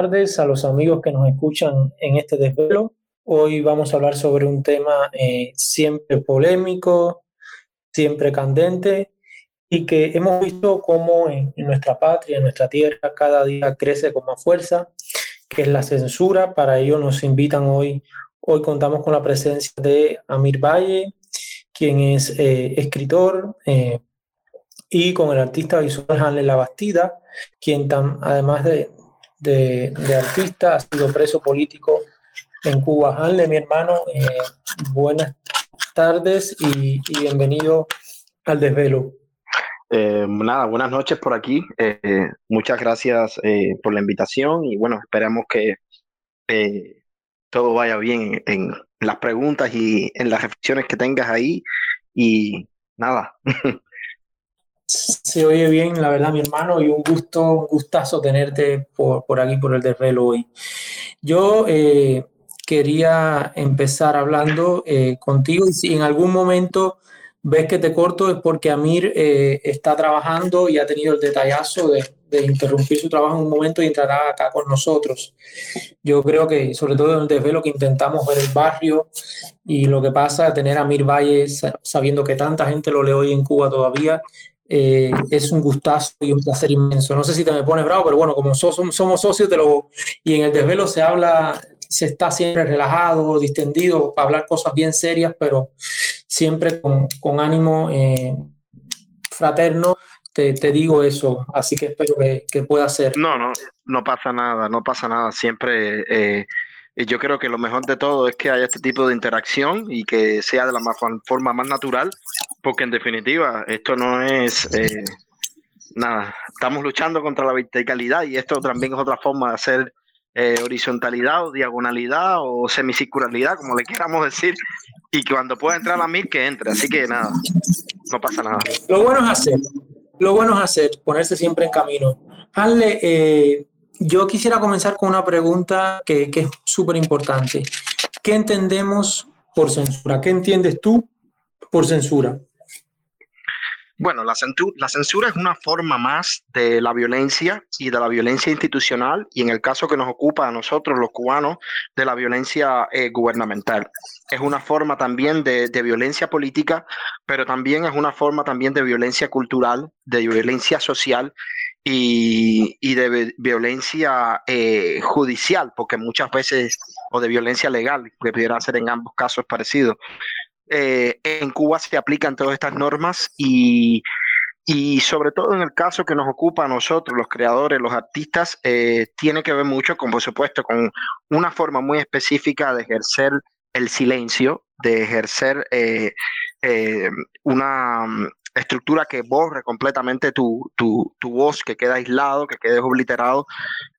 tardes a los amigos que nos escuchan en este desvelo. Hoy vamos a hablar sobre un tema eh, siempre polémico, siempre candente y que hemos visto cómo en, nuestra patria, en nuestra tierra, cada día crece con más fuerza, que es la censura. Para ello nos invitan hoy, hoy contamos con la presencia de Amir Valle, quien es eh, escritor, eh, y con el artista visual Hanley Labastida, quien además de, de, artista ha sido preso político en Cuba. Hanley, mi hermano, eh, buenas tardes y, bienvenido al desvelo. Eh, nada, buenas noches por aquí. Eh, muchas gracias por la invitación y bueno, esperamos que todo vaya bien en las preguntas y en las reflexiones que tengas ahí. Y nada, Se oye bien, la verdad, mi hermano, y un gusto, un gustazo tenerte por, por aquí, por el desvelo hoy. Yo eh, quería empezar hablando eh, contigo y si en algún momento ves que te corto es porque Amir eh, está trabajando y ha tenido el detallazo de, de, interrumpir su trabajo en un momento y entrará acá con nosotros. Yo creo que, sobre todo en el desvelo, que intentamos ver el barrio y lo que pasa, tener a Amir Valle sabiendo que tanta gente lo lee hoy en Cuba todavía eh, es un gustazo y un placer inmenso. No sé si te me pones bravo, pero bueno, como somos socios te lo, y en el desvelo se habla, se está siempre relajado, distendido, para hablar cosas bien serias, pero siempre con, con ánimo eh, fraterno. Te, te, digo eso, así que espero que, pueda ser. No, no, no pasa nada, no pasa nada. Siempre eh, yo creo que lo mejor de todo es que haya este tipo de interacción y que sea de la forma más natural, porque en definitiva esto no es eh, nada. Estamos luchando contra la verticalidad y esto también es otra forma de hacer eh, horizontalidad o diagonalidad o semicircularidad, como le queramos decir, y que cuando pueda entrar a mí, que entre. Así que nada, no pasa nada. Lo bueno es hacer, lo bueno es hacer, ponerse siempre en camino. Hanle, eh, yo quisiera comenzar con una pregunta que, es súper importante. ¿Qué entendemos por censura? ¿Qué entiendes tú por censura? Bueno, la censura, la censura, es una forma más de la violencia y de la violencia institucional y en el caso que nos ocupa a nosotros los cubanos, de la violencia eh, gubernamental. Es una forma también de, de, violencia política, pero también es una forma también de violencia cultural, de violencia social y, de violencia eh, judicial, porque muchas veces, o de violencia legal, que pudiera ser en ambos casos parecido. Eh, en Cuba se aplican todas estas normas y, y, sobre todo en el caso que nos ocupa a nosotros, los creadores, los artistas, eh, tiene que ver mucho con, por supuesto, con una forma muy específica de ejercer el silencio, de ejercer una estructura que borre completamente tu, tu, tu, voz, que queda aislado, que quede obliterado.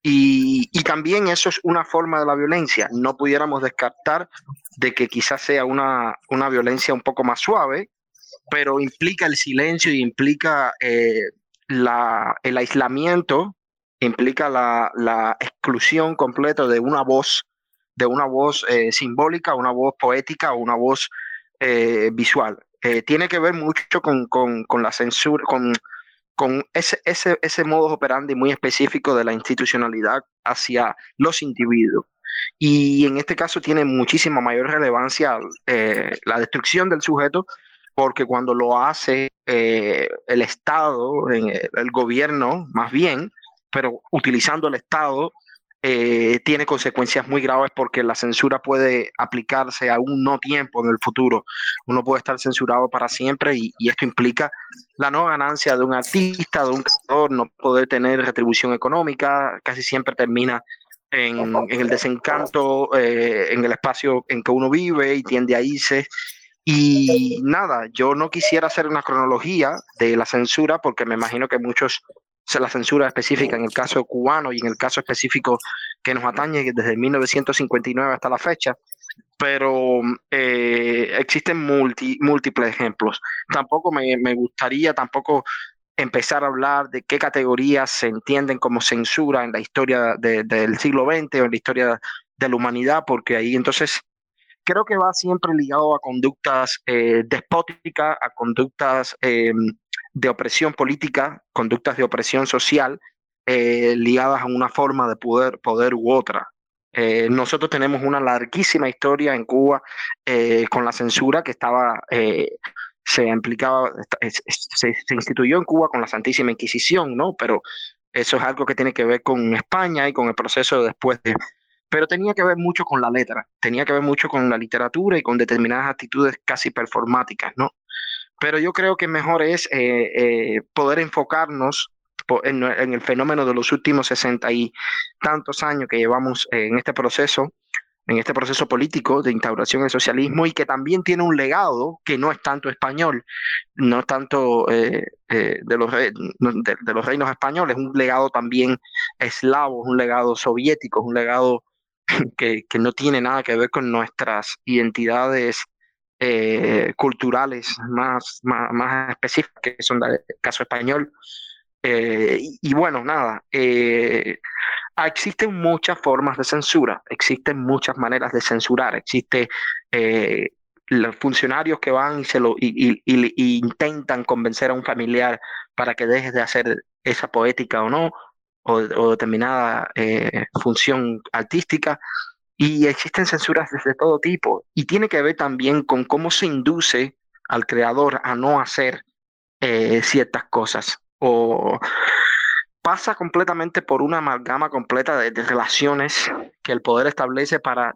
Y, y, también eso es una forma de la violencia. No pudiéramos descartar de que quizás sea una, una violencia un poco más suave, pero implica el silencio y implica eh, la, el aislamiento, implica la, la, exclusión completa de una voz, de una voz eh, simbólica, una voz poética, una voz eh, visual. Tiene que ver mucho con, con, la censura, con, con ese, ese, ese modo operandi muy específico de la institucionalidad hacia los individuos. Y en este caso tiene muchísima mayor relevancia eh, la destrucción del sujeto, porque cuando lo hace eh, el Estado, el gobierno más bien, pero utilizando el Estado eh, tiene consecuencias muy graves porque la censura puede aplicarse a un no tiempo en el futuro. Uno puede estar censurado para siempre y, esto implica la no ganancia de un artista, de un creador, no poder tener retribución económica, casi siempre termina en, el desencanto, eh, en el espacio en que uno vive y tiende a irse. Y nada, yo no quisiera hacer una cronología de la censura porque me imagino que muchos la censura específica en el caso cubano y en el caso específico que nos atañe desde 1959 hasta la fecha, pero eh, existen múltiples ejemplos. Tampoco me, gustaría tampoco empezar a hablar de qué categorías se entienden como censura en la historia del siglo XX o en la historia de la humanidad, porque ahí entonces creo que va siempre ligado a conductas eh, despóticas, a conductas em, de opresión política, conductas de opresión social, ligadas a una forma de poder, poder u otra. nosotros tenemos una larguísima historia en Cuba con la censura que estaba se implicaba, se, instituyó en Cuba con la Santísima Inquisición, ¿no? Pero eso es algo que tiene que ver con España y con el proceso después de... Pero tenía que ver mucho con la letra, tenía que ver mucho con la literatura y con determinadas actitudes casi performáticas, ¿no? Pero yo creo que mejor es eh, eh, poder enfocarnos en, en, el fenómeno de los últimos sesenta y tantos años que llevamos en este proceso en este proceso político de instauración del socialismo y que también tiene un legado que no es tanto español, no es tanto eh, eh, de, los, de, los reinos españoles, un legado también eslavo, un legado soviético, un legado que, que no tiene nada que ver con nuestras identidades eh, culturales más, más, más, específicas, que son del caso español. Y, bueno, nada, Ah, existen muchas formas de censura, existen muchas maneras de censurar, existe eh, los funcionarios que van y, se lo, y, intentan convencer a un familiar para que deje de hacer esa poética o no, o, determinada eh, función artística. Y existen censuras de todo tipo. Y tiene que ver también con cómo se induce al creador a no hacer eh, ciertas cosas. O pasa completamente por una amalgama completa de, relaciones que el poder establece para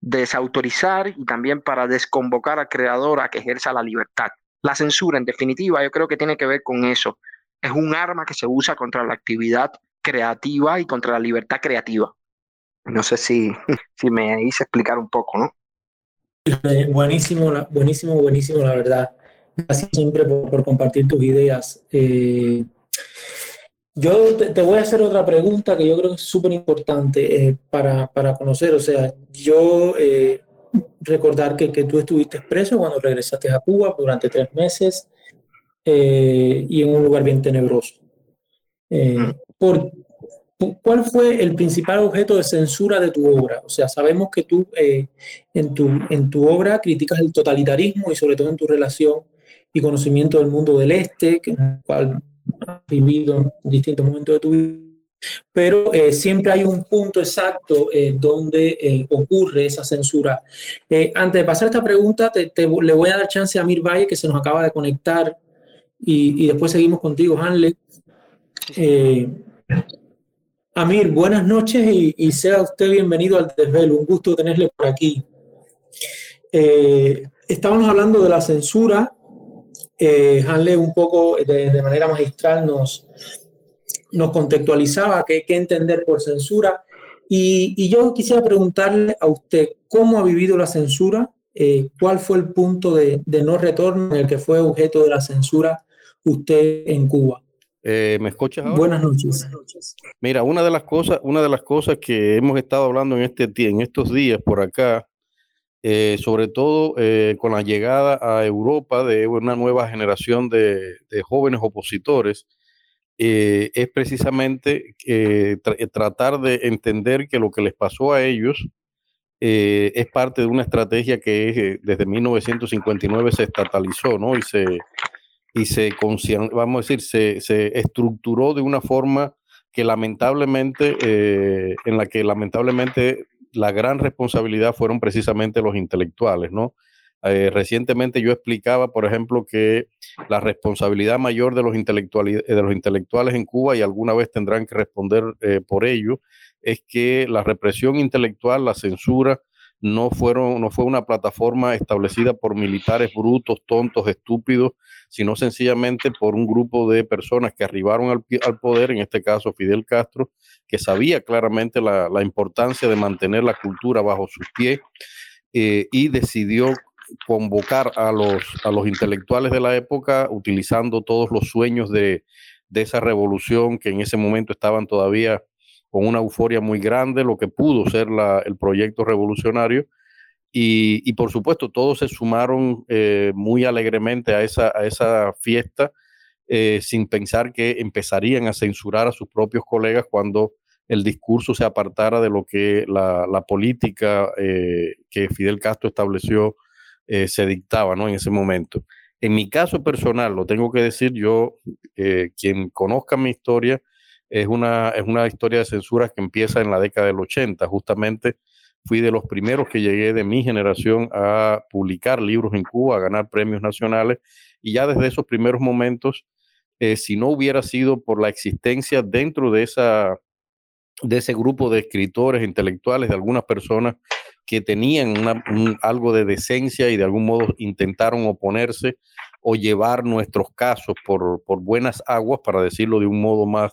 desautorizar y también para desconvocar al creador a que ejerza la libertad. La censura, en definitiva, yo creo que tiene que ver con eso. Es un arma que se usa contra la actividad creativa y contra la libertad creativa. No sé si, si me hice explicar un poco, ¿no? Buenísimo, buenísimo, buenísimo, la verdad. Gracias siempre por, compartir tus ideas. Eh, yo te, voy a hacer otra pregunta que yo creo que es súper importante eh, para, para, conocer. O sea, yo eh, recordar que, que, tú estuviste preso cuando regresaste a Cuba durante tres meses eh, y en un lugar bien tenebroso. Por, ¿Cuál fue el principal objeto de censura de tu obra? O sea, sabemos que tú en, tu, en tu obra criticas el totalitarismo y sobre todo en tu relación y conocimiento del mundo del Este, que, cual vivido en distintos momentos de tu vida, pero eh, siempre hay un punto exacto eh, donde eh, ocurre esa censura. antes de pasar esta pregunta, te, le voy a dar chance a Amir Valle, que se nos acaba de conectar, y, y después seguimos contigo, Hanley. Amir, buenas noches y, y, sea usted bienvenido al desvelo. Un gusto tenerle por aquí. estábamos hablando de la censura eh, Hanley un poco de, manera magistral nos, nos contextualizaba qué, entender por censura. Y, yo quisiera preguntarle a usted, ¿cómo ha vivido la censura? Eh, ¿Cuál fue el punto de, no retorno en el que fue objeto de la censura usted en Cuba? Eh, ¿Me escuchas ahora? Buenas noches. Buenas noches. Mira, una de las cosas, una de las cosas que hemos estado hablando en este en estos días por acá eh, sobre todo eh, con la llegada a Europa de una nueva generación de, jóvenes opositores, eh, es precisamente tratar de entender que lo que les pasó a ellos es parte de una estrategia que desde 1959 se estatalizó, ¿no? Y se, y se vamos a decir, se, se estructuró de una forma que lamentablemente, en la que lamentablemente la gran responsabilidad fueron precisamente los intelectuales, ¿no? Eh, recientemente yo explicaba, por ejemplo, que la responsabilidad mayor de los, intelectuales, de los intelectuales en Cuba, y alguna vez tendrán que responder eh, por ello, es que la represión intelectual, la censura, no, fueron, no fue una plataforma establecida por militares brutos, tontos, estúpidos, sino sencillamente por un grupo de personas que arribaron al, poder, en este caso Fidel Castro, que sabía claramente la, importancia de mantener la cultura bajo sus pies eh, y decidió convocar a los, a los intelectuales de la época utilizando todos los sueños de, de esa revolución que en ese momento estaban todavía con una euforia muy grande, lo que pudo ser el proyecto revolucionario. Y, por supuesto, todos se sumaron eh, muy alegremente a esa, a esa fiesta, eh, sin pensar que empezarían a censurar a sus propios colegas cuando el discurso se apartara de lo que la, política eh, que Fidel Castro estableció se dictaba ¿no? en ese momento. En mi caso personal, lo tengo que decir yo, quien conozca mi historia, es una, es una historia de censuras que empieza en la década del 80. Justamente fui de los primeros que llegué de mi generación a publicar libros en Cuba, a ganar premios nacionales, y ya desde esos primeros momentos, eh, si no hubiera sido por la existencia dentro de, esa, de ese grupo de escritores intelectuales, de algunas personas que tenían algo de decencia y de algún modo intentaron oponerse o llevar nuestros casos por, por buenas aguas, para decirlo de un modo más,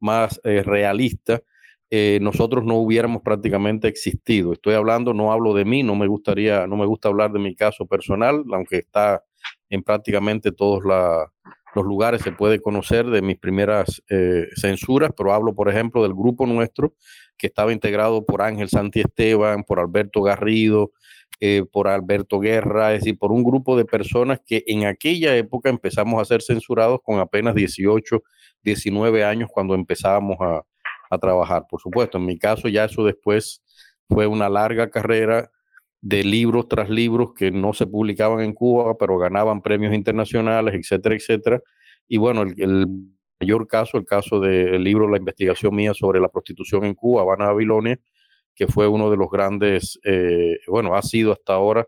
más eh, realista, eh, nosotros no hubiéramos prácticamente existido. Estoy hablando, no hablo de mí, no me gustaría, no me gusta hablar de mi caso personal, aunque está en prácticamente todos los lugares se puede conocer de mis primeras eh, censuras, pero hablo, por ejemplo, del grupo nuestro, que estaba integrado por Ángel Santi Esteban, por Alberto Garrido, eh, por Alberto Guerra, es decir, por un grupo de personas que en aquella época empezamos a ser censurados con apenas 18, 19 años cuando empezábamos a, a trabajar. Por supuesto, en mi caso ya eso después fue una larga carrera de libros tras libros que no se publicaban en Cuba, pero ganaban premios internacionales, etcétera, etcétera. Y bueno, el, mayor caso, el caso del libro La investigación mía sobre la prostitución en Cuba, Habana, Babilonia, que fue uno de los grandes, eh, bueno, ha sido hasta ahora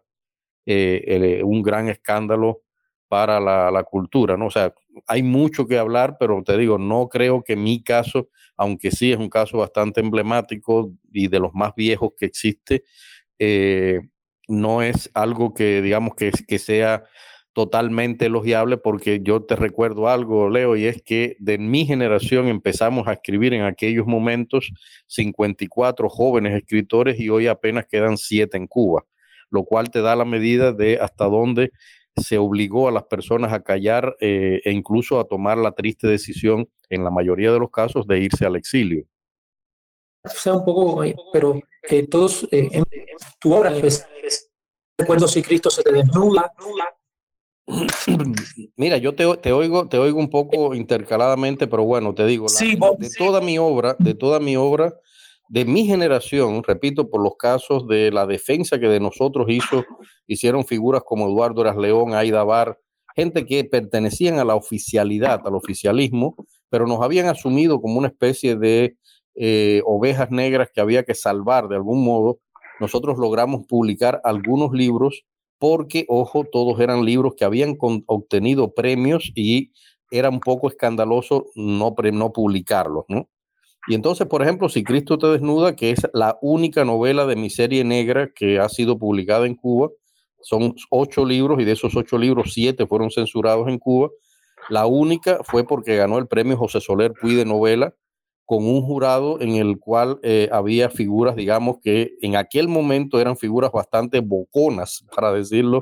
eh, un gran escándalo para la, cultura, ¿no? O sea, hay mucho que hablar, pero te digo, no creo que mi caso, aunque sí es un caso bastante emblemático y de los más viejos que existe, eh, no es algo que, digamos, que, que sea totalmente elogiable porque yo te recuerdo algo, Leo, y es que de mi generación empezamos a escribir en aquellos momentos 54 jóvenes escritores y hoy apenas quedan 7 en Cuba, lo cual te da la medida de hasta dónde se obligó a las personas a callar eh, e incluso a tomar la triste decisión, en la mayoría de los casos, de irse al exilio. Sea, un poco, eh, pero que todos, eh, tu obra, recuerdo si Cristo se te desnuda. Mira, yo te, te, oigo, te oigo un poco intercaladamente, pero bueno, te digo, de toda mi obra, de toda mi obra, de mi generación, repito, por los casos de la defensa que de nosotros hizo, hicieron figuras como Eduardo Eras León, Aida Bar, gente que pertenecían a la oficialidad, al oficialismo, pero nos habían asumido como una especie de eh, ovejas negras que había que salvar de algún modo. Nosotros logramos publicar algunos libros porque, ojo, todos eran libros que habían obtenido premios y era un poco escandaloso no, no publicarlos, ¿no? Y entonces, por ejemplo, Si Cristo te desnuda, que es la única novela de mi serie negra que ha sido publicada en Cuba, son ocho libros y de esos ocho libros, siete fueron censurados en Cuba. La única fue porque ganó el premio José Soler Puy de novela con un jurado en el cual eh, había figuras, digamos, que en aquel momento eran figuras bastante boconas, para decirlo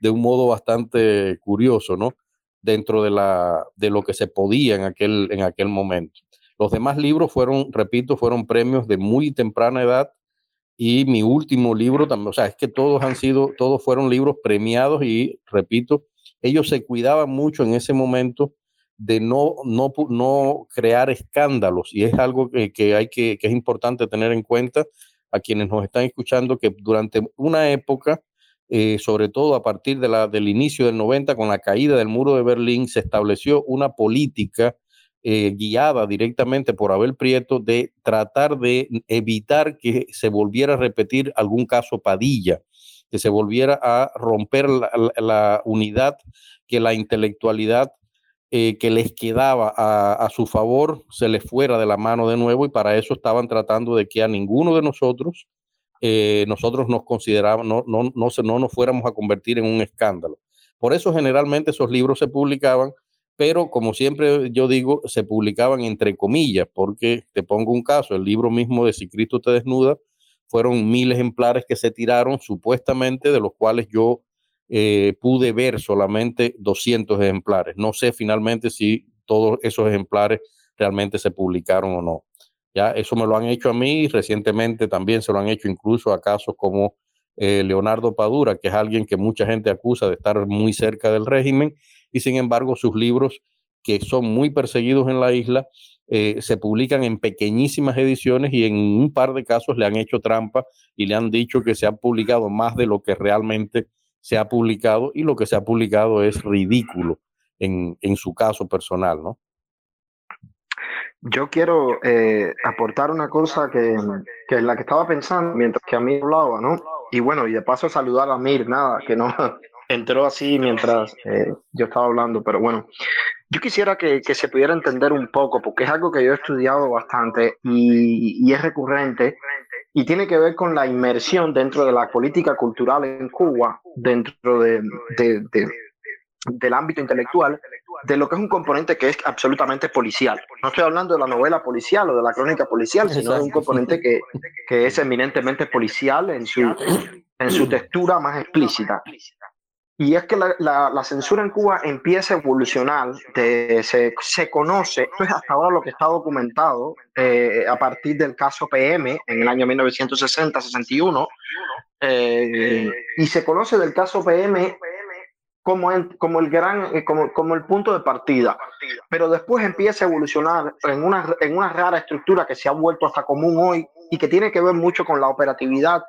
de un modo bastante curioso, ¿no? Dentro de, la, de lo que se podía en aquel, en aquel momento. Los demás libros fueron, repito, fueron premios de muy temprana edad y mi último libro también, o sea, es que todos han sido, todos fueron libros premiados y, repito, ellos se cuidaban mucho en ese momento de no, no, no crear escándalos y es algo que, hay que, que es importante tener en cuenta a quienes nos están escuchando que durante una época, eh, sobre todo a partir de la, del inicio del 90, con la caída del muro de Berlín, se estableció una política eh, guiada directamente por Abel Prieto de tratar de evitar que se volviera a repetir algún caso Padilla, que se volviera a romper la, unidad, que la intelectualidad eh, que les quedaba a, su favor se les fuera de la mano de nuevo y para eso estaban tratando de que a ninguno de nosotros, eh, nosotros nos considerábamos, no, no, no, no nos fuéramos a convertir en un escándalo. Por eso generalmente esos libros se publicaban pero como siempre yo digo, se publicaban entre comillas, porque te pongo un caso, el libro mismo de Si Cristo te desnuda, fueron mil ejemplares que se tiraron supuestamente, de los cuales yo eh, pude ver solamente 200 ejemplares. No sé finalmente si todos esos ejemplares realmente se publicaron o no. Ya eso me lo han hecho a mí recientemente también se lo han hecho incluso a casos como eh, Leonardo Padura, que es alguien que mucha gente acusa de estar muy cerca del régimen y sin embargo sus libros, que son muy perseguidos en la isla, eh, se publican en pequeñísimas ediciones y en un par de casos le han hecho trampa y le han dicho que se ha publicado más de lo que realmente se ha publicado y lo que se ha publicado es ridículo en, en su caso personal, ¿no? Yo quiero eh, aportar una cosa que, que es la que estaba pensando mientras que a mí hablaba, ¿no? Y bueno, y de paso saludar a Mir, nada, que no entró así mientras eh, yo estaba hablando, pero bueno, yo quisiera que, que, se pudiera entender un poco, porque es algo que yo he estudiado bastante y, y es recurrente y tiene que ver con la inmersión dentro de la política cultural en Cuba, dentro de, de, de del ámbito intelectual de lo que es un componente que es absolutamente policial. No estoy hablando de la novela policial o de la crónica policial, sino de un componente que, que es eminentemente policial en su, en su textura más explícita. Y es que la, la, censura en Cuba empieza a evolucionar, de, se, se, conoce, esto es hasta ahora lo que está documentado eh, a partir del caso PM en el año 1960-61, eh, y se conoce del caso PM como, en, como el gran, eh, como, como el punto de partida. Pero después empieza a evolucionar en una, en una rara estructura que se ha vuelto hasta común hoy y que tiene que ver mucho con la operatividad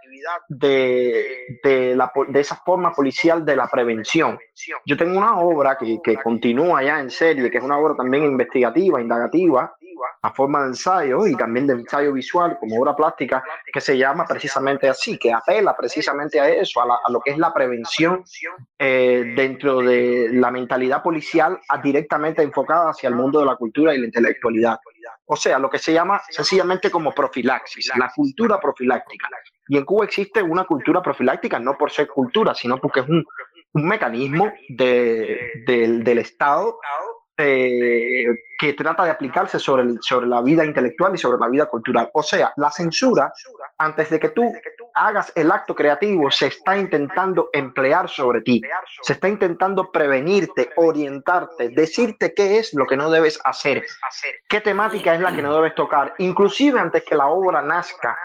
de, de, la, de esa forma policial de la prevención. Yo tengo una obra que, que continúa ya en serie, que es una obra también investigativa, indagativa, a forma de ensayo y también de ensayo visual como obra plástica que se llama precisamente así, que apela precisamente a eso, a, a lo que es la prevención eh, dentro de la mentalidad policial directamente enfocada hacia el mundo de la cultura y la intelectualidad. O sea, lo que se llama sencillamente como profilaxis, la cultura profiláctica. Y en Cuba existe una cultura profiláctica no por ser cultura, sino porque es un, mecanismo de, de, del Estado eh, que trata de aplicarse sobre, sobre la vida intelectual y sobre la vida cultural. O sea, la censura, antes de que tú hagas el acto creativo, se está intentando emplear sobre ti, se está intentando prevenirte, orientarte, decirte qué es lo que no debes hacer, qué temática es la que no debes tocar, inclusive antes que la obra nazca,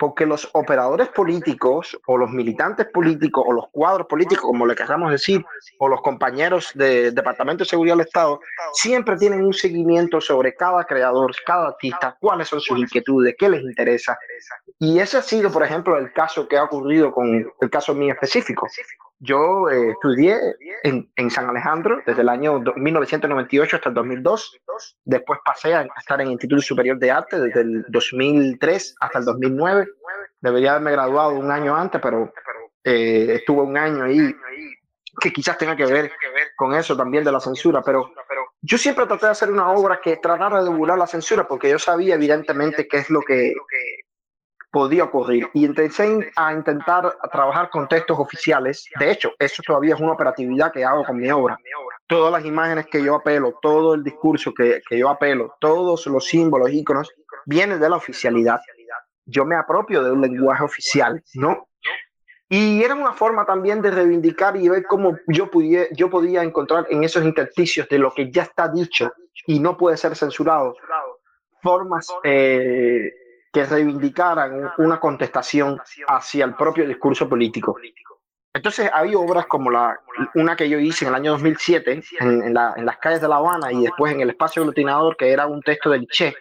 porque los operadores políticos o los militantes políticos o los cuadros políticos, como le queramos decir, o los compañeros del Departamento de Seguridad del Estado, siempre tienen un seguimiento sobre cada creador, cada artista, cuáles son sus inquietudes, qué les interesa. Y ese ha sido, por ejemplo, el caso que ha ocurrido con el caso mío específico. Yo eh, estudié en, San Alejandro desde el año 1998 hasta el 2002. Después pasé a estar en el Instituto Superior de Arte desde el 2003 hasta el 2009. Debería haberme graduado un año antes, pero eh, estuve un año ahí que quizás tenga que ver con eso también de la censura. Pero yo siempre traté de hacer una obra que tratara de burlar la censura porque yo sabía evidentemente qué es lo que podía ocurrir. Y empecé a intentar trabajar con textos oficiales. De hecho, eso todavía es una operatividad que hago con mi obra. Todas las imágenes que yo apelo, todo el discurso que, que yo apelo, todos los símbolos, íconos, vienen de la oficialidad. Yo me apropio de un lenguaje oficial, ¿no? Y era una forma también de reivindicar y ver cómo yo, yo podía encontrar en esos intersticios de lo que ya está dicho y no puede ser censurado, formas eh, que reivindicaran una contestación hacia el propio discurso político. Entonces hay obras como la, una que yo hice en el año 2007 en, en, la, en, las calles de La Habana y después en el espacio aglutinador que era un texto del Che,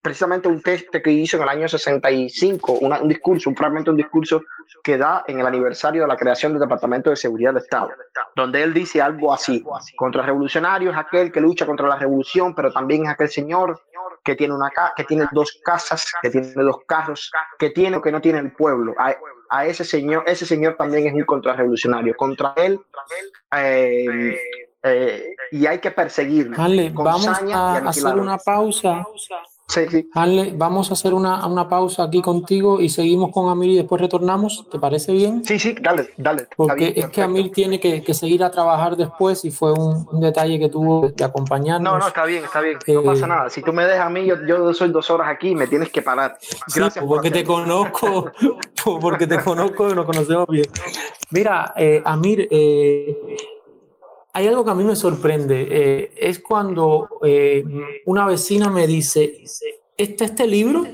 precisamente un texto que hizo en el año 65, una, un discurso, un fragmento un discurso que da en el aniversario de la creación del Departamento de Seguridad del Estado, donde él dice algo así, contra revolucionarios es aquel que lucha contra la revolución, pero también es aquel señor que tiene, una, que tiene dos casas, que tiene dos carros, que tiene o que no tiene el pueblo. A, a ese señor, ese señor también es un contrarrevolucionario. Contra él, eh, eh, y hay que perseguirlo. Vale, vamos a hacer una pausa. Sí, sí. Ale, vamos a hacer una, una, pausa aquí contigo y seguimos con Amir y después retornamos. ¿Te parece bien? Sí, sí, dale, dale. Porque bien, es que Amir tiene que, que, seguir a trabajar después y fue un, un, detalle que tuvo de acompañarnos. No, no, está bien, está bien. Eh, no pasa nada. Si tú me dejas a mí, yo, yo soy dos horas aquí me tienes que parar. Gracias sí, porque te conozco, porque te conozco y nos conocemos bien. Mira, eh, Amir, eh, hay algo que a mí me sorprende, eh, es cuando eh, una vecina me dice, ¿está este libro?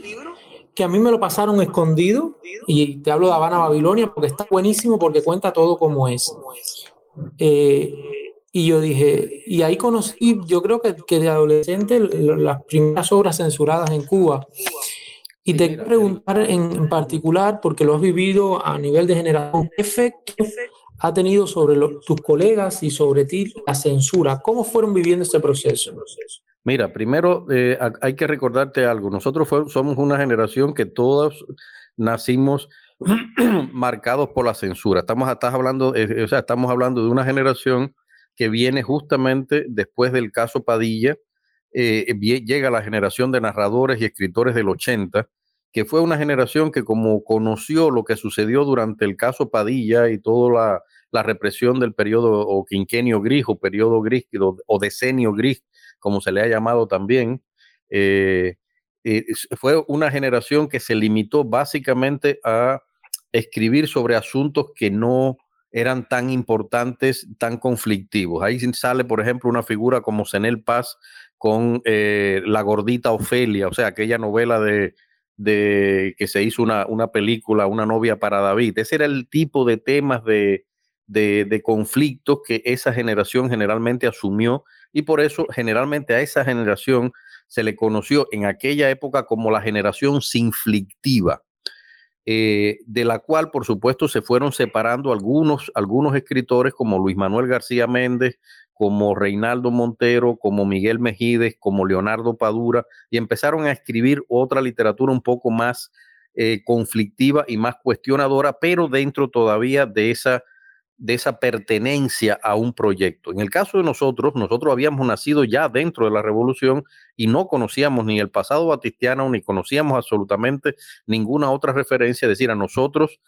Que a mí me lo pasaron escondido, y te hablo de Habana, Babilonia, porque está buenísimo, porque cuenta todo como es. Eh, y yo dije, y ahí conocí, yo creo que, que de adolescente, las primeras obras censuradas en Cuba. Y te quiero preguntar en, en, particular, porque lo has vivido a nivel de generación, ¿qué efecto ha tenido sobre tus colegas y sobre ti la censura? ¿Cómo fueron viviendo este proceso? Mira, primero eh, hay que recordarte algo. Nosotros somos una generación que todos nacimos marcados por la censura. Estamos, estás hablando, eh, o sea, estamos hablando de una generación que viene justamente después del caso Padilla. Eh, llega la generación de narradores y escritores del 80, que fue una generación que como conoció lo que sucedió durante el caso Padilla y toda la, la represión del periodo o quinquenio gris o periodo gris o decenio gris como se le ha llamado también, eh, eh, fue una generación que se limitó básicamente a escribir sobre asuntos que no eran tan importantes, tan conflictivos. Ahí sale, por ejemplo, una figura como Senel Paz con eh, La gordita Ofelia, o sea, aquella novela de, que se hizo una, una, película, Una novia para David. Ese era el tipo de temas de, de conflictos que esa generación generalmente asumió y por eso generalmente a esa generación se le conoció en aquella época como la generación sinflictiva, eh, de la cual por supuesto se fueron separando algunos, algunos escritores como Luis Manuel García Méndez, como Reinaldo Montero, como Miguel Mejides, como Leonardo Padura, y empezaron a escribir otra literatura un poco más eh, conflictiva y más cuestionadora, pero dentro todavía de esa de esa pertenencia a un proyecto. En el caso de nosotros, nosotros habíamos nacido ya dentro de la revolución y no conocíamos ni el pasado batistiano, ni conocíamos absolutamente ninguna otra referencia, es decir, a nosotros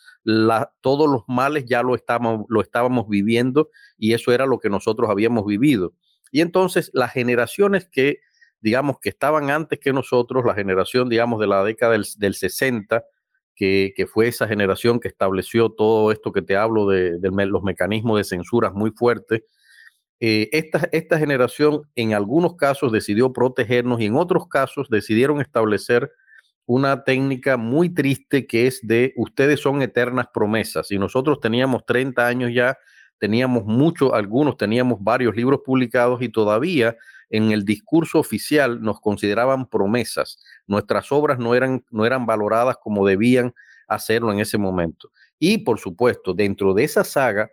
todos los males ya lo estábamos, lo estábamos viviendo y eso era lo que nosotros habíamos vivido. Y entonces las generaciones que, digamos, que estaban antes que nosotros, la generación, digamos, de la década del, del 60, que, fue esa generación que estableció todo esto que te hablo de, los mecanismos de censura muy fuertes. Eh, esta, esta generación en algunos casos decidió protegernos y en otros casos decidieron establecer una técnica muy triste que es de ustedes son eternas promesas. Y nosotros teníamos 30 años ya, teníamos muchos, algunos teníamos varios libros publicados y todavía en el discurso oficial nos consideraban promesas. Nuestras obras no eran, no eran valoradas como debían hacerlo en ese momento. Y por supuesto, dentro de esa saga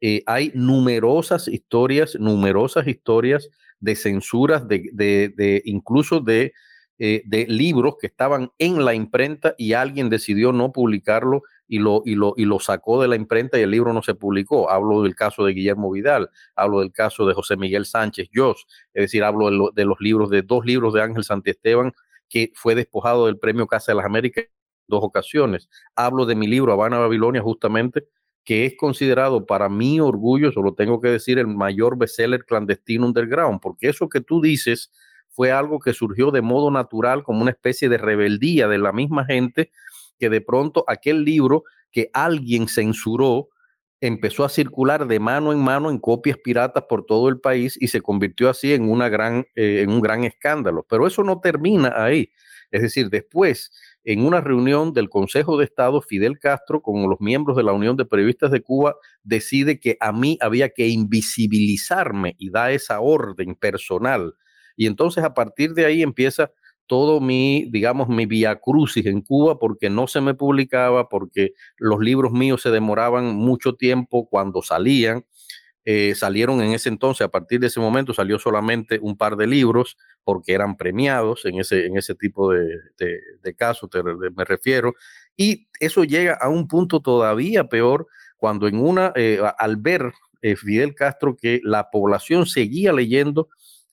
eh, hay numerosas historias, numerosas historias de censuras, de, de, incluso de, eh, de libros que estaban en la imprenta y alguien decidió no publicarlo y lo, y, lo, y lo sacó de la imprenta y el libro no se publicó. Hablo del caso de Guillermo Vidal, hablo del caso de José Miguel Sánchez Jos, es decir, hablo de, los libros, de dos libros de Ángel Santiesteban que fue despojado del premio Casa de las Américas dos ocasiones. Hablo de mi libro Habana Babilonia, justamente, que es considerado para mi orgullo, eso lo tengo que decir, el mayor bestseller clandestino underground, porque eso que tú dices fue algo que surgió de modo natural como una especie de rebeldía de la misma gente que de pronto aquel libro que alguien censuró empezó a circular de mano en mano en copias piratas por todo el país y se convirtió así en, una gran, eh, en un gran escándalo. Pero eso no termina ahí. Es decir, después, en una reunión del Consejo de Estado, Fidel Castro, con los miembros de la Unión de Periodistas de Cuba, decide que a mí había que invisibilizarme y da esa orden personal. Y entonces a partir de ahí empieza todo mi, digamos, mi via crucis en Cuba porque no se me publicaba, porque los libros míos se demoraban mucho tiempo cuando salían. Eh, salieron en ese entonces, a partir de ese momento salió solamente un par de libros porque eran premiados en ese, en ese tipo de, de, casos, me refiero. Y eso llega a un punto todavía peor cuando en una, eh, al ver eh, Fidel Castro que la población seguía leyendo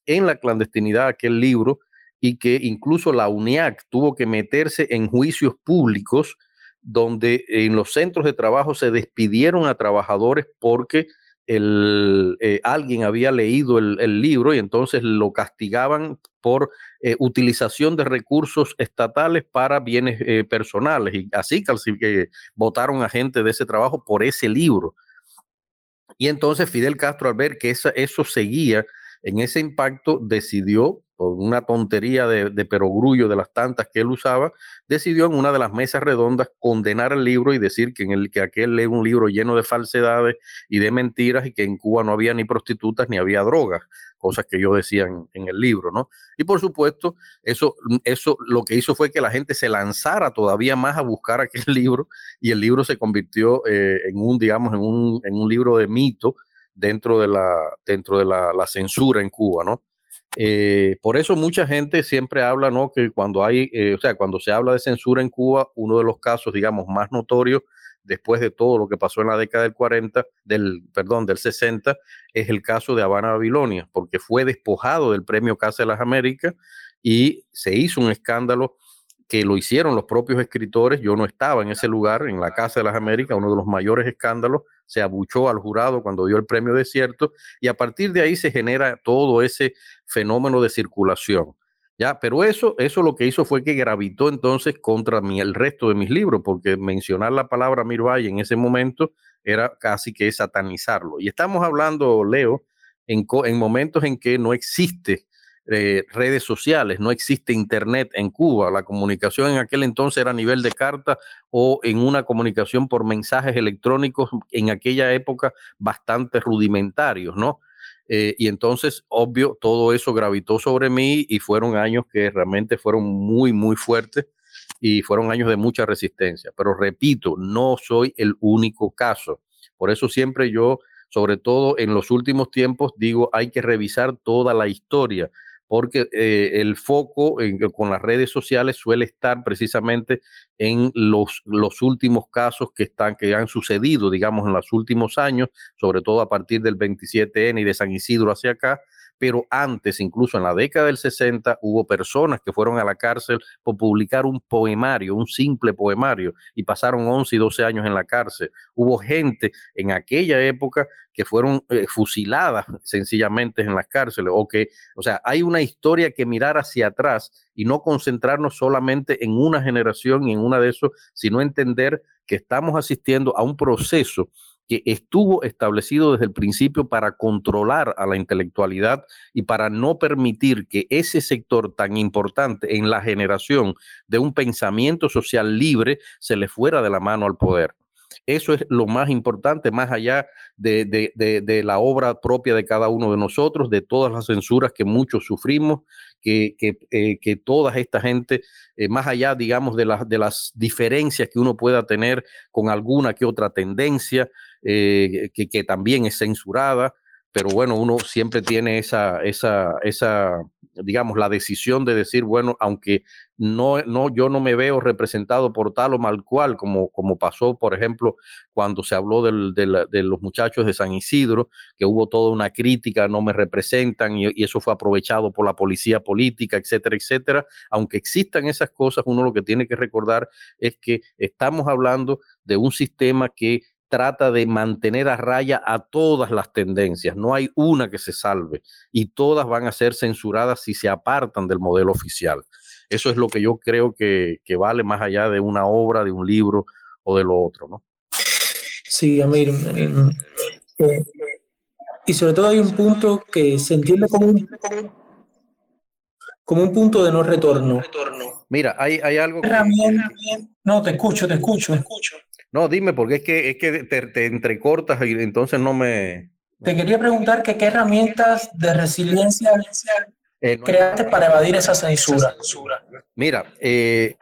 en la clandestinidad aquel libro, y que incluso la UNIAC tuvo que meterse en juicios públicos donde en los centros de trabajo se despidieron a trabajadores porque el, eh, alguien había leído el, libro y entonces lo castigaban por eh, utilización de recursos estatales para bienes eh, personales. Y así que votaron a gente de ese trabajo por ese libro. Y entonces Fidel Castro, al ver que eso seguía en ese impacto, decidió por una tontería de, perogrullo de las tantas que él usaba, decidió en una de las mesas redondas condenar el libro y decir que, en el, que aquel era un libro lleno de falsedades y de mentiras y que en Cuba no había ni prostitutas ni había drogas, cosas que yo decía en, el libro, ¿no? Y por supuesto, eso, eso lo que hizo fue que la gente se lanzara todavía más a buscar aquel libro y el libro se convirtió eh, en un, digamos, en un, en un libro de mito dentro de la, dentro de la, la censura en Cuba, ¿no? Eh, por eso mucha gente siempre habla, ¿no? Que cuando hay, eh, o sea, cuando se habla de censura en Cuba, uno de los casos, digamos, más notorios después de todo lo que pasó en la década del 40, del, perdón, del 60, es el caso de Habana Babilonia, porque fue despojado del premio Casa de las Américas y se hizo un escándalo que lo hicieron los propios escritores. Yo no estaba en ese lugar, en la Casa de las Américas, uno de los mayores escándalos. Se abuchó al jurado cuando dio el premio desierto y a partir de ahí se genera todo ese fenómeno de circulación. Ya, pero eso, eso lo que hizo fue que gravitó entonces contra mí el resto de mis libros, porque mencionar la palabra Mirvay en ese momento era casi que satanizarlo. Y estamos hablando, Leo, en, en momentos en que no existe eh, redes sociales, no existe internet en Cuba. La comunicación en aquel entonces era a nivel de carta o en una comunicación por mensajes electrónicos en aquella época bastante rudimentarios, ¿no? Eh, y entonces, obvio, todo eso gravitó sobre mí y fueron años que realmente fueron muy, muy fuertes y fueron años de mucha resistencia. Pero repito, no soy el único caso. Por eso siempre yo, sobre todo en los últimos tiempos, digo, hay que revisar toda la historia porque eh, el foco con las redes sociales suele estar precisamente en los, los últimos casos que, están, que han sucedido, digamos, en los últimos años, sobre todo a partir del 27N y de San Isidro hacia acá, pero antes, incluso en la década del 60, hubo personas que fueron a la cárcel por publicar un poemario, un simple poemario, y pasaron 11 y 12 años en la cárcel. Hubo gente en aquella época que fueron eh, fusiladas sencillamente en las cárceles, o que, o sea, hay una historia que mirar hacia atrás y no concentrarnos solamente en una generación y en una de esos, sino entender que estamos asistiendo a un proceso que estuvo establecido desde el principio para controlar a la intelectualidad y para no permitir que ese sector tan importante en la generación de un pensamiento social libre se le fuera de la mano al poder. Eso es lo más importante, más allá de, la obra propia de cada uno de nosotros, de todas las censuras que muchos sufrimos, que, que, eh, toda esta gente, eh, más allá, digamos, de, de las diferencias que uno pueda tener con alguna que otra tendencia, eh, que, también es censurada, pero bueno, uno siempre tiene esa, esa, esa, digamos, la decisión de decir, bueno, aunque no, no, yo no me veo representado por tal o mal cual, como, como pasó, por ejemplo, cuando se habló del, de los muchachos de San Isidro, que hubo toda una crítica, no me representan y, y, eso fue aprovechado por la policía política, etcétera, etcétera. Aunque existan esas cosas, uno lo que tiene que recordar es que estamos hablando de un sistema que trata de mantener a raya a todas las tendencias. No hay una que se salve y todas van a ser censuradas si se apartan del modelo oficial. Eso es lo que yo creo que, vale más allá de una obra, de un libro o de lo otro, ¿no? Sí, Amir. Eh, eh, y sobre todo hay un punto que se entiende como un, como un punto de no retorno. Mira, hay, hay algo... No, te escucho, te escucho, te escucho. No, dime, porque es que, es que te, entrecortas y entonces no me... Te quería preguntar que qué herramientas de resiliencia eh, creaste para evadir esa censura. Mira, eh,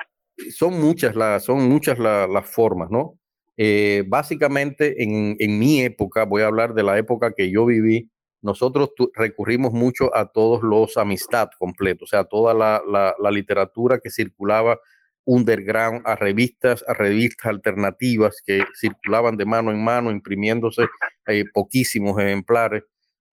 son muchas, las, son muchas las formas, ¿no? Eh, básicamente, en, en, mi época, voy a hablar de la época que yo viví, nosotros recurrimos mucho a todos los amistad completos, o sea, toda la, la, la literatura que circulaba underground, a revistas, a revistas alternativas que circulaban de mano en mano, imprimiéndose eh, poquísimos ejemplares,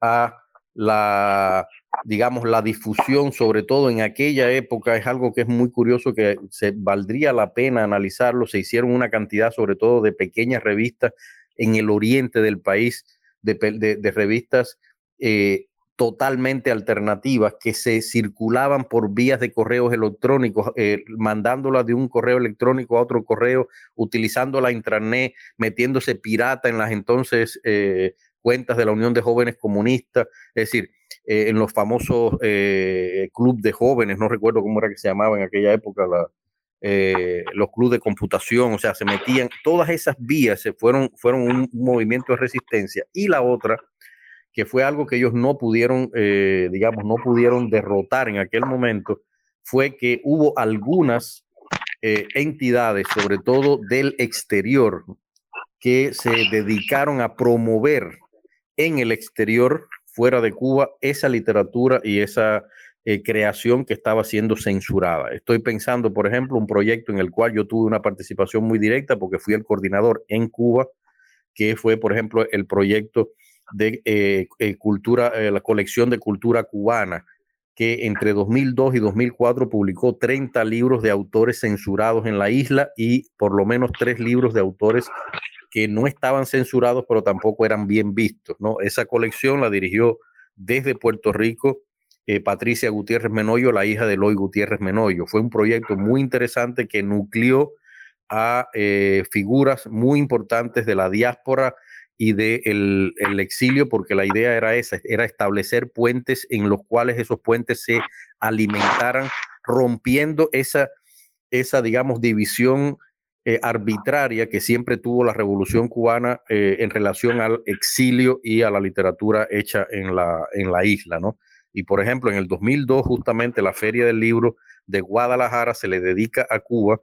a la, digamos, la difusión, sobre todo en aquella época, es algo que es muy curioso, que se valdría la pena analizarlo. Se hicieron una cantidad, sobre todo, de pequeñas revistas en el oriente del país, de, de, revistas eh, totalmente alternativas que se circulaban por vías de correos electrónicos, eh, mandándolas de un correo electrónico a otro correo, utilizando la intranet, metiéndose pirata en las entonces eh, cuentas de la Unión de Jóvenes Comunistas, es decir, eh, en los famosos clubes de jóvenes, no recuerdo cómo era que se llamaba en aquella época, la, los clubes de computación, o sea, se metían, todas esas vías se fueron, fueron un movimiento de resistencia. Y la otra, que fue algo que ellos no pudieron, eh, digamos, no pudieron derrotar en aquel momento, fue que hubo algunas eh, entidades, sobre todo del exterior, que se dedicaron a promover en el exterior fuera de Cuba esa literatura y esa eh, creación que estaba siendo censurada. Estoy pensando, por ejemplo, un proyecto en el cual yo tuve una participación muy directa porque fui el coordinador en Cuba, que fue, por ejemplo, el proyecto de eh, eh, cultura, la colección de cultura cubana, que entre 2002 y 2004 publicó 30 libros de autores censurados en la isla y por lo menos tres libros de autores que no estaban censurados, pero tampoco eran bien vistos. ¿no? Esa colección la dirigió desde Puerto Rico eh, Patricia Gutiérrez Menoyo, la hija de Eloy Gutiérrez Menoyo. Fue un proyecto muy interesante que nucleó a eh, figuras muy importantes de la diáspora y de el exilio, porque la idea era esa, era establecer puentes en los cuales esos puentes se alimentaran, rompiendo esa, esa digamos, división eh, arbitraria que siempre tuvo la revolución cubana en relación al exilio y a la literatura hecha en la, en la isla, ¿no? Y por ejemplo, en el 2002, justamente la Feria del Libro de Guadalajara se le dedica a Cuba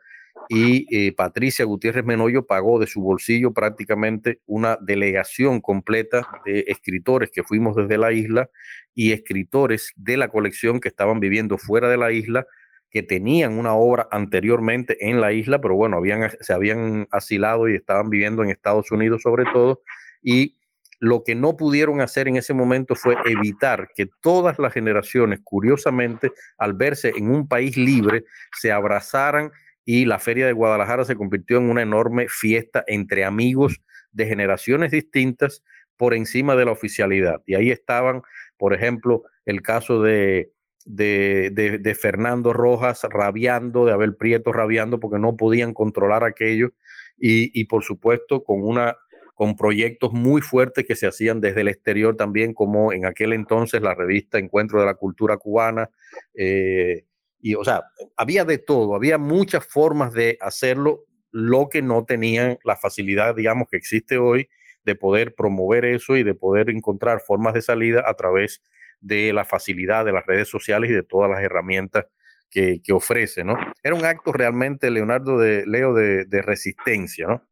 y eh, Patricia Gutiérrez Menoyo pagó de su bolsillo prácticamente una delegación completa de escritores que fuimos desde la isla y escritores de la colección que estaban viviendo fuera de la isla, que tenían una obra anteriormente en la isla, pero bueno, habían, se habían asilado y estaban viviendo en Estados Unidos sobre todo, y lo que no pudieron hacer en ese momento fue evitar que todas las generaciones, curiosamente, al verse en un país libre, se abrazaran y la Feria de Guadalajara se convirtió en una enorme fiesta entre amigos de generaciones distintas por encima de la oficialidad. Y ahí estaban, por ejemplo, el caso de, de, Fernando Rojas rabiando, de Abel Prieto rabiando porque no podían controlar aquello. Y, y por supuesto, con una con proyectos muy fuertes que se hacían desde el exterior también, como en aquel entonces la revista Encuentro de la Cultura Cubana. Eh, y, o sea, había de todo, había muchas formas de hacerlo, lo que no tenían la facilidad, digamos, que existe hoy de poder promover eso y de poder encontrar formas de salida a través de la facilidad de las redes sociales y de todas las herramientas que, que ofrece, ¿no? Era un acto realmente, Leonardo, de Leo, de, de resistencia, ¿no?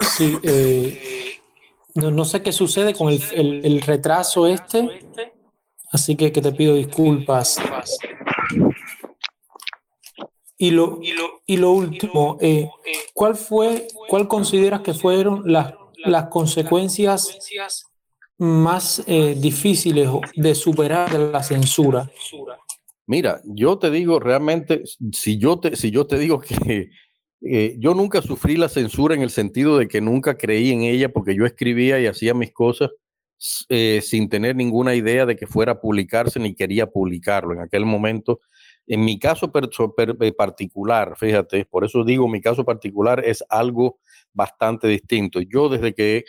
Sí, eh, no, sé qué sucede con el, retraso este, así que, te pido disculpas. Y lo, y lo, último, eh, ¿cuál fue, cuál consideras que fueron las, las consecuencias más eh, difíciles de superar de la censura? Mira, yo te digo realmente, si yo te, si yo te digo que eh, yo nunca sufrí la censura en el sentido de que nunca creí en ella porque yo escribía y hacía mis cosas eh, sin tener ninguna idea de que fuera a publicarse ni quería publicarlo en aquel momento. En mi caso eh, particular, fíjate, por eso digo, mi caso particular es algo bastante distinto. Yo desde que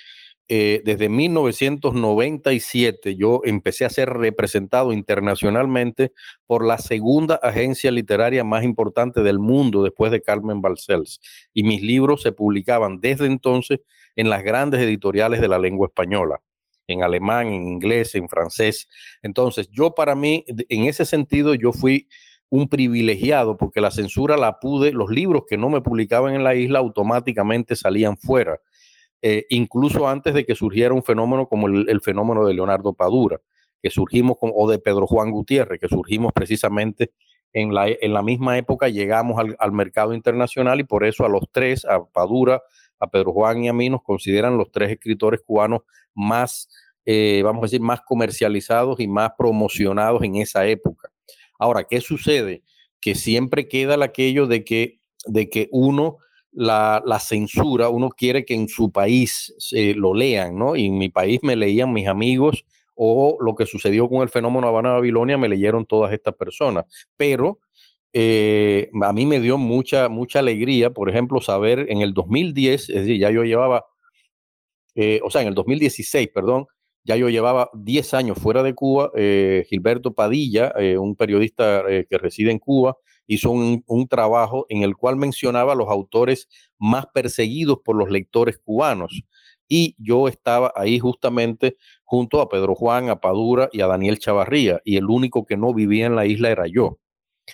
eh, desde 1997 yo empecé a ser representado internacionalmente por la segunda agencia literaria más importante del mundo después de Carmen Balcells. Y mis libros se publicaban desde entonces en las grandes editoriales de la lengua española, en alemán, en inglés, en francés. Entonces, yo para mí, en ese sentido, yo fui un privilegiado porque la censura la pude, los libros que no me publicaban en la isla automáticamente salían fuera eh, incluso antes de que surgiera un fenómeno como el, fenómeno de Leonardo Padura, que surgimos, o de Pedro Juan Gutiérrez, que surgimos precisamente en la, en la misma época, llegamos al, mercado internacional y por eso a los tres, a Padura, a Pedro Juan y a mí, nos consideran los tres escritores cubanos más, eh, vamos a decir, más comercializados y más promocionados en esa época. Ahora, ¿qué sucede? Que siempre queda aquello de que, de que uno la, censura, uno quiere que en su país se lo lean, ¿no? Y en mi país me leían mis amigos o lo que sucedió con el fenómeno Habana Babilonia, me leyeron todas estas personas. Pero eh, a mí me dio mucha, mucha alegría, por ejemplo, saber en el 2010, es decir, ya yo llevaba, eh, o sea, en el 2016, perdón, ya yo llevaba 10 años fuera de Cuba. Eh, Gilberto Padilla, un periodista que reside en Cuba, hizo un, trabajo en el cual mencionaba los autores más perseguidos por los lectores cubanos. Y yo estaba ahí justamente junto a Pedro Juan, a Padura y a Daniel Chavarría, y el único que no vivía en la isla era yo.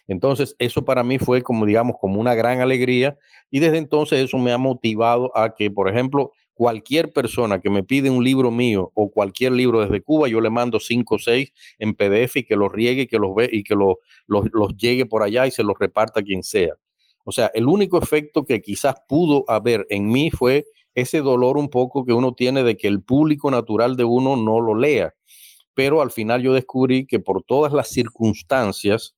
Entonces, eso para mí fue como, digamos, como una gran alegría, y desde entonces eso me ha motivado a que, por ejemplo, cualquier persona que me pide un libro mío o cualquier libro desde Cuba, yo le mando cinco o seis en PDF y que los riegue, que los ve y que los, los llegue por allá y se los reparta quien sea. O sea, el único efecto que quizás pudo haber en mí fue ese dolor un poco que uno tiene de que el público natural de uno no lo lea. Pero al final yo descubrí que por todas las circunstancias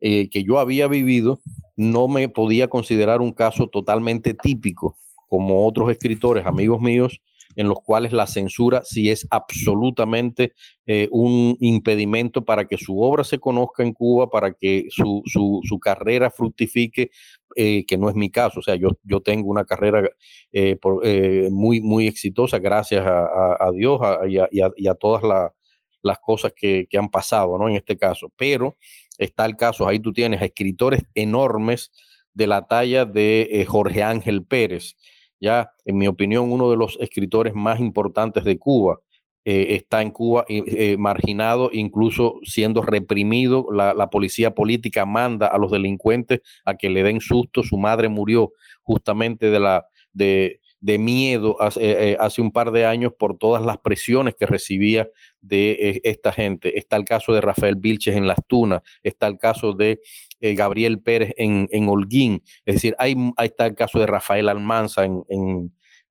eh, que yo había vivido, no me podía considerar un caso totalmente típico, como otros escritores, amigos míos, en los cuales la censura sí es absolutamente eh, un impedimento para que su obra se conozca en Cuba, para que su, su, carrera fructifique, eh, que no es mi caso. O sea, yo, yo tengo una carrera eh, muy, muy exitosa gracias a, Dios y, a, todas las cosas que, que, han pasado, ¿no? En este caso. Pero está el caso, ahí tú tienes a escritores enormes de la talla de Jorge Ángel Pérez, ya, en mi opinión, uno de los escritores más importantes de Cuba. Eh, está en Cuba eh, marginado, incluso siendo reprimido. La, policía política manda a los delincuentes a que le den susto. Su madre murió justamente de, la, de, de miedo hace, eh, hace, un par de años por todas las presiones que recibía de esta gente. Está el caso de Rafael Vilches en Las Tunas, está el caso de eh, Gabriel Pérez en, en, Holguín. Es decir, hay, ahí está el caso de Rafael Almanza en,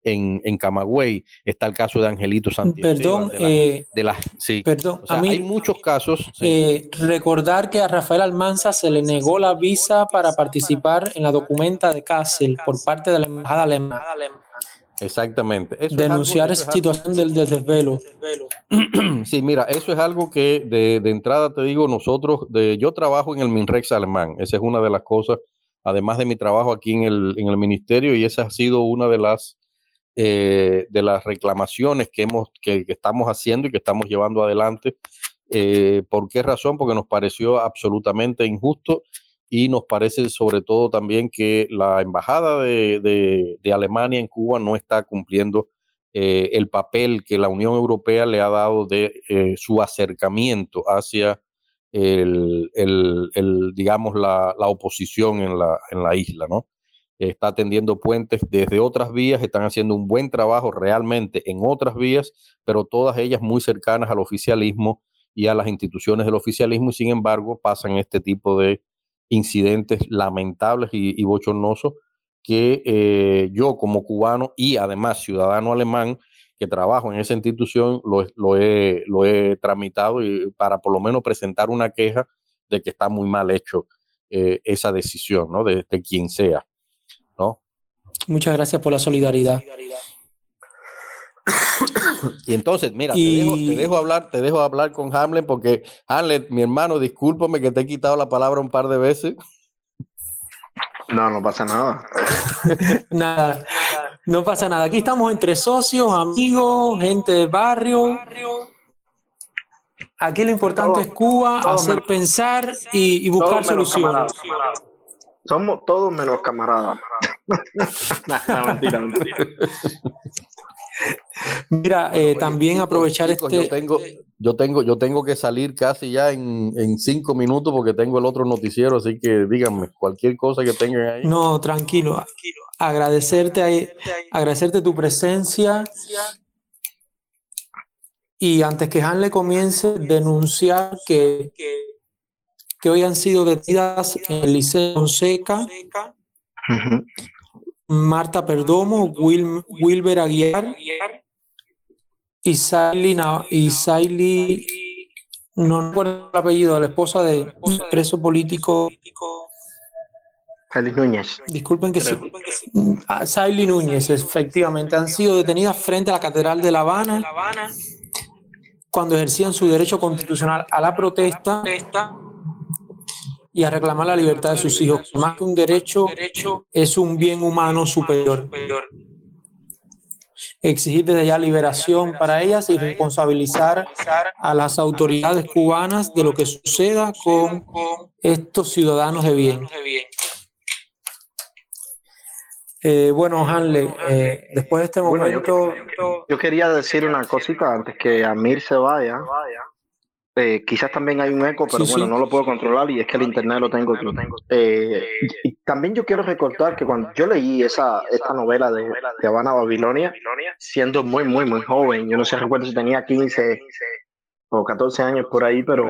en, en, Camagüey, está el caso de Angelito Santiago. Perdón, de, la, eh, sí. perdón hay muchos casos. Eh, recordar que a Rafael Almanza se le negó la visa para participar en la documenta de Kassel por parte de la embajada alemana. Exactamente. Denunciar esa situación del, desvelo. Sí, mira, eso es algo que de, de entrada te digo, nosotros, de, yo trabajo en el MINREX alemán, esa es una de las cosas, además de mi trabajo aquí en el, en el ministerio, y esa ha sido una de las, eh, de las reclamaciones que, hemos, que, estamos haciendo y que estamos llevando adelante. Eh, ¿Por qué razón? Porque nos pareció absolutamente injusto y nos parece sobre todo también que la embajada de, Alemania en Cuba no está cumpliendo eh, el papel que la Unión Europea le ha dado de eh, su acercamiento hacia el, digamos, la, oposición en la, en la isla, ¿no? Está tendiendo puentes desde otras vías, están haciendo un buen trabajo realmente en otras vías, pero todas ellas muy cercanas al oficialismo y a las instituciones del oficialismo, y sin embargo pasan este tipo de incidentes lamentables y, bochornosos que eh, yo como cubano y además ciudadano alemán que trabajo en esa institución lo, lo, he, lo he tramitado y para por lo menos presentar una queja de que está muy mal hecho eh, esa decisión, ¿no? De, de, quien sea, ¿no? Muchas gracias por la solidaridad. Y entonces, mira, Te, dejo, hablar, te dejo hablar con Hamlet porque Hamlet, mi hermano, discúlpame que te he quitado la palabra un par de veces. No, no pasa nada. nada, no pasa nada. Aquí estamos entre socios, amigos, gente del barrio. Aquí lo importante es Cuba, hacer pensar y, buscar soluciones. Somos todos menos camaradas. mentira, mentira. Mira, eh, también aprovechar este. Yo tengo, yo tengo, yo tengo que salir casi ya en, cinco minutos porque tengo el otro noticiero, así que díganme cualquier cosa que tengan ahí. No, tranquilo. Agradecerte, agradecerte tu presencia. Y antes que Han le comience, denunciar que, que hoy han sido detenidas en el Liceo Fonseca. Marta Perdomo, Wilber Aguiar y Saily, no recuerdo el apellido, la esposa de preso político. Saily Núñez. Disculpen que sí. Ah, Núñez, efectivamente, han sido detenidas frente a la Catedral de La Habana cuando ejercían su derecho constitucional a la protesta y a reclamar la libertad de sus hijos. Más que un derecho, es un bien humano superior. Exigir desde ya liberación para ellas y responsabilizar a las autoridades cubanas de lo que suceda con estos ciudadanos de bien. Eh, bueno, Hanley, eh, después de este momento... yo, quería decir una cosita antes que Amir se vaya. Eh, quizás también hay un eco, pero bueno, no lo puedo controlar y es que el internet lo tengo. Eh, y también yo quiero recordar que cuando yo leí esa esta novela de, de Habana Babilonia, siendo muy, muy, muy joven, yo no sé, recuerdo si tenía 15 o 14 años por ahí, pero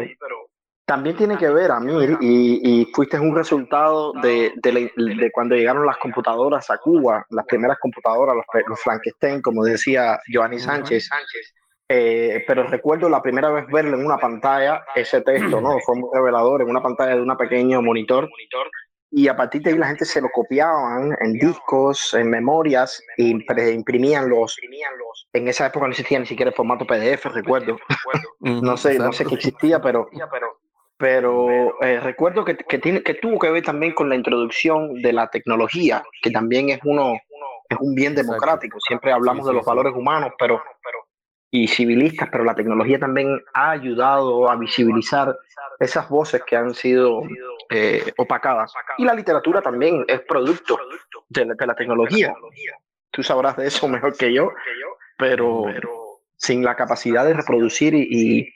también tiene que ver a mí y, y fuiste un resultado de, de, cuando llegaron las computadoras a Cuba, las primeras computadoras, los, los Frankenstein, como decía Giovanni Sánchez. Eh, pero recuerdo la primera vez verlo en una pantalla, ese texto, ¿no? Fue muy revelador, en una pantalla de un pequeño monitor. Y a partir de ahí la gente se lo copiaban en discos, en memorias, y imprimían los. En esa época no existía ni siquiera el formato PDF, recuerdo. no sé, no sé qué existía, pero pero eh, recuerdo que, que, tiene, que tuvo que ver también con la introducción de la tecnología, que también es, uno, es un bien democrático. Siempre hablamos de los valores humanos pero, y civilistas, pero la tecnología también ha ayudado a visibilizar esas voces que han sido eh, opacadas. Y la literatura también es producto de la, tecnología. Tú sabrás de eso mejor que yo, pero sin la capacidad de reproducir y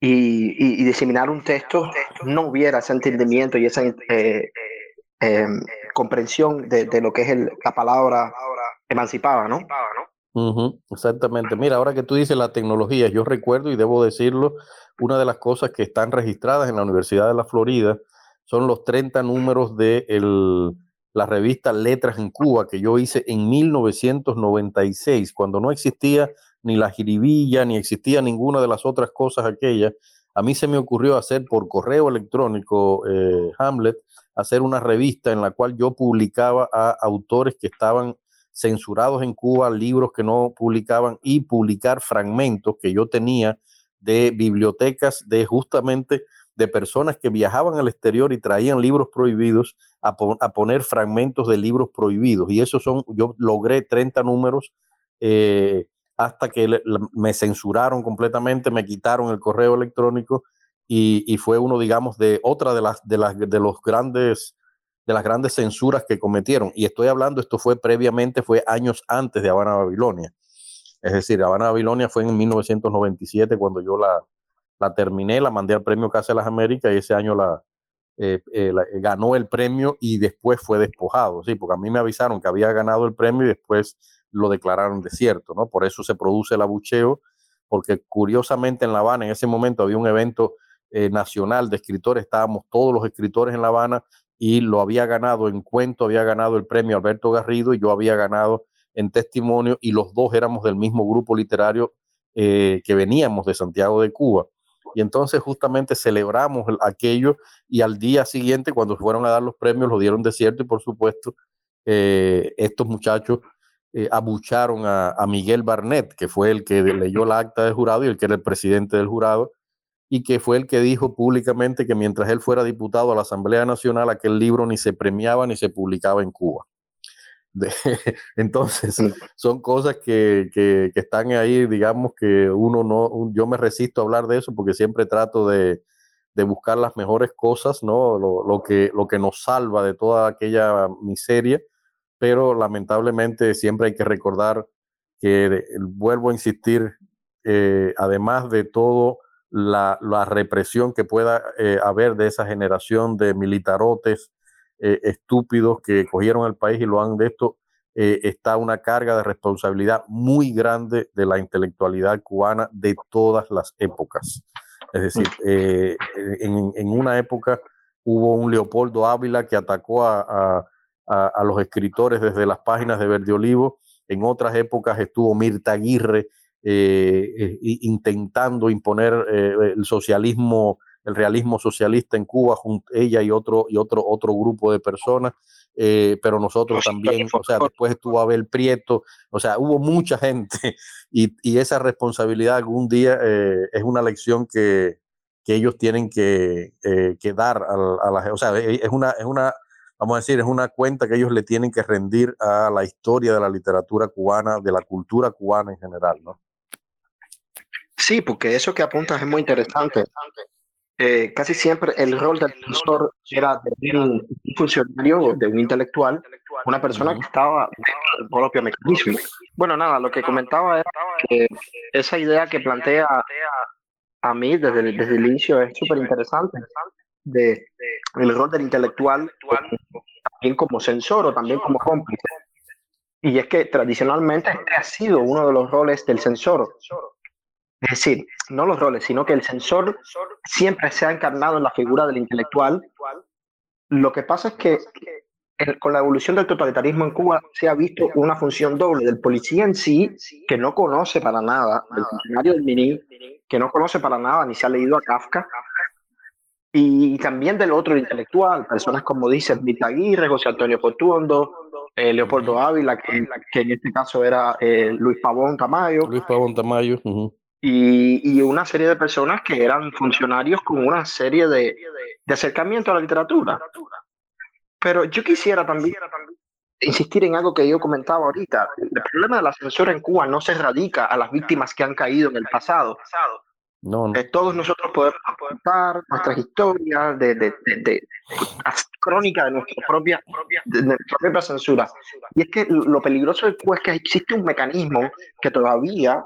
y, y, diseminar un texto, no hubiera ese entendimiento y esa eh, eh, comprensión de, de, lo que es el, la palabra emancipada, ¿no? Exactamente. Mira, ahora que tú dices la tecnología, yo recuerdo y debo decirlo, una de las cosas que están registradas en la Universidad de la Florida son los 30 números de el, la revista Letras en Cuba que yo hice en 1996, cuando no existía ni la jiribilla, ni existía ninguna de las otras cosas aquellas. A mí se me ocurrió hacer por correo electrónico, eh, Hamlet, hacer una revista en la cual yo publicaba a autores que estaban censurados en Cuba, libros que no publicaban y publicar fragmentos que yo tenía de bibliotecas de justamente de personas que viajaban al exterior y traían libros prohibidos a, poner fragmentos de libros prohibidos. Y esos son, yo logré 30 números eh, hasta que me censuraron completamente, me quitaron el correo electrónico y, fue uno, digamos, de otra de las, de las de los grandes de las grandes censuras que cometieron. Y estoy hablando, esto fue previamente, fue años antes de Habana Babilonia. Es decir, Habana Babilonia fue en 1997 cuando yo la, la terminé, la mandé al premio Casa de las Américas y ese año la, eh, eh, ganó el premio y después fue despojado, sí, porque a mí me avisaron que había ganado el premio y después lo declararon desierto, ¿no? Por eso se produce el abucheo, porque curiosamente en La Habana en ese momento había un evento eh, nacional de escritores, estábamos todos los escritores en La Habana y lo había ganado en cuento, había ganado el premio Alberto Garrido y yo había ganado en testimonio y los dos éramos del mismo grupo literario eh, que veníamos de Santiago de Cuba. Y entonces justamente celebramos aquello y al día siguiente, cuando fueron a dar los premios, lo dieron desierto y por supuesto eh, estos muchachos eh, abucharon a, Miguel Barnett, que fue el que leyó la acta del jurado y el que era el presidente del jurado, y que fue el que dijo públicamente que mientras él fuera diputado a la Asamblea Nacional, aquel libro ni se premiaba ni se publicaba en Cuba. entonces, son cosas que, que, están ahí, digamos que uno no, yo me resisto a hablar de eso porque siempre trato de, de buscar las mejores cosas, ¿no? Lo, lo, que, lo que nos salva de toda aquella miseria pero lamentablemente siempre hay que recordar que, vuelvo a insistir, eh, además de todo la, represión que pueda eh, haber de esa generación de militarotes eh, estúpidos que cogieron el país y lo han de esto, está una carga de responsabilidad muy grande de la intelectualidad cubana de todas las épocas. Es decir, en, en, una época hubo un Leopoldo Ávila que atacó a a, los escritores desde las páginas de Verde Olivo. En otras épocas estuvo Mirta Aguirre eh, eh, intentando imponer eh, el socialismo, el realismo socialista en Cuba, junto, ella y otro, y otro, otro grupo de personas. pero nosotros también, o sea, después estuvo Abel Prieto, o sea, hubo mucha gente y, y esa responsabilidad algún día es una lección que, que ellos tienen que, que dar a, a la, o sea, es una, es una vamos a decir, es una cuenta que ellos le tienen que rendir a la historia de la literatura cubana, de la cultura cubana en general, ¿no? Sí, porque eso que apuntas es muy interesante. Eh, casi siempre el rol del profesor era de un funcionario, de un intelectual, una persona que estaba en el propio mecanismo. Bueno, nada, lo que comentaba era que esa idea que plantea a mí desde, desde el inicio es súper interesante de, el rol del intelectual también como sensor o también como cómplice. Y es que tradicionalmente este ha sido uno de los roles del sensor. Es decir, no los roles, sino que el sensor siempre se ha encarnado en la figura del intelectual. Lo que pasa es que con la evolución del totalitarismo en Cuba se ha visto una función doble del policía en sí, que no conoce para nada, del funcionario del MINI, que no conoce para nada ni se ha leído a Kafka, y también del otro intelectual, personas como dice Vita Aguirre, José Antonio Portuondo, eh, Leopoldo Ávila, que, en este caso era eh, Luis Pavón Tamayo. Luis Pavón Tamayo. Y, y, una serie de personas que eran funcionarios con una serie de, de acercamiento a la literatura. Pero yo quisiera también insistir en algo que yo comentaba ahorita. El problema de la censura en Cuba no se radica a las víctimas que han caído en el pasado. No, eh, todos nosotros podemos contar nuestras historias de, de, de, crónica de nuestra propia, de nuestra propia censura. Y es que lo peligroso del Cuba es que existe un mecanismo que todavía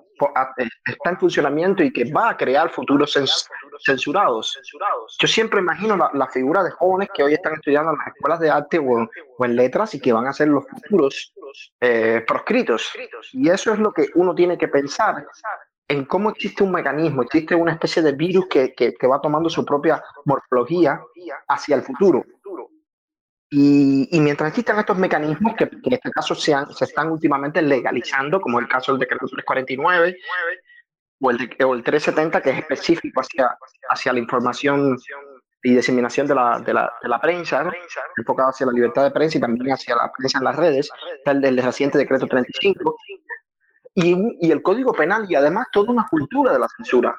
está en funcionamiento y que va a crear futuros censurados. Yo siempre imagino la, figura de jóvenes que hoy están estudiando en las escuelas de arte o, en letras y que van a ser los futuros eh, proscritos. Y eso es lo que uno tiene que pensar en cómo existe un mecanismo, existe una especie de virus que, que, va tomando su propia morfología hacia el futuro. Y, y, mientras existan estos mecanismos que, en este caso se, se están últimamente legalizando, como el caso del decreto 349 o el, o el 370, que es específico hacia, hacia la información y diseminación de la, de la, de la prensa, enfocado hacia la libertad de prensa y también hacia la prensa en las redes, está el del reciente decreto 35, y, y, el código penal y además toda una cultura de la censura.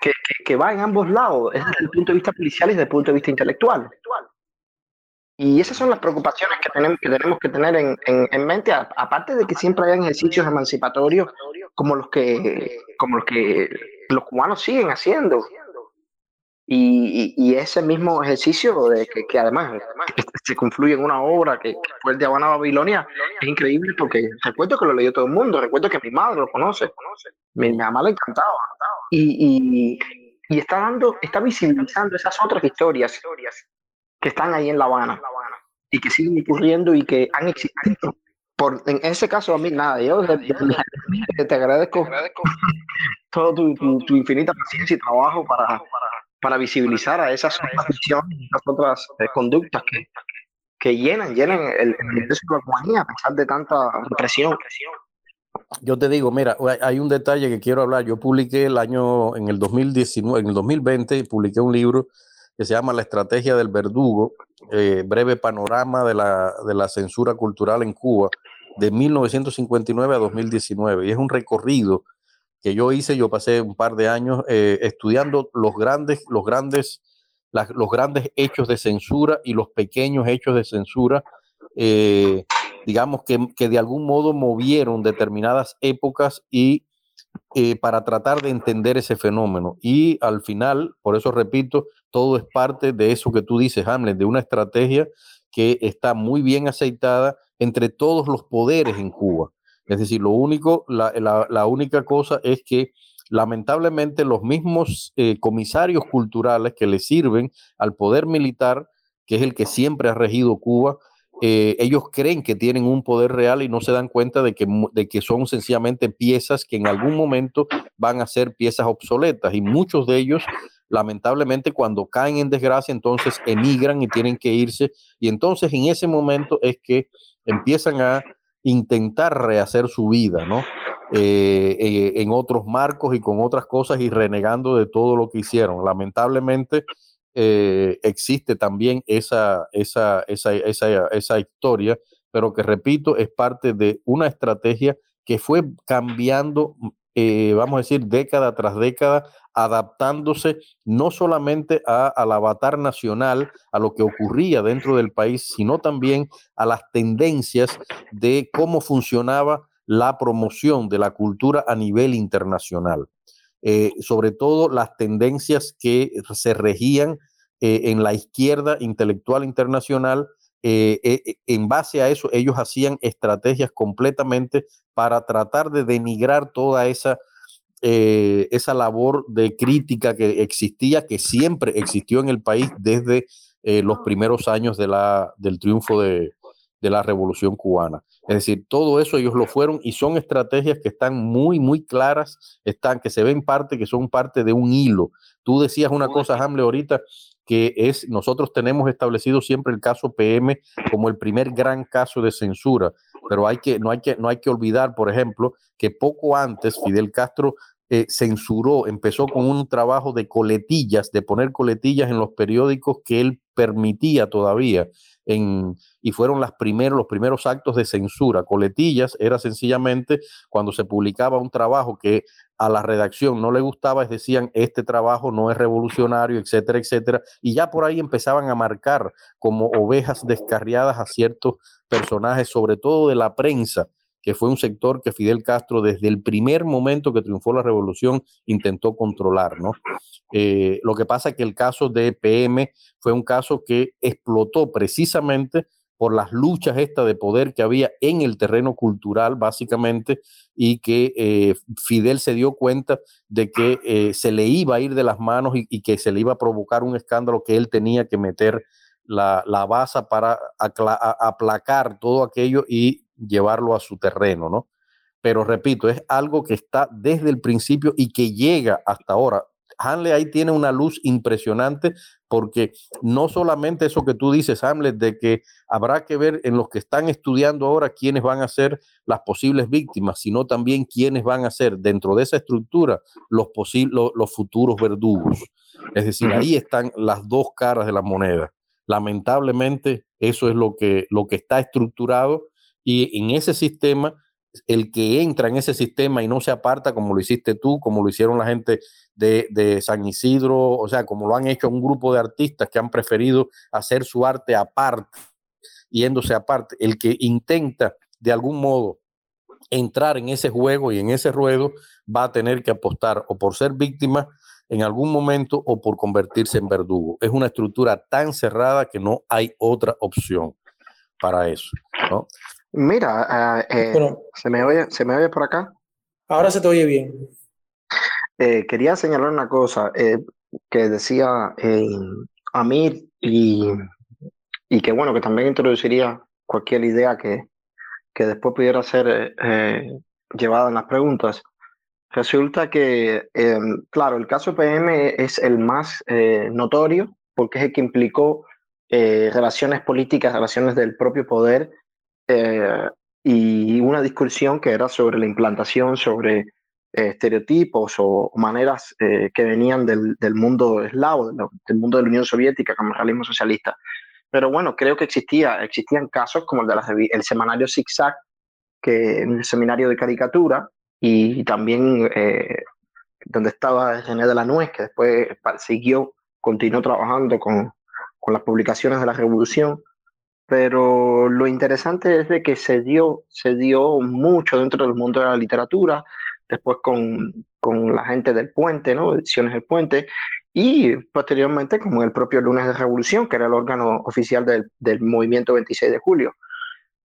que, que, va en ambos lados, desde el punto de vista policial y desde el punto de vista intelectual. Y esas son las preocupaciones que tenemos que, tenemos que tener en, en, en mente, aparte de que siempre hay ejercicios emancipatorios como los que, como los que los cubanos siguen haciendo. Y, y, ese mismo ejercicio, de que, que además se confluye en una obra que, fue el de Habana Babilonia, es increíble porque recuerdo que lo leyó todo el mundo, recuerdo que mi madre lo conoce, mi, mamá le encantaba. Y, y, está dando, está visibilizando esas otras historias que están ahí en La Habana y que siguen ocurriendo y que han existido. Por, en ese caso, a mí nada, yo te, agradezco todo tu, tu infinita paciencia y trabajo para para visibilizar a esas otras esas otras eh, conductas que, que llenan, llenan el, el de la a pesar de tanta represión. Yo te digo, mira, hay un detalle que quiero hablar. Yo publiqué el año, en el 2019, en el 2020, publiqué un libro se llama La estrategia del verdugo, eh, breve panorama de la, de la censura cultural en Cuba, de 1959 a 2019. Y es un recorrido que yo hice, yo pasé un par de años eh, estudiando los grandes, los grandes, los grandes hechos de censura y los pequeños hechos de censura, eh, digamos que, que, de algún modo movieron determinadas épocas y para tratar de entender ese fenómeno. Y al final, por eso repito, todo es parte de eso que tú dices, Hamlet, de una estrategia que está muy bien aceitada entre todos los poderes en Cuba. Es decir, lo único, la, la, única cosa es que lamentablemente los mismos eh, comisarios culturales que le sirven al poder militar, que es el que siempre ha regido Cuba, eh, ellos creen que tienen un poder real y no se dan cuenta de que, de que son sencillamente piezas que en algún momento van a ser piezas obsoletas y muchos de ellos lamentablemente cuando caen en desgracia entonces emigran y tienen que irse y entonces en ese momento es que empiezan a intentar rehacer su vida, ¿no? Eh, eh, en otros marcos y con otras cosas y renegando de todo lo que hicieron. Lamentablemente eh, existe también esa, esa, esa, esa, esa historia, pero que repito, es parte de una estrategia que fue cambiando, vamos a decir, década tras década, adaptándose no solamente a, al avatar nacional, a lo que ocurría dentro del país, sino también a las tendencias de cómo funcionaba la promoción de la cultura a nivel internacional. Eh, sobre todo las tendencias que se regían eh, en la izquierda intelectual internacional. Eh, en base a eso, ellos hacían estrategias completamente para tratar de denigrar toda esa esa labor de crítica que existía, que siempre existió en el país desde los primeros años de la, del triunfo de, de la revolución cubana. Es decir, todo eso ellos lo fueron y son estrategias que están muy, muy claras, están, que se ven parte, que son parte de un hilo. Tú decías una cosa, Hamle, ahorita, que es, nosotros tenemos establecido siempre el caso PM como el primer gran caso de censura, pero hay que, no, hay que, no hay que olvidar, por ejemplo, que poco antes Fidel Castro eh, censuró, empezó con un trabajo de coletillas, de poner coletillas en los periódicos que él permitía todavía en, y fueron las los primeros actos de censura. Coletillas era sencillamente cuando se publicaba un trabajo que a la redacción no le gustaba, decían, este trabajo no es revolucionario, etcétera, etcétera, y ya por ahí empezaban a marcar como ovejas descarriadas a ciertos personajes, sobre todo de la prensa, que fue un sector que Fidel Castro desde el primer momento que triunfó la revolución intentó controlar, ¿no? Eh, lo que pasa es que el caso de PM fue un caso que explotó precisamente por las luchas esta de poder que había en el terreno cultural, básicamente, y que eh, Fidel se dio cuenta de que eh, se le iba a ir de las manos y, que se le iba a provocar un escándalo que él tenía que meter la, la para aplacar todo aquello y llevarlo a su terreno, ¿no? Pero repito, es algo que está desde el principio y que llega hasta ahora. Hanley ahí tiene una luz impresionante porque no solamente eso que tú dices, Hamlet, de que habrá que ver en los que están estudiando ahora quiénes van a ser las posibles víctimas, sino también quiénes van a ser dentro de esa estructura los, los futuros verdugos. Es decir, ahí están las dos caras de la moneda. Lamentablemente, eso es lo que, lo que está estructurado y en ese sistema el que entra en ese sistema y no se aparta como lo hiciste tú, como lo hicieron la gente de, San Isidro, o sea, como lo han hecho un grupo de artistas que han preferido hacer su arte aparte, yéndose aparte, el que intenta de algún modo entrar en ese juego y en ese ruedo va a tener que apostar o por ser víctima en algún momento o por convertirse en verdugo. Es una estructura tan cerrada que no hay otra opción para eso. ¿no? Mira, ah, eh, ¿se, me oye, ¿se me oye por acá? Ahora se te oye bien. Eh, quería señalar una cosa eh, que decía Amir y, y que bueno, que también introduciría cualquier idea que, que después pudiera ser llevada en las preguntas. Resulta que, claro, el caso PM es el más notorio porque es el que implicó relaciones políticas, relaciones del propio poder eh, y una discusión que era sobre la implantación, sobre eh, estereotipos o maneras eh, que venían del, del mundo eslavo, del, mundo de la Unión Soviética, como el realismo socialista. Pero bueno, creo que existía, existían casos como el del semanario Zigzag, que en el seminario de caricatura, y también donde estaba René de la Nuez, que después siguió, continuó trabajando con, con las publicaciones de la Revolución pero lo interesante es de que se dio, se dio mucho dentro del mundo de la literatura, después con, con la gente del Puente, ¿no? Ediciones del Puente, y posteriormente como el propio Lunes de Revolución, que era el órgano oficial del, del movimiento 26 de julio.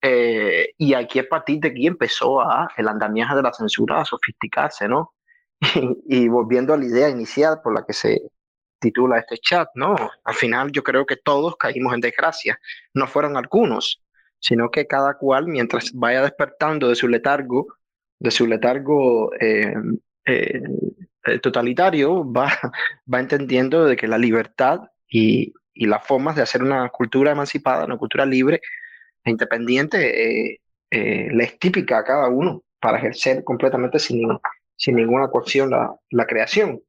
Eh, y aquí a partir de aquí empezó a, el andamiaje de la censura a sofisticarse, ¿no? Y volviendo a la idea inicial por la que se, titula este chat, ¿no? Al final yo creo que todos caímos en desgracia, no fueron algunos, sino que cada cual mientras vaya despertando de su letargo, de su letargo eh, eh, eh, totalitario, va, va entendiendo de que la libertad y, y, las formas de hacer una cultura emancipada, una cultura libre e independiente, le es típica a cada uno para ejercer completamente sin, sin ninguna coacción la, la creación.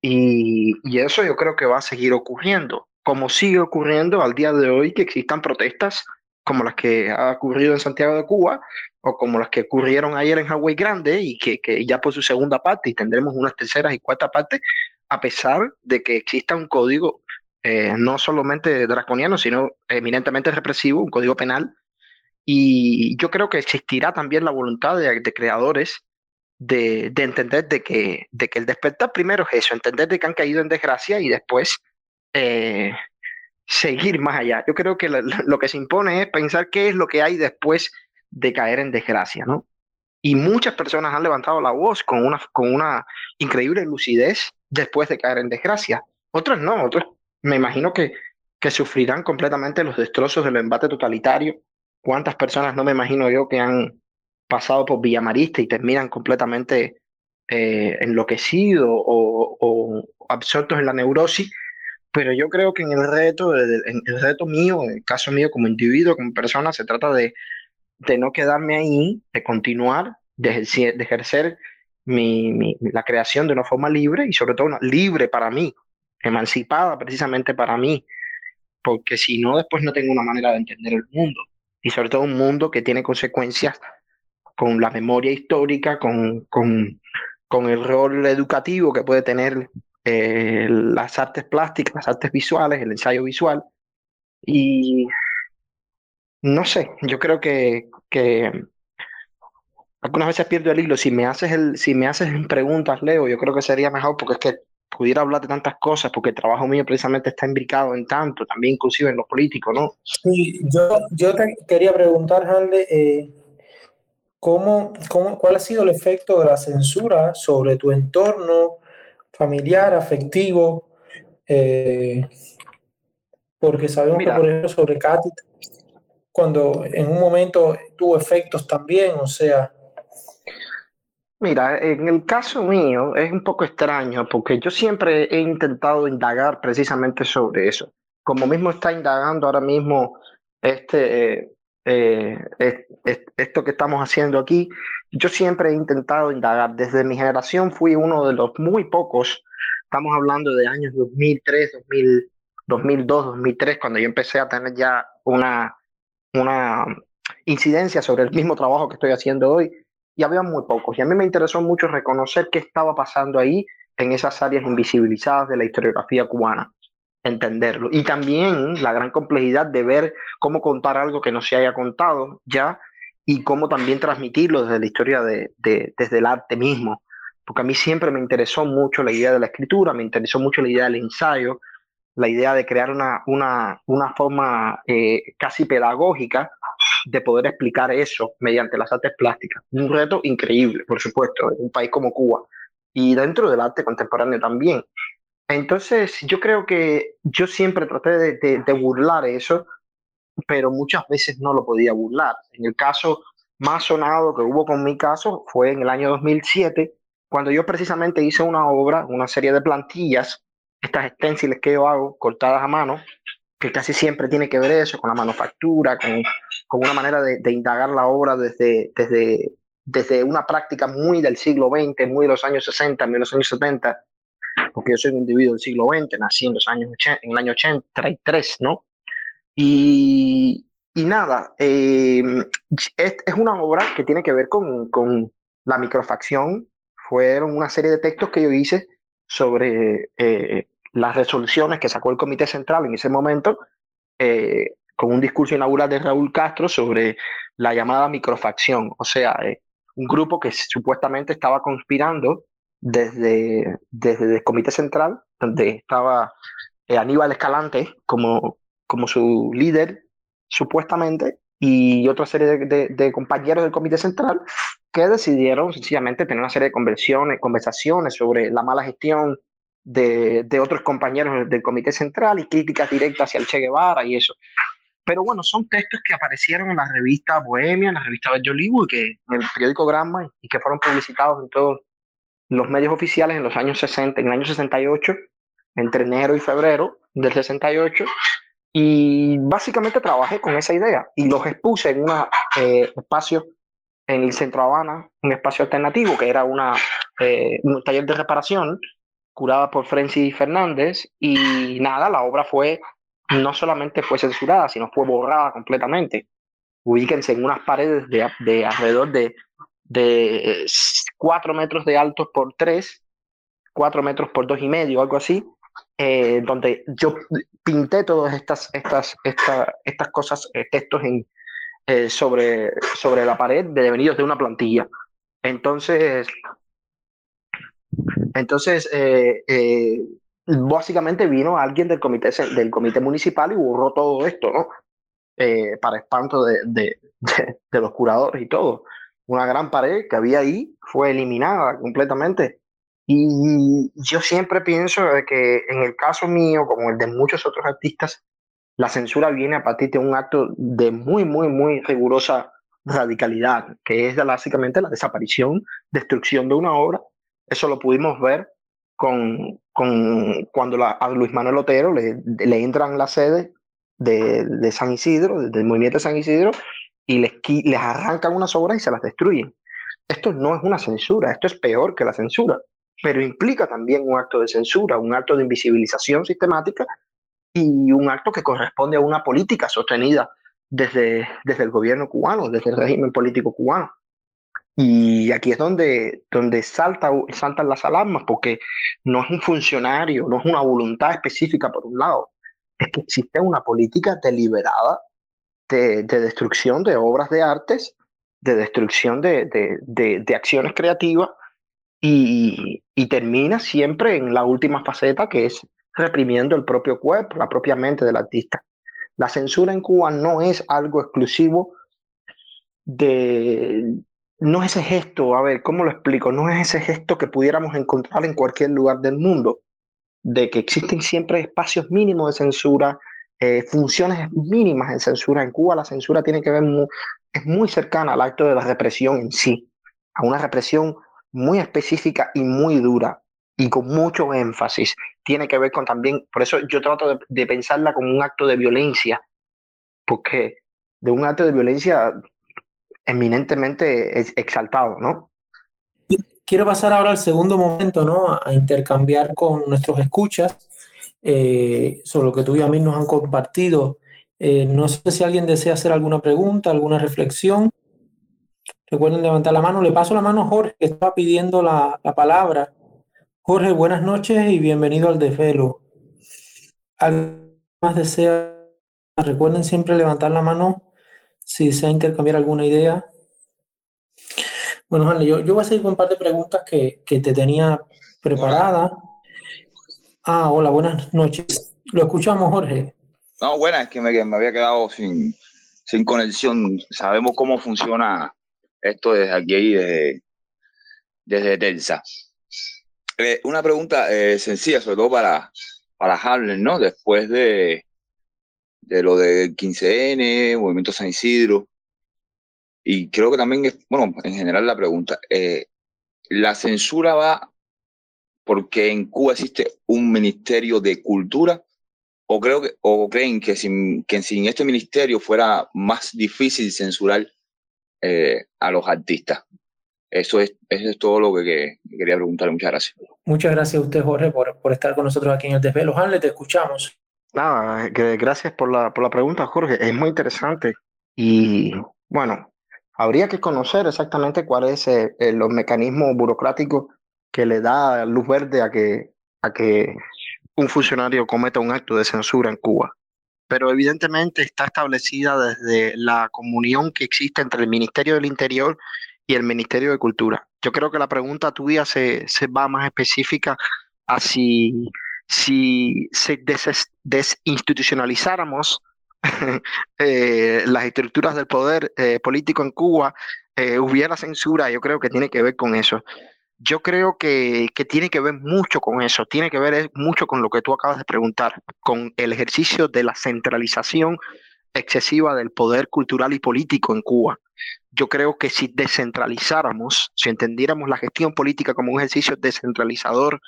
Y, eso yo creo que va a seguir ocurriendo, como sigue ocurriendo al día de hoy que existan protestas como las que ha ocurrido en Santiago de Cuba o como las que ocurrieron ayer en Hawái Grande y que, que ya por su segunda parte y tendremos unas terceras y cuarta parte, a pesar de que exista un código eh, no solamente draconiano, sino eminentemente represivo, un código penal. Y yo creo que existirá también la voluntad de, de creadores de, entender de que, de que el despertar primero es eso, entender de que han caído en desgracia y después eh, seguir más allá. Yo creo que lo, que se impone es pensar qué es lo que hay después de caer en desgracia, ¿no? Y muchas personas han levantado la voz con una, con una increíble lucidez después de caer en desgracia. Otros no, otros me imagino que, que sufrirán completamente los destrozos del embate totalitario. ¿Cuántas personas no me imagino yo que han pasado por Villamarista y terminan completamente eh, enloquecidos o, o, absortos en la neurosis? Pero yo creo que en el reto, en el reto mío, en el caso mío como individuo, como persona, se trata de, de no quedarme ahí, de continuar, de ejercer, de ejercer mi, mi, la creación de una forma libre y sobre todo una, libre para mí, emancipada precisamente para mí, porque si no, después no tengo una manera de entender el mundo y sobre todo un mundo que tiene consecuencias con la memoria histórica, con, con, con el rol educativo que puede tener eh, las artes plásticas, las artes visuales, el ensayo visual. Y no sé, yo creo que, que algunas veces pierdo el hilo. Si me haces el, si me haces preguntas, Leo, yo creo que sería mejor porque es que pudiera hablar de tantas cosas, porque el trabajo mío precisamente está imbricado en tanto, también inclusive en lo político, ¿no? Sí, yo, yo te quería preguntar, Halde, eh, ¿cómo, cómo, ¿cuál ha sido el efecto de la censura sobre tu entorno familiar, afectivo? Eh, porque sabemos que, por ejemplo, sobre Katy, cuando en un momento tuvo efectos también, o sea, Mira, en el caso mío es un poco extraño porque yo siempre he intentado indagar precisamente sobre eso. Como mismo está indagando ahora mismo este, eh, esto que estamos haciendo aquí, yo siempre he intentado indagar. Desde mi generación fui uno de los muy pocos, estamos hablando de años 2003, 2000, 2002, 2003, cuando yo empecé a tener ya una, una incidencia sobre el mismo trabajo que estoy haciendo hoy y había muy pocos. Y a mí me interesó mucho reconocer qué estaba pasando ahí en esas áreas invisibilizadas de la historiografía cubana, entenderlo. Y también la gran complejidad de ver cómo contar algo que no se haya contado ya y cómo también transmitirlo desde la historia, de, desde el arte mismo. Porque a mí siempre me interesó mucho la idea de la escritura, me interesó mucho la idea del ensayo, la idea de crear una, una, una forma eh, casi pedagógica de poder explicar eso mediante las artes plásticas. Un reto increíble, por supuesto, en un país como Cuba y dentro del arte contemporáneo también. Entonces, yo creo que yo siempre traté de, burlar eso, pero muchas veces no lo podía burlar. En el caso más sonado que hubo con mi caso fue en el año 2007, cuando yo precisamente hice una obra, una serie de plantillas, estas esténciles que yo hago, cortadas a mano, que casi siempre tiene que ver eso, con la manufactura, con, una manera de, de, indagar la obra desde, desde, desde una práctica muy del siglo XX, muy de los años 60, muy de los años 70, porque yo soy un individuo del siglo XX, nací en, los años 80, en el año 83, ¿no? Y, y nada, eh, es, es, una obra que tiene que ver con, con la microfacción, fueron una serie de textos que yo hice sobre eh, las resoluciones que sacó el Comité Central en ese momento, eh, con un discurso inaugural de Raúl Castro sobre la llamada microfacción, o sea, eh, un grupo que supuestamente estaba conspirando desde, desde el Comité Central, donde estaba eh, Aníbal Escalante como, como su líder, supuestamente, y otra serie de, de, de, compañeros del Comité Central que decidieron sencillamente tener una serie de conversaciones, conversaciones sobre la mala gestión de, de, otros compañeros del Comité Central y críticas directas hacia el Che Guevara y eso. Pero bueno, son textos que aparecieron en la revista Bohemia, en la revista Bello y que en el periódico Gramma y que fueron publicitados en todos los medios oficiales en los años 60, en el año 68, entre enero y febrero del 68. Y básicamente trabajé con esa idea y los expuse en un eh, espacio en el centro Habana, un espacio alternativo que era una, eh, un taller de reparación curada por Francis Fernández y nada, la obra fue, no solamente fue censurada, sino fue borrada completamente. Ubíquense en unas paredes de, de alrededor de, de 4 metros de alto por 3, 4 metros por dos y medio, algo así, eh, donde yo pinté todas estas, estas, esta, estas cosas, eh, textos en, eh, sobre, sobre la pared de devenidos de una plantilla. Entonces, entonces, eh, eh, básicamente vino alguien del comité, del comité municipal y borró todo esto, ¿no? Eh, para espanto de, de, los curadores y todo. Una gran pared que había ahí fue eliminada completamente. Y yo siempre pienso que en el caso mío, como el de muchos otros artistas, la censura viene a partir de un acto de muy, muy, muy rigurosa radicalidad, que es básicamente la desaparición, destrucción de una obra. Eso lo pudimos ver con, con cuando a Luis Manuel Otero le, le entran la sede de, de San Isidro, del movimiento de San Isidro, y les, les arrancan unas obras y se las destruyen. Esto no es una censura, esto es peor que la censura, pero implica también un acto de censura, un acto de invisibilización sistemática y un acto que corresponde a una política sostenida desde, desde el gobierno cubano, desde el régimen político cubano. Y aquí es donde, donde salta, saltan las alarmas, porque no es un funcionario, no es una voluntad específica por un lado, es que existe una política deliberada de, destrucción de obras de artes, de destrucción de, de, acciones creativas y, y, termina siempre en la última faceta que es reprimiendo el propio cuerpo, la propia mente del artista. La censura en Cuba no es algo exclusivo de... No es ese gesto, a ver, ¿cómo lo explico? No es ese gesto que pudiéramos encontrar en cualquier lugar del mundo, de que existen siempre espacios mínimos de censura, eh, funciones mínimas de censura. En Cuba la censura tiene que ver, es muy cercana al acto de la represión en sí, a una represión muy específica y muy dura y con mucho énfasis. Tiene que ver con también, por eso yo trato de, pensarla como un acto de violencia, porque de un acto de violencia eminentemente exaltado, ¿no? Quiero pasar ahora al segundo momento, ¿no? A intercambiar con nuestros escuchas eh, sobre lo que tú y a mí nos han compartido. Eh, no sé si alguien desea hacer alguna pregunta, alguna reflexión. Recuerden levantar la mano. Le paso la mano a Jorge, que está pidiendo la, la palabra. Jorge, buenas noches y bienvenido al Defelo. ¿Alguien más desea? Recuerden siempre levantar la mano si desea intercambiar alguna idea. Bueno, yo, yo voy a seguir con un par de preguntas que, que te tenía preparada. Ah, hola, buenas noches. Lo escuchamos, Jorge. No, buena, es que me, había quedado sin, conexión. Sabemos cómo funciona esto desde aquí, desde, desde Telsa. Eh, una pregunta eh, sencilla, sobre todo para, para Harlem, ¿no? Después de, de lo del 15N, Movimiento San Isidro, y creo que también es, bueno, en general la pregunta, eh, ¿la censura va porque en Cuba existe un ministerio de cultura o creo que o creen que sin que sin este ministerio fuera más difícil censurar eh, a los artistas. Eso es eso es todo lo que, quería preguntar muchas gracias. Muchas gracias a usted Jorge por, por estar con nosotros aquí en el Desvelo. Hanle te escuchamos. Nada gracias por la por la pregunta Jorge. Es muy interesante. Y bueno habría que conocer exactamente cuáles son eh, los mecanismos burocráticos que le da luz verde a que, a que un funcionario cometa un acto de censura en Cuba. Pero evidentemente está establecida desde la comunión que existe entre el Ministerio del Interior y el Ministerio de Cultura. Yo creo que la pregunta tuya se, se va más específica a si, si se desinstitucionalizáramos eh, las estructuras del poder eh, político en Cuba, eh, hubiera censura, yo creo que tiene que ver con eso yo creo que, que, tiene que ver mucho con eso, tiene que ver mucho con lo que tú acabas de preguntar, con el ejercicio de la centralización excesiva del poder cultural y político en Cuba. Yo creo que si descentralizáramos, si entendiéramos la gestión política como un ejercicio descentralizador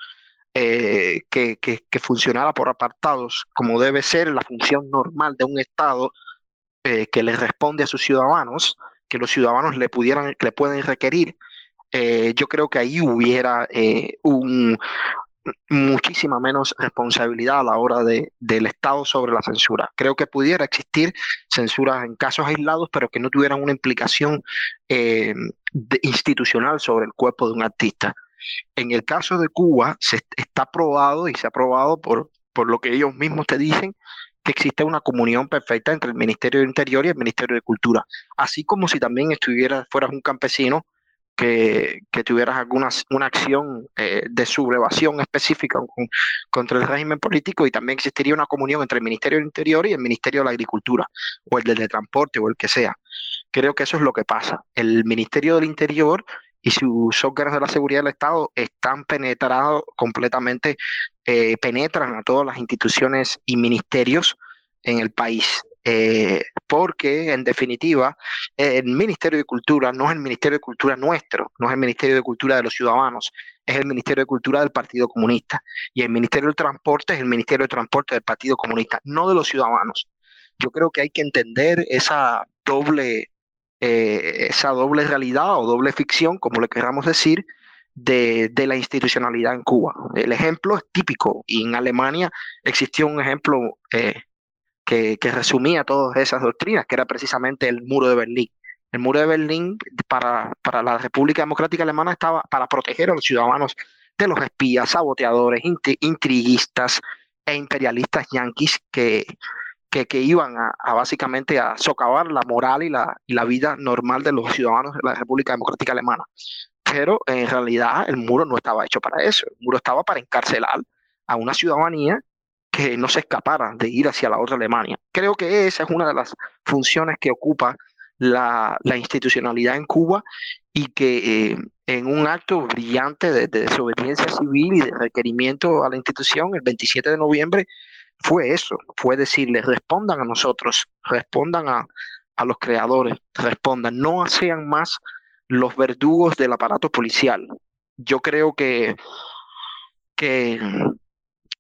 eh, que, que, que, funcionara por apartados, como debe ser la función normal de un Estado eh, que le responde a sus ciudadanos, que los ciudadanos le, pudieran, le pueden requerir eh, yo creo que ahí hubiera eh, un, muchísima menos responsabilidad a la hora de, del Estado sobre la censura. Creo que pudiera existir censura en casos aislados, pero que no tuvieran una implicación eh, institucional sobre el cuerpo de un artista. En el caso de Cuba, se está probado y se ha probado por, por lo que ellos mismos te dicen, que existe una comunión perfecta entre el Ministerio de Interior y el Ministerio de Cultura. Así como si también estuviera, fueras un campesino que, tuvieras alguna una acción eh, de sublevación específica contra el régimen político y también existiría una comunión entre el Ministerio del Interior y el Ministerio de la Agricultura o el del de Transporte o el que sea. Creo que eso es lo que pasa. El Ministerio del Interior y sus órganos de la seguridad del Estado están penetrados completamente, eh, penetran a todas las instituciones y ministerios en el país. Eh, porque en definitiva el Ministerio de Cultura no es el Ministerio de Cultura nuestro, no es el Ministerio de Cultura de los ciudadanos, es el Ministerio de Cultura del Partido Comunista y el Ministerio del Transporte es el Ministerio de Transporte del Partido Comunista, no de los ciudadanos. Yo creo que hay que entender esa doble, eh, esa doble realidad o doble ficción, como le queramos decir, de, de, la institucionalidad en Cuba. El ejemplo es típico y en Alemania existió un ejemplo eh, que, resumía todas esas doctrinas, que era precisamente el muro de Berlín. El muro de Berlín para, para la República Democrática Alemana estaba para proteger a los ciudadanos de los espías, saboteadores, intriguistas e imperialistas yanquis que, que, que iban a, básicamente a socavar la moral y la, y la vida normal de los ciudadanos de la República Democrática Alemana. Pero en realidad el muro no estaba hecho para eso. El muro estaba para encarcelar a una ciudadanía no se escapara de ir hacia la otra Alemania. Creo que esa es una de las funciones que ocupa la, institucionalidad en Cuba y que eh, en un acto brillante de, desobediencia civil y de requerimiento a la institución el 27 de noviembre fue eso, fue decirles respondan a nosotros, respondan a, a los creadores, respondan, no sean más los verdugos del aparato policial. Yo creo que, que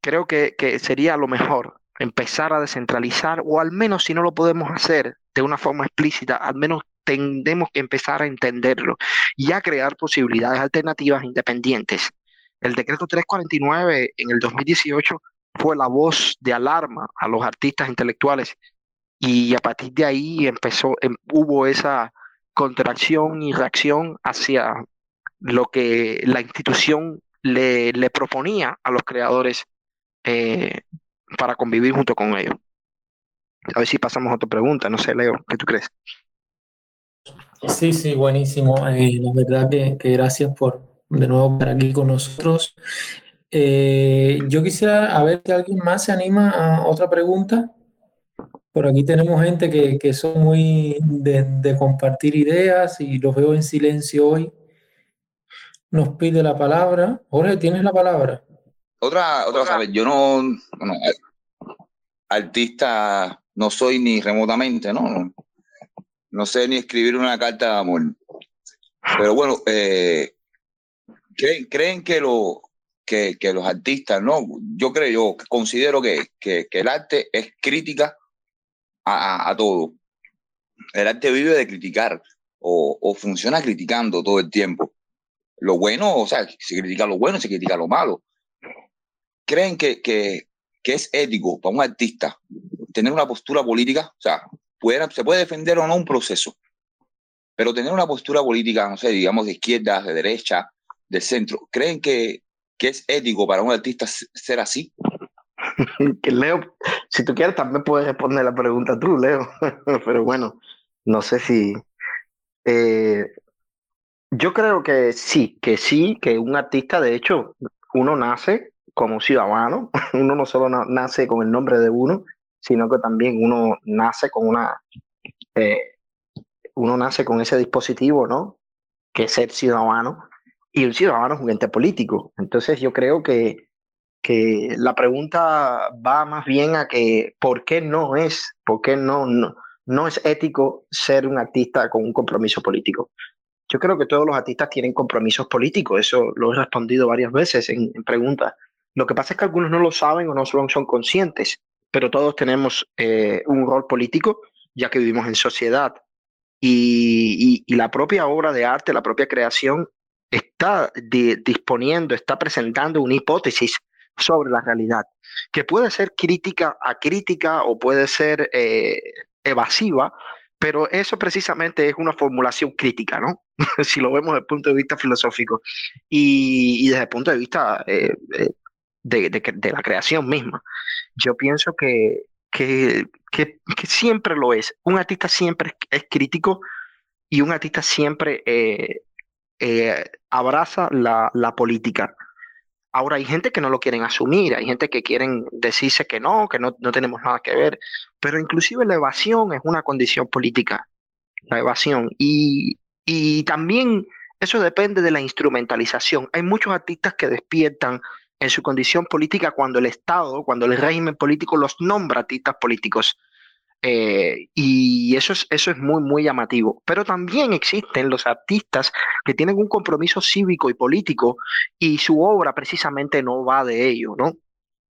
creo que, sería lo mejor empezar a descentralizar, o al menos si no lo podemos hacer de una forma explícita, al menos tendemos que empezar a entenderlo y a crear posibilidades alternativas independientes. El decreto 349 en el 2018 fue la voz de alarma a los artistas intelectuales y a partir de ahí empezó, em, hubo esa contracción y reacción hacia lo que la institución le proponía a los creadores eh, para convivir junto con ellos. A ver si pasamos a otra pregunta. No sé, Leo, ¿qué tú crees? Sí, sí, buenísimo. Eh, la verdad que, gracias por de nuevo estar aquí con nosotros. Eh, yo quisiera a ver si alguien más se anima a otra pregunta. Por aquí tenemos gente que, que son muy de, de, compartir ideas y los veo en silencio hoy. Nos pide la palabra. Jorge, ¿tienes la palabra? Otra, otra, ¿sabes? Yo no, bueno, artista no soy ni remotamente, ¿no? No sé ni escribir una carta de amor. Pero bueno, eh, ¿creen, ¿creen, que, lo, que, que, los artistas, no? Yo creo, yo considero que, que, que el arte es crítica a, a, todo. El arte vive de criticar o, o funciona criticando todo el tiempo. Lo bueno, o sea, se critica lo bueno, se critica lo malo creen que, que, que, es ético para un artista tener una postura política, o sea, puede, se puede defender o no un proceso, pero tener una postura política, no sé, digamos de izquierda, de derecha, de centro, ¿creen que, que es ético para un artista ser así? que Leo, si tú quieres también puedes responder la pregunta tú, Leo, pero bueno, no sé si... Eh, yo creo que sí, que sí, que un artista, de hecho, uno nace como ciudadano. Uno no solo nace con el nombre de uno, sino que también uno nace con una, eh, uno nace con ese dispositivo, ¿no? Que es ser ciudadano. Y un ciudadano es un ente político. Entonces yo creo que, que la pregunta va más bien a que ¿por qué no es, por qué no, no, no es ético ser un artista con un compromiso político? Yo creo que todos los artistas tienen compromisos políticos, eso lo he respondido varias veces en, en preguntas. Lo que pasa es que algunos no lo saben o no son, son conscientes, pero todos tenemos eh, un rol político, ya que vivimos en sociedad. Y, la propia obra de arte, la propia creación, está disponiendo, está presentando una hipótesis sobre la realidad, que puede ser crítica a crítica o puede ser eh, evasiva, pero eso precisamente es una formulación crítica, ¿no? si lo vemos desde el punto de vista filosófico y, desde el punto de vista eh, de, de, la creación misma. Yo pienso que, que, que, siempre lo es. Un artista siempre es, crítico y un artista siempre eh, eh, abraza la, la, política. Ahora hay gente que no lo quieren asumir, hay gente que quieren decirse que no, que no, no tenemos nada que ver, pero inclusive la evasión es una condición política. la evasión. Y, y también eso depende de la instrumentalización. Hay muchos artistas que despiertan en su condición política cuando el Estado, cuando el régimen político los nombra artistas políticos. Eh, y eso es, eso es muy, muy llamativo. Pero también existen los artistas que tienen un compromiso cívico y político y su obra precisamente no va de ello, ¿no?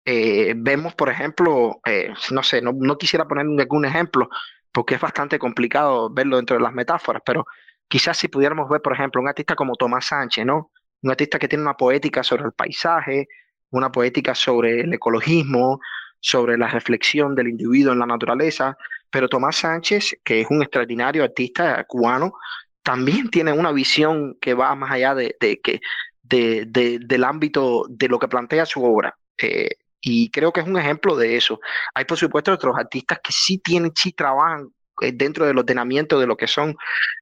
Eh, vemos, por ejemplo, eh, no sé, no, no, quisiera poner ningún ejemplo porque es bastante complicado verlo dentro de las metáforas, pero quizás si pudiéramos ver, por ejemplo, un artista como Tomás Sánchez, ¿no? Un artista que tiene una poética sobre el paisaje, una poética sobre el ecologismo, sobre la reflexión del individuo en la naturaleza, pero Tomás Sánchez, que es un extraordinario artista cubano, también tiene una visión que va más allá de, del ámbito de lo que plantea su obra. Eh, y creo que es un ejemplo de eso. Hay, por supuesto, otros artistas que sí tienen, sí trabajan eh, dentro del ordenamiento de lo que son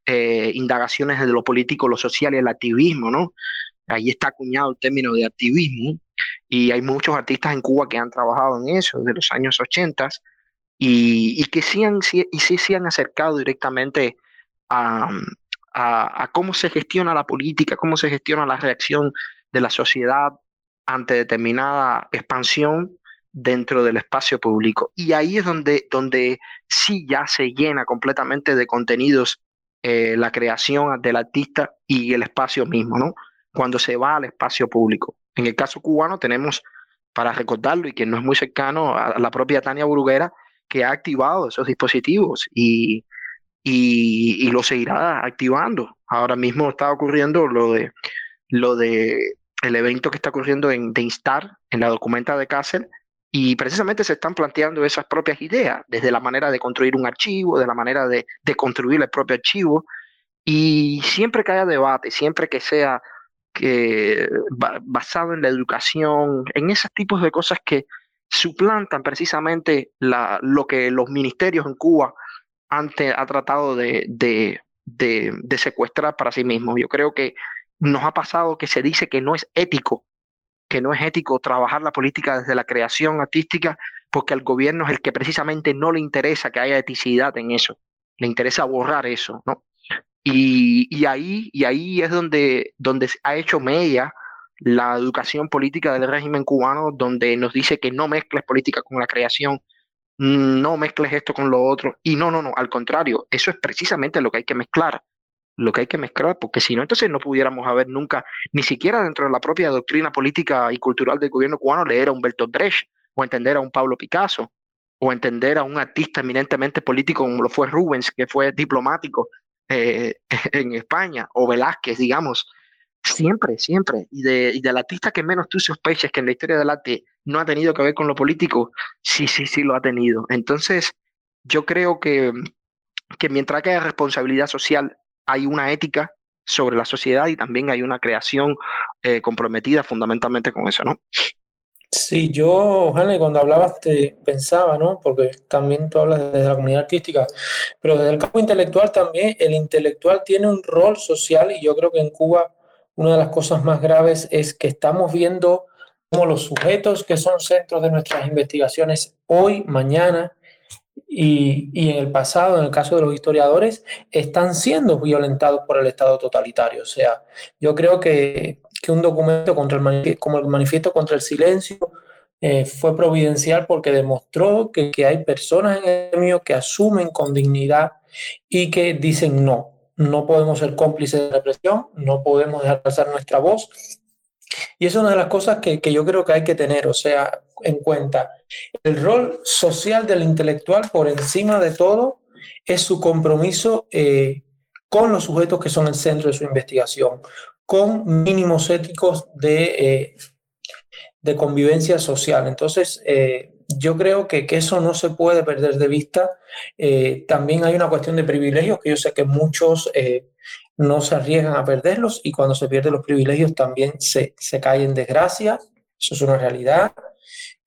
eh, indagaciones de lo político, lo social y el activismo, ¿no? Ahí está acuñado el término de activismo y hay muchos artistas en Cuba que han trabajado en eso desde los años 80 y, que sí, han, y sí se han acercado directamente a, a, cómo se gestiona la política, cómo se gestiona la reacción de la sociedad ante determinada expansión dentro del espacio público. Y ahí es donde, donde sí ya se llena completamente de contenidos eh, la creación del artista y el espacio mismo, ¿no? Cuando se va al espacio público. En el caso cubano tenemos, para recordarlo y que no es muy cercano, a la propia Tania Bruguera, que ha activado esos dispositivos y, y, lo seguirá activando. Ahora mismo está ocurriendo lo de lo de el evento que está ocurriendo en de Instar, en la documenta de Cáceres, y precisamente se están planteando esas propias ideas, desde la manera de construir un archivo, de la manera de, de construir el propio archivo, y siempre que haya debate, siempre que sea que, basado en la educación, en esos tipos de cosas que suplantan precisamente la, lo que los ministerios en Cuba han ha tratado de, de, de, secuestrar para sí mismos. Yo creo que nos ha pasado que se dice que no es ético, que no es ético trabajar la política desde la creación artística, porque al gobierno es el que precisamente no le interesa que haya eticidad en eso, le interesa borrar eso, ¿no? Y, ahí, y ahí es donde, donde ha hecho media la educación política del régimen cubano, donde nos dice que no mezcles política con la creación, no mezcles esto con lo otro. Y no, no, no, al contrario, eso es precisamente lo que hay que mezclar, lo que hay que mezclar, porque si no, entonces no pudiéramos haber nunca, ni siquiera dentro de la propia doctrina política y cultural del gobierno cubano, leer a Humberto Brecht o entender a un Pablo Picasso o entender a un artista eminentemente político como lo fue Rubens, que fue diplomático eh, en España, o Velázquez, digamos, Siempre, siempre. Y, de, y del artista que menos tú sospeches que en la historia del arte no ha tenido que ver con lo político, sí, sí, sí lo ha tenido. Entonces, yo creo que, que mientras que haya responsabilidad social, hay una ética sobre la sociedad y también hay una creación eh, comprometida fundamentalmente con eso, ¿no? Sí, yo, Jane, cuando hablabas te pensaba, ¿no? Porque también tú hablas desde la comunidad artística, pero desde el campo intelectual también, el intelectual tiene un rol social y yo creo que en Cuba una de las cosas más graves es que estamos viendo cómo los sujetos que son centros de nuestras investigaciones hoy, mañana y, y, en el pasado, en el caso de los historiadores, están siendo violentados por el Estado totalitario. O sea, yo creo que, que un documento contra el como el manifiesto contra el silencio eh, fue providencial porque demostró que, que hay personas en el gremio que asumen con dignidad y que dicen no, no podemos ser cómplices de la represión, no podemos dejar pasar nuestra voz. Y es una de las cosas que, yo creo que hay que tener, o sea, en cuenta. El rol social del intelectual, por encima de todo, es su compromiso eh, con los sujetos que son el centro de su investigación, con mínimos éticos de, eh, de convivencia social. Entonces, eh, yo creo que, que, eso no se puede perder de vista. Eh, también hay una cuestión de privilegios que yo sé que muchos eh, no se arriesgan a perderlos y cuando se pierden los privilegios también se, se cae en desgracia. Eso es una realidad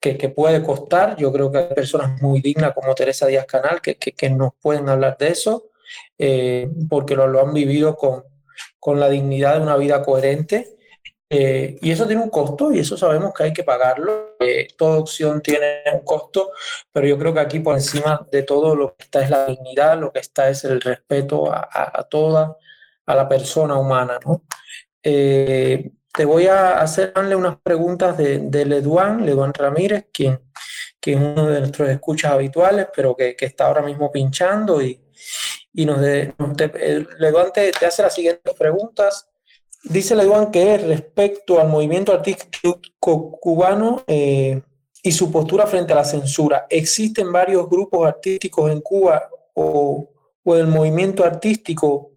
que, que, puede costar. Yo creo que hay personas muy dignas como Teresa Díaz Canal que, que, que nos pueden hablar de eso eh, porque lo, lo, han vivido con, con la dignidad de una vida coherente Eh, y eso tiene un costo y eso sabemos que hay que pagarlo. Eh, toda opción tiene un costo, pero yo creo que aquí por encima de todo lo que está es la dignidad, lo que está es el respeto a, toda, a la persona humana. ¿no? Eh, te voy a hacerle unas preguntas de, de Leduán, Leduán Ramírez, quien, que es uno de nuestros escuchas habituales, pero que, que está ahora mismo pinchando y, y nos, de, te, hace las siguientes preguntas Dice Leduán que respecto al movimiento artístico cubano eh, y su postura frente a la censura, ¿existen varios grupos artísticos en Cuba o, o el movimiento artístico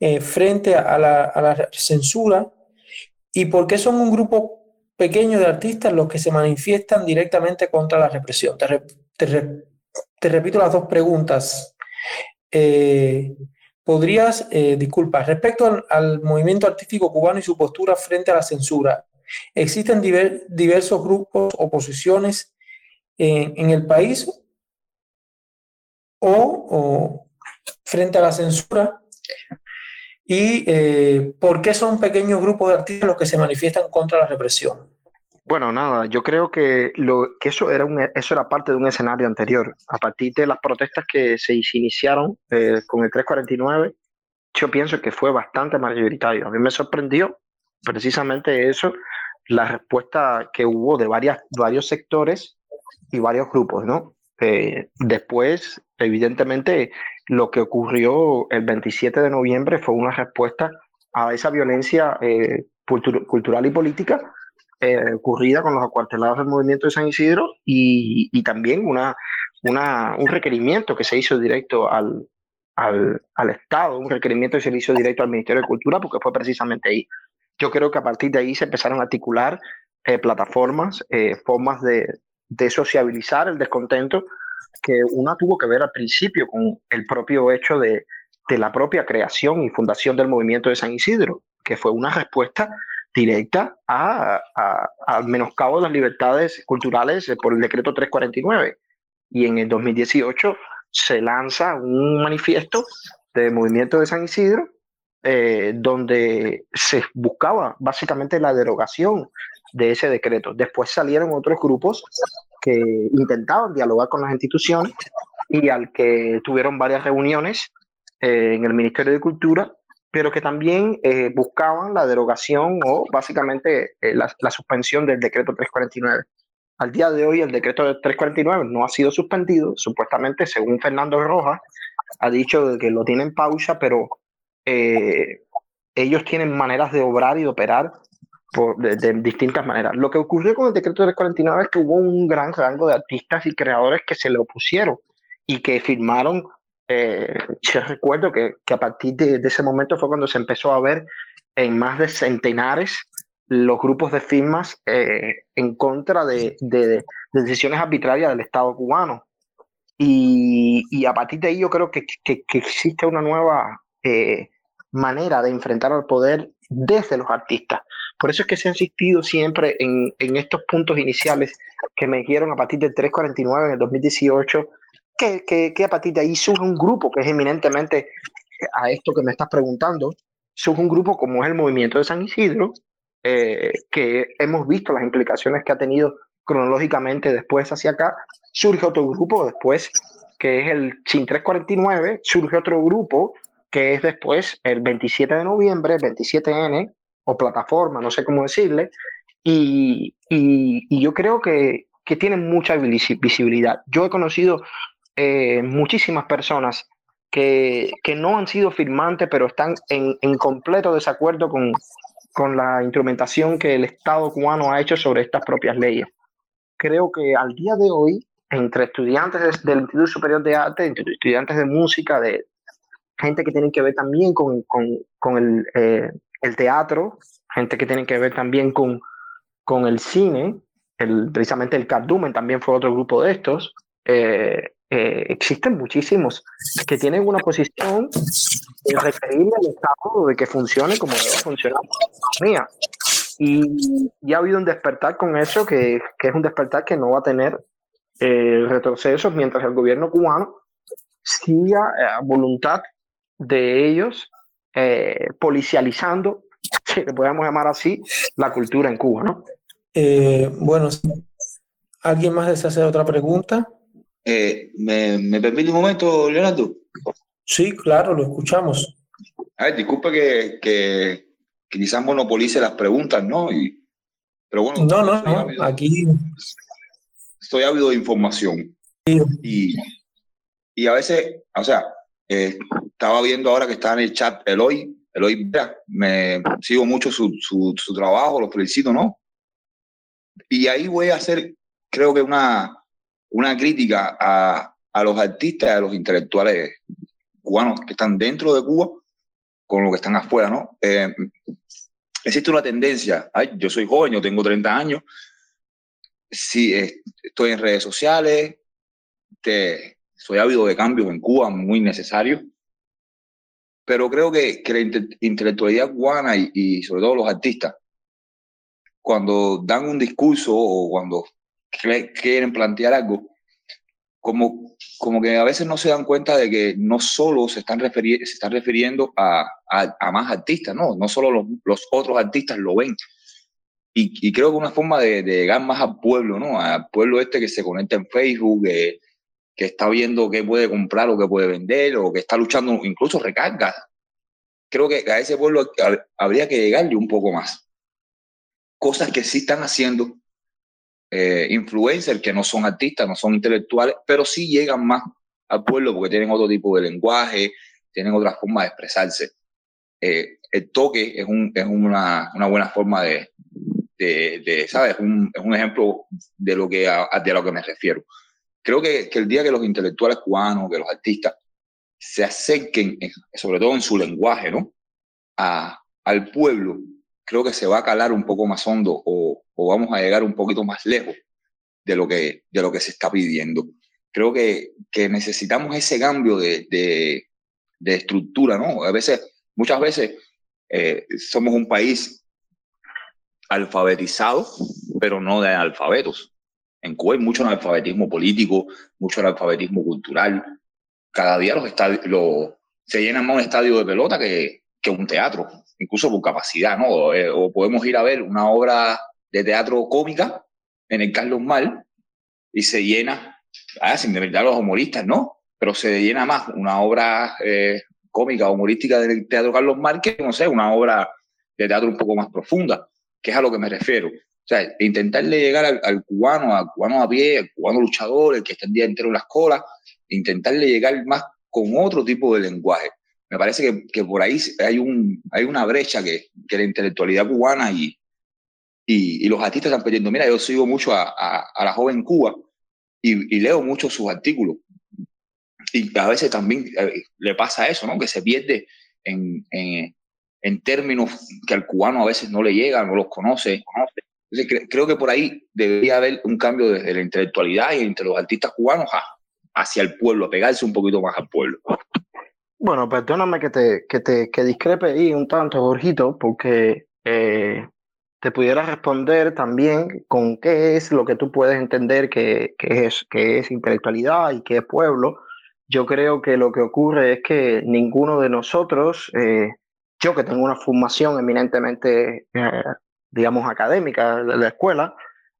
eh, frente a la, a la, censura? ¿Y por qué son un grupo pequeño de artistas los que se manifiestan directamente contra la represión? Te, te repito las dos preguntas. Eh, podrías, eh, disculpa, respecto al, movimiento artístico cubano y su postura frente a la censura, ¿existen diversos grupos o posiciones en, el país o, frente a la censura? ¿Y eh, por qué son pequeños grupos de artistas los que se manifiestan contra la represión? Bueno, nada, yo creo que, eso, era eso era parte de un escenario anterior. A partir de las protestas que se iniciaron eh, con el 349, yo pienso que fue bastante mayoritario. A mí me sorprendió precisamente eso, la respuesta que hubo de varios sectores y varios grupos, ¿no? Eh, después, evidentemente, lo que ocurrió el 27 de noviembre fue una respuesta a esa violencia eh, cultural y política eh, ocurrida con los acuartelados del movimiento de San Isidro y, también una, una, un requerimiento que se hizo directo al, al, al, Estado, un requerimiento que se hizo directo al Ministerio de Cultura, porque fue precisamente ahí. Yo creo que a partir de ahí se empezaron a articular eh, plataformas, eh, formas de, de sociabilizar el descontento, que una tuvo que ver al principio con el propio hecho de, de la propia creación y fundación del movimiento de San Isidro, que fue una respuesta directa a, a, al menoscabo de las libertades culturales por el decreto 349. Y en el 2018 se lanza un manifiesto de movimiento de San Isidro eh, donde se buscaba básicamente la derogación de ese decreto. Después salieron otros grupos que intentaban dialogar con las instituciones y al que tuvieron varias reuniones eh, en el Ministerio de Cultura pero que también eh, buscaban la derogación o básicamente eh, la, la, suspensión del decreto 349. Al día de hoy el decreto 349 no ha sido suspendido, supuestamente según Fernando Rojas ha dicho que lo tienen pausa, pero eh, ellos tienen maneras de obrar y de operar por, de, de, distintas maneras. Lo que ocurrió con el decreto 349 es que hubo un gran rango de artistas y creadores que se le opusieron y que firmaron eh, yo recuerdo que, que a partir de, de, ese momento fue cuando se empezó a ver en más de centenares los grupos de firmas eh, en contra de, de, de, decisiones arbitrarias del Estado cubano. Y, y, a partir de ahí yo creo que, que, que existe una nueva eh, manera de enfrentar al poder desde los artistas. Por eso es que se ha insistido siempre en, en estos puntos iniciales que me dieron a partir del 349 en el 2018 que, que, que, a partir de ahí surge un grupo que es eminentemente a esto que me estás preguntando, surge un grupo como es el movimiento de San Isidro, eh, que hemos visto las implicaciones que ha tenido cronológicamente después hacia acá, surge otro grupo después que es el SIN 349, surge otro grupo que es después el 27 de noviembre, 27N, o plataforma, no sé cómo decirle, y, y, y yo creo que, que tienen mucha visibilidad. Yo he conocido eh, muchísimas personas que, que, no han sido firmantes, pero están en, en completo desacuerdo con, con la instrumentación que el Estado cubano ha hecho sobre estas propias leyes. Creo que al día de hoy, entre estudiantes del Instituto Superior de Arte, entre estudiantes de música, de gente que tiene que ver también con, con, con el, eh, el, teatro, gente que tiene que ver también con, con el cine, precisamente el Cardumen también fue otro grupo de estos, eh, eh, existen muchísimos que tienen una posición de referirle al Estado de que funcione como debe funcionar la economía. Y ya ha habido un despertar con eso, que, que es un despertar que no va a tener eh, retrocesos mientras el gobierno cubano siga a voluntad de ellos eh, policializando si le podemos llamar así, la cultura en Cuba, ¿no? Eh, bueno, ¿alguien más desea hacer otra pregunta? Eh, ¿me, ¿Me permite un momento, Leonardo? Sí, claro, lo escuchamos. A ver, disculpe que, que, quizás monopolice las preguntas, ¿no? Y, pero bueno, no, no, no, aquí estoy ávido de información. Y, y a veces, o sea, eh, estaba viendo ahora que está en el chat Eloy, Eloy, me sigo mucho su, su, su, trabajo, lo felicito, ¿no? Y ahí voy a hacer, creo que una, una crítica a, a los artistas, a los intelectuales cubanos que están dentro de Cuba con los que están afuera, ¿no? Eh, existe una tendencia, ay, yo soy joven, yo tengo 30 años, sí, estoy en redes sociales, te, soy ávido de cambios en Cuba, muy necesario, pero creo que, que la intelectualidad cubana y, y, sobre todo los artistas, cuando dan un discurso o cuando quieren plantear algo, como, como que a veces no se dan cuenta de que no solo se están, refiri se están refiriendo a, a, a, más artistas, no, no solo los, los otros artistas lo ven. Y, y, creo que una forma de, de, llegar más al pueblo, ¿no? Al pueblo este que se conecta en Facebook, que, que está viendo qué puede comprar o qué puede vender, o que está luchando incluso recargas. Creo que a ese pueblo habría que llegarle un poco más. Cosas que sí están haciendo eh, influencers que no son artistas, no son intelectuales, pero sí llegan más al pueblo porque tienen otro tipo de lenguaje, tienen otra forma de expresarse. Eh, el toque es, un, es una, una, buena forma de, de, de ¿sabes? Un, es un ejemplo de lo que, a, de lo que me refiero. Creo que, que el día que los intelectuales cubanos, que los artistas, se acerquen, sobre todo en su lenguaje, ¿no? A, al pueblo, creo que se va a calar un poco más hondo o, o vamos a llegar un poquito más lejos de lo que, de lo que se está pidiendo. Creo que, que necesitamos ese cambio de, de, estructura, ¿no? A veces, muchas veces, eh, somos un país alfabetizado, pero no de alfabetos. En Cuba hay mucho analfabetismo político, mucho analfabetismo cultural. Cada día los estadios, los, se llenan más un estadio de pelota que, que un teatro, incluso por capacidad, ¿no? Eh, o podemos ir a ver una obra de teatro cómica en el Carlos Mal y se llena, ah, sin verdad los humoristas, ¿no? Pero se llena más una obra eh, cómica, humorística del Teatro Carlos Mal que, no sé, una obra de teatro un poco más profunda, que es a lo que me refiero. O sea, intentarle llegar al, al cubano, al cubano a pie, al cubano luchador, el que está el día entero en las colas, intentarle llegar más con otro tipo de lenguaje. Me parece que, que por ahí hay, un, hay una brecha que, que la intelectualidad cubana y, y, y, los artistas están pidiendo, mira, yo sigo mucho a, a, a la joven Cuba y, y, leo mucho sus artículos. Y a veces también eh, le pasa eso, ¿no? Que se pierde en, en, en, términos que al cubano a veces no le llegan, no los conoce. Entonces, cre creo que por ahí debería haber un cambio desde la intelectualidad y entre los artistas cubanos a, hacia el pueblo, a pegarse un poquito más al pueblo. Bueno, perdóname que te, que te que discrepe ahí un tanto, Jorgito, porque eh, te pudiera responder también con qué es lo que tú puedes entender que, es, que es intelectualidad y qué es pueblo. Yo creo que lo que ocurre es que ninguno de nosotros, eh, yo que tengo una formación eminentemente, eh, digamos, académica de la escuela,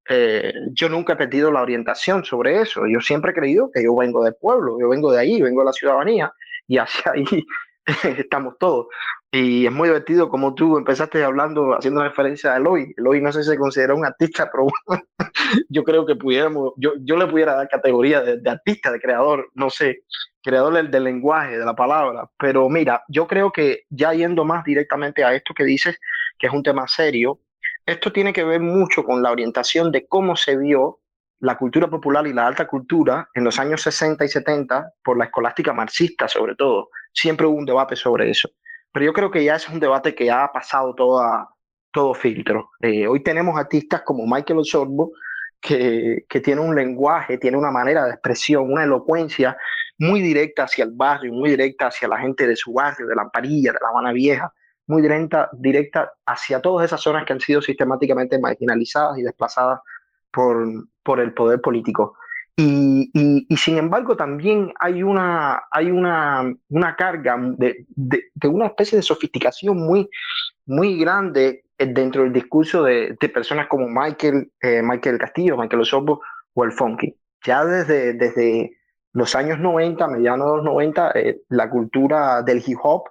eh, yo nunca he perdido la orientación sobre eso. Yo siempre he creído que yo vengo del pueblo, yo vengo de ahí, vengo de la ciudadanía y hacia ahí estamos todos. Y es muy divertido como tú empezaste hablando, haciendo referencia a Eloy. Eloy no sé si se considera un artista, pero yo creo que pudiéramos, yo, yo le pudiera dar categoría de, de artista, de creador, no sé, creador del, del, lenguaje, de la palabra. Pero mira, yo creo que ya yendo más directamente a esto que dices, que es un tema serio, esto tiene que ver mucho con la orientación de cómo se vio la cultura popular y la alta cultura en los años 60 y 70 por la escolástica marxista sobre todo. Siempre hubo un debate sobre eso. Pero yo creo que ya es un debate que ya ha pasado toda, todo filtro. Eh, hoy tenemos artistas como Michael Osorbo, que, que tiene un lenguaje, tiene una manera de expresión, una elocuencia muy directa hacia el barrio, muy directa hacia la gente de su barrio, de la Amparilla, de la Habana Vieja, muy directa, directa hacia todas esas zonas que han sido sistemáticamente marginalizadas y desplazadas por, por el poder político. Y, y, sin embargo también hay una, hay una, una carga de, de, de, una especie de sofisticación muy, muy grande dentro del discurso de, de personas como Michael, eh, Michael Castillo, Michael Osorbo o el Funky. Ya desde, desde los años 90, medianos de los 90, eh, la cultura del hip hop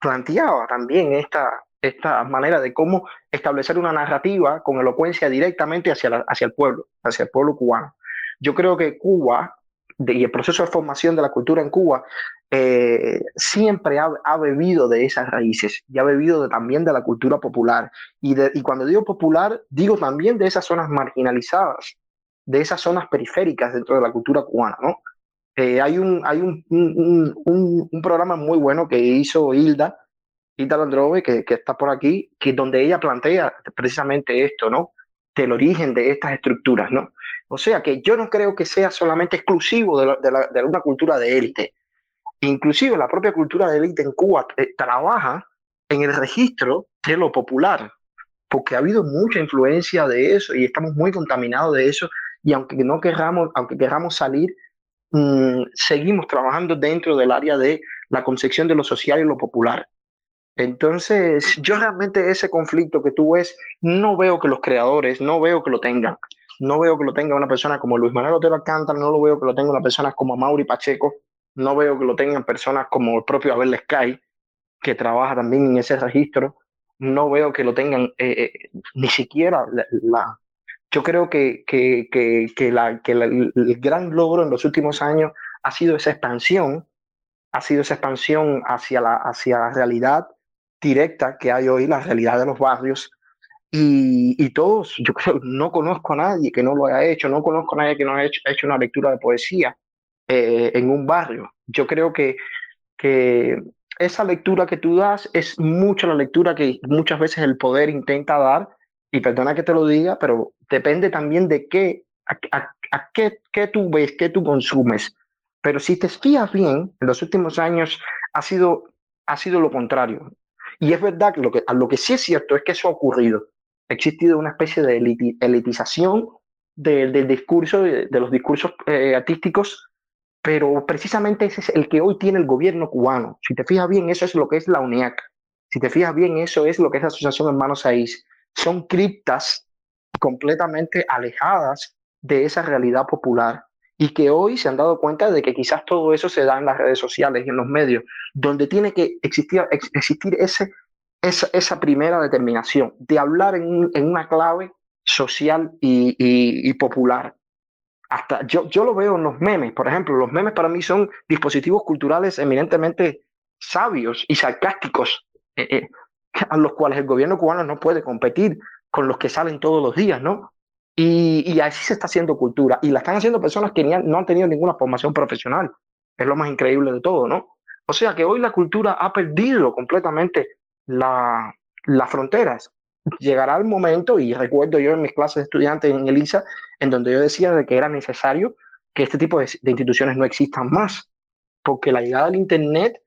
planteaba también esta, esta manera de cómo establecer una narrativa con elocuencia directamente hacia, hacia el pueblo, hacia el pueblo cubano. Yo creo que Cuba y el proceso de formación de la cultura en Cuba eh, siempre ha, bebido de esas raíces y ha bebido también de la cultura popular. Y, de, y cuando digo popular, digo también de esas zonas marginalizadas, de esas zonas periféricas dentro de la cultura cubana. ¿no? Eh, hay un, hay un, un, un, programa muy bueno que hizo Hilda, Hilda Landrove, que, que está por aquí, que donde ella plantea precisamente esto, ¿no? Del origen de estas estructuras, ¿no? O sea que yo no creo que sea solamente exclusivo de, de una cultura de élite. Inclusive la propia cultura de élite en Cuba eh, trabaja en el registro de lo popular, porque ha habido mucha influencia de eso y estamos muy contaminados de eso y aunque no querramos, aunque queramos salir, mmm, seguimos trabajando dentro del área de la concepción de lo social y lo popular. Entonces, yo realmente ese conflicto que tú ves, no veo que los creadores, no veo que lo tengan. No veo que lo tenga una persona como Luis Manuel Otero Alcántara, no lo veo que lo tenga una persona como Mauri Pacheco, no veo que lo tengan personas como el propio Abel Sky, que trabaja también en ese registro, no veo que lo tengan eh, eh, ni siquiera la, yo creo que, que, que, que, la, que el gran logro en los últimos años ha sido esa expansión, ha sido esa expansión hacia la, hacia la realidad directa que hay hoy, la realidad de los barrios, y, todos, yo no conozco a nadie que no lo haya hecho, no conozco a nadie que no haya hecho, una lectura de poesía eh, en un barrio. Yo creo que, que esa lectura que tú das es mucho la lectura que muchas veces el poder intenta dar, y perdona que te lo diga, pero depende también de qué, a, qué, qué tú ves, qué tú consumes. Pero si te fijas bien, en los últimos años ha sido, ha sido lo contrario. Y es verdad que lo que, lo que sí es cierto es que eso ha ocurrido ha existido una especie de elitización del discurso, de, los discursos eh, artísticos, pero precisamente ese es el que hoy tiene el gobierno cubano. Si te fijas bien, eso es lo que es la UNIAC. Si te fijas bien, eso es lo que es la Asociación Hermanos Aís. Son criptas completamente alejadas de esa realidad popular y que hoy se han dado cuenta de que quizás todo eso se da en las redes sociales y en los medios, donde tiene que existir ese esa, esa primera determinación de hablar en, una clave social y, popular. Hasta yo, yo lo veo en los memes, por ejemplo, los memes para mí son dispositivos culturales eminentemente sabios y sarcásticos, eh, eh, a los cuales el gobierno cubano no puede competir con los que salen todos los días, ¿no? Y, así se está haciendo cultura. Y la están haciendo personas que no han tenido ninguna formación profesional. Es lo más increíble de todo, ¿no? O sea que hoy la cultura ha perdido completamente la, las fronteras. Llegará el momento, y recuerdo yo en mis clases de estudiantes en ELISA, en donde yo decía de que era necesario que este tipo de, instituciones no existan más, porque la llegada del Internet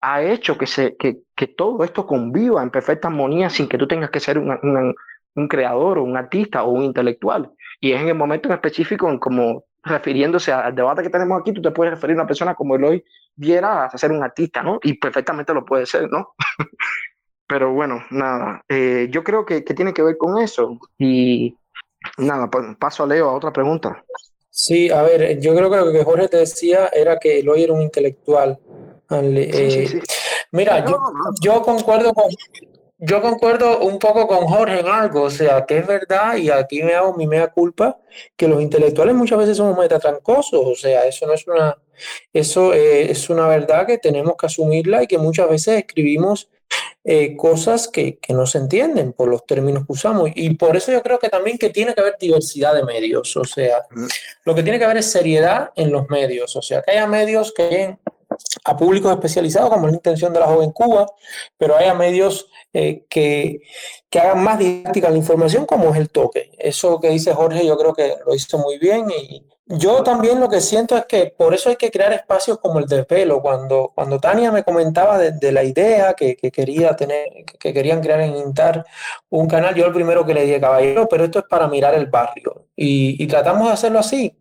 ha hecho que, se, que, que todo esto conviva en perfecta armonía sin que tú tengas que ser un creador o un artista o un intelectual. Y es en el momento en específico, en como refiriéndose al debate que tenemos aquí, tú te puedes referir a una persona como Eloy Viera a ser un artista, ¿no? Y perfectamente lo puede ser, ¿no? Pero bueno, nada, eh, yo creo que, que, tiene que ver con eso. Y nada, paso a Leo a otra pregunta. Sí, a ver, yo creo que lo que Jorge te decía era que Eloy era un intelectual. Eh, sí, sí, sí. Mira, yo, yo concuerdo con, yo concuerdo un poco con Jorge en algo, o sea, que es verdad, y aquí me hago mi mea culpa, que los intelectuales muchas veces somos metatrancosos, o sea, eso no es una, eso eh, es una verdad que tenemos que asumirla y que muchas veces escribimos eh, cosas que, que, no se entienden por los términos que usamos. Y por eso yo creo que también que tiene que haber diversidad de medios. O sea, lo que tiene que haber es seriedad en los medios. O sea, que haya medios que a públicos especializados, como es la intención de la joven Cuba, pero haya medios eh, que, que hagan más didáctica la información, como es el toque. Eso que dice Jorge, yo creo que lo hizo muy bien y, yo también lo que siento es que por eso hay que crear espacios como el de pelo. Cuando, cuando Tania me comentaba de, la idea que, que, quería tener, que querían crear en Intar un canal, yo el primero que le dije, caballero, pero esto es para mirar el barrio. Y tratamos de hacerlo así.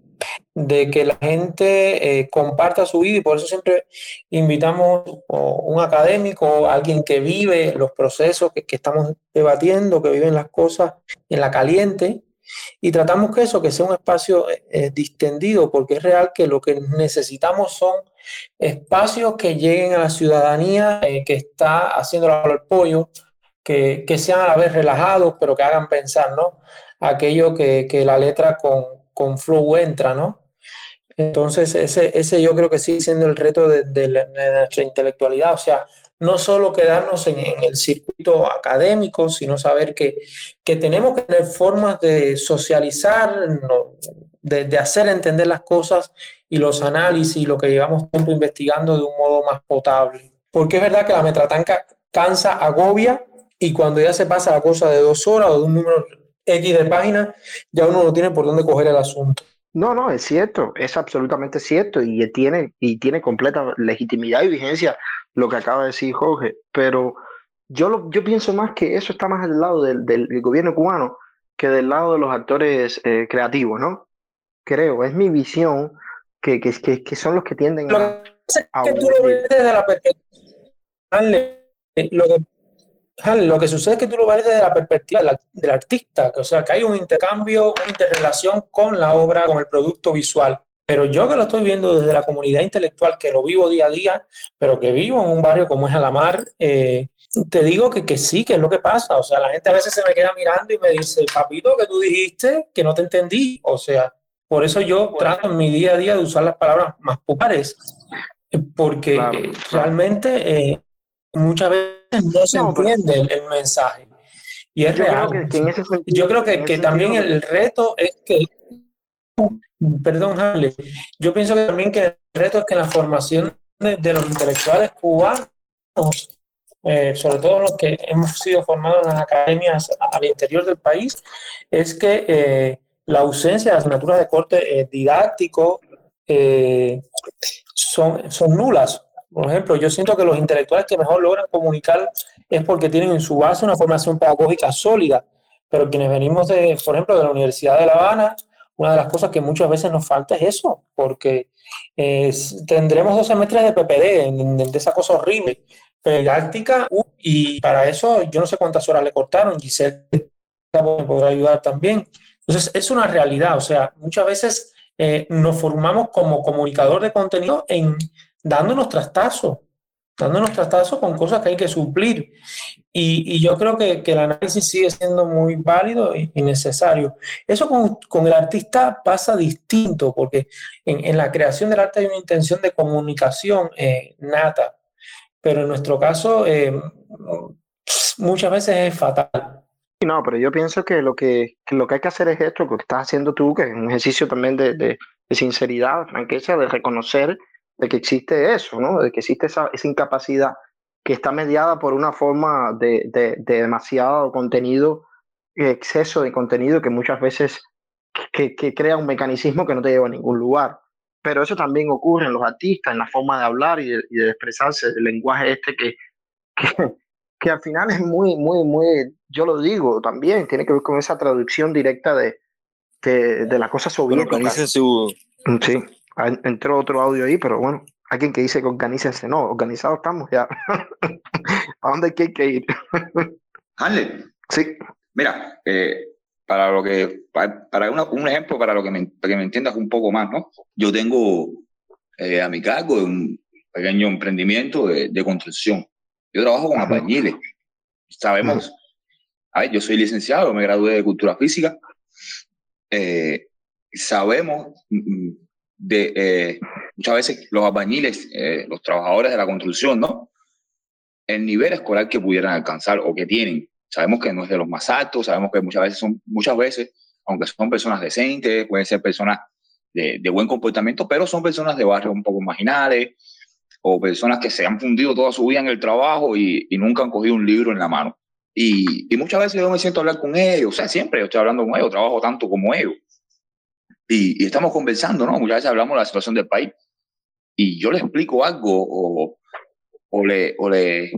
De que la gente eh, comparta su vida y por eso siempre invitamos a un académico, alguien que vive los procesos que, estamos debatiendo, que viven las cosas en la caliente y tratamos que eso, que sea un espacio eh, distendido, porque es real que lo que necesitamos son espacios que lleguen a la ciudadanía eh, que está haciendo el pollo, que, que, sean a la vez relajados, pero que hagan pensar, ¿no? Aquello que, que la letra con, con flow entra, ¿no? Entonces, ese, ese yo creo que sigue siendo el reto de, de, nuestra intelectualidad, o sea, no solo quedarnos en, en el circuito académico, sino saber que, que, tenemos que tener formas de socializar, no, de, de, hacer entender las cosas y los análisis y lo que llevamos tiempo investigando de un modo más potable. Porque es verdad que la metratanca cansa, agobia, y cuando ya se pasa la cosa de dos horas o de un número X de páginas, ya uno no tiene por dónde coger el asunto. No, no, es cierto, es absolutamente cierto y tiene, y tiene completa legitimidad y vigencia lo que acaba de decir Jorge, pero yo, lo, yo pienso más que eso está más del lado del, gobierno cubano que del lado de los actores eh, creativos, ¿no? Creo, es mi visión que, que, que, que son los que tienden lo a... Que a que tú lo ves desde la perspectiva, lo que lo que sucede es que tú lo ves desde la perspectiva del, artista, o sea, que hay un intercambio, una interrelación con la obra, con el producto visual. Pero yo que lo estoy viendo desde la comunidad intelectual, que lo vivo día a día, pero que vivo en un barrio como es Alamar, eh, te digo que, que sí, que es lo que pasa. O sea, la gente a veces se me queda mirando y me dice, papito, que tú dijiste que no te entendí. O sea, por eso yo trato en mi día a día de usar las palabras más populares, porque claro, claro. realmente eh, muchas veces no se no, entiende el, el, mensaje. Y es real. Creo que, que sentido, yo creo que, que también el reto es que, perdón, Harley, yo pienso que también que el reto es que la formación de, de los intelectuales cubanos, eh, sobre todo los que hemos sido formados en las academias al interior del país, es que eh, la ausencia de asignaturas de corte eh, didáctico son, son nulas por ejemplo, yo siento que los intelectuales que mejor logran comunicar es porque tienen en su base una formación pedagógica sólida, pero quienes venimos de, por ejemplo, de la Universidad de La Habana, una de las cosas que muchas veces nos falta es eso, porque eh, tendremos dos semestres de PPD, de esa cosa horrible, didáctica, y para eso yo no sé cuántas horas le cortaron, Giselle me podrá ayudar también. Entonces, es una realidad, o sea, muchas veces eh, nos formamos como comunicador de contenido en dándonos trastazos, dándonos trastazos con cosas que hay que suplir. Y, y yo creo que, que, el análisis sigue siendo muy válido y, necesario. Eso con, con, el artista pasa distinto, porque en, en, la creación del arte hay una intención de comunicación eh, nata, pero en nuestro caso eh, muchas veces es fatal. No, pero yo pienso que lo que, lo que hay que hacer es esto, que estás haciendo tú, que es un ejercicio también de, de, de sinceridad, franqueza, de reconocer de que existe eso, ¿no? De que existe esa, esa incapacidad que está mediada por una forma de, de, de, demasiado contenido, exceso de contenido que muchas veces que, que, crea un mecanismo que no te lleva a ningún lugar. Pero eso también ocurre en los artistas, en la forma de hablar y de, y de expresarse, el lenguaje este que, que, que, al final es muy, muy, muy, yo lo digo también, tiene que ver con esa traducción directa de, de, de la cosa soviética. Su... Sí. Entró otro audio ahí, pero bueno, alguien que dice que organícense. No, organizados estamos ya. ¿A dónde hay que ir? Hanley. Sí. Mira, eh, para lo que, para, para una, un ejemplo, para lo que me, para que me entiendas un poco más, ¿no? Yo tengo eh, a mi cargo un pequeño emprendimiento de, de construcción. Yo trabajo con albañiles. Sabemos, a ver, yo soy licenciado, me gradué de cultura física. Eh, sabemos de eh, muchas veces los albañiles, eh, los trabajadores de la construcción, ¿no? El nivel escolar que pudieran alcanzar o que tienen. Sabemos que no es de los más altos, sabemos que muchas veces son, muchas veces, aunque son personas decentes, pueden ser personas de, de buen comportamiento, pero son personas de barrios un poco marginales o personas que se han fundido toda su vida en el trabajo y, y nunca han cogido un libro en la mano. Y, y, muchas veces yo me siento a hablar con ellos, o sea, siempre yo estoy hablando con ellos, trabajo tanto como ellos. Y, y, estamos conversando, ¿no? Muchas veces hablamos de la situación del país y yo les explico algo o, o, le, o, le,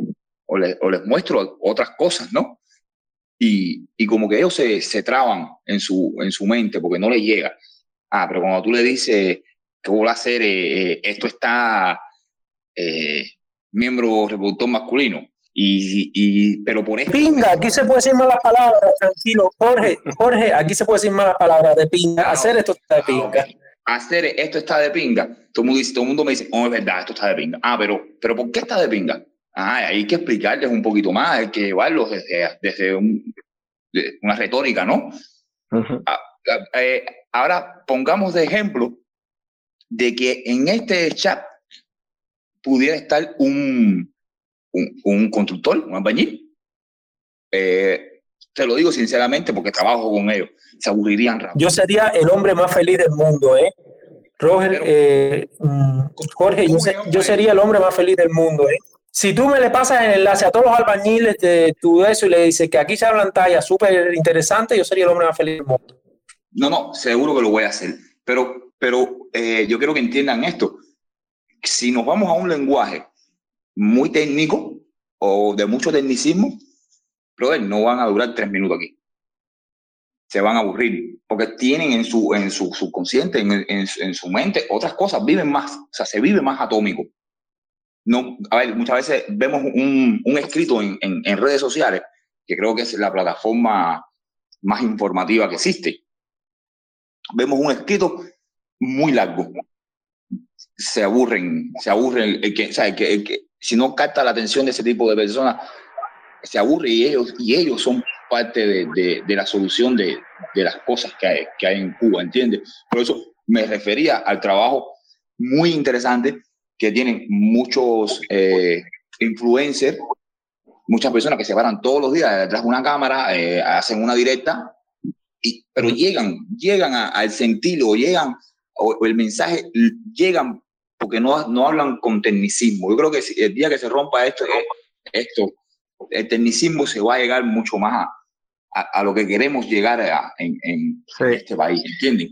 o, le, o les muestro otras cosas, ¿no? Y, y como que ellos se, se traban en su, en su mente porque no les llega. Ah, pero cuando tú le dices que voy a hacer, eh, eh, esto está eh, miembro reproductor masculino. Y, y, pero por eso. Pinga, aquí se puede decir malas palabras, tranquilo. Jorge, Jorge, aquí se puede decir malas palabras de pinga. Hacer esto está de Ah, pinga. Hacer esto está de pinga. Todo el mundo, dice, todo el mundo me dice, oh, es verdad, esto está de pinga. Ah, pero, pero ¿por qué está de pinga? Ah, hay que explicarles un poquito más, hay que llevarlos desde, desde un- de una retórica, ¿no? Ujú. Eh, ahora pongamos de ejemplo de que en este chat pudiera estar un, un, un constructor, un albañil. Eh, te lo digo sinceramente porque trabajo con ellos. Se aburrirían rápido. Yo sería el hombre más feliz del mundo, ¿eh? Roger, Pero- eh, mm, Jorge, yo, se- yo sería el hombre más feliz del mundo, ¿eh? Si tú me le pasas el enlace a todos los albañiles de tu eso y le dices que aquí se hablan tallas súper interesantes, yo sería el hombre más feliz del mundo. No, no, seguro que lo voy a hacer. Pero, pero eh, yo quiero que entiendan esto. Si nos vamos a un lenguaje muy técnico o de mucho tecnicismo, brother, no van a durar tres minutos aquí. Se van a aburrir porque tienen en su, en su subconsciente, en, en, en su mente, otras cosas, viven más, o sea, se vive más atómico. No, a ver, muchas veces vemos un, un escrito en, en, redes sociales, que creo que es la plataforma más informativa que existe vemos un escrito muy largo. Se aburren, se aburren. El, que, o sea, el que, si no capta la atención de ese tipo de personas, se aburre y ellos, y ellos son parte de, de, de la solución de, de, las cosas que hay, que hay en Cuba, ¿entiendes? Por eso me refería al trabajo muy interesante que tienen muchos eh, influencers, muchas personas que se paran todos los días detrás de una cámara, eh, hacen una directa y, pero llegan, llegan al sentido, llegan, o, o el mensaje, llegan porque no, no hablan con tecnicismo. Yo creo que si- el día que se rompa esto, esto, el tecnicismo se va a llegar mucho más a, a, a lo que queremos llegar a- en, en Sí. este país, ¿entienden?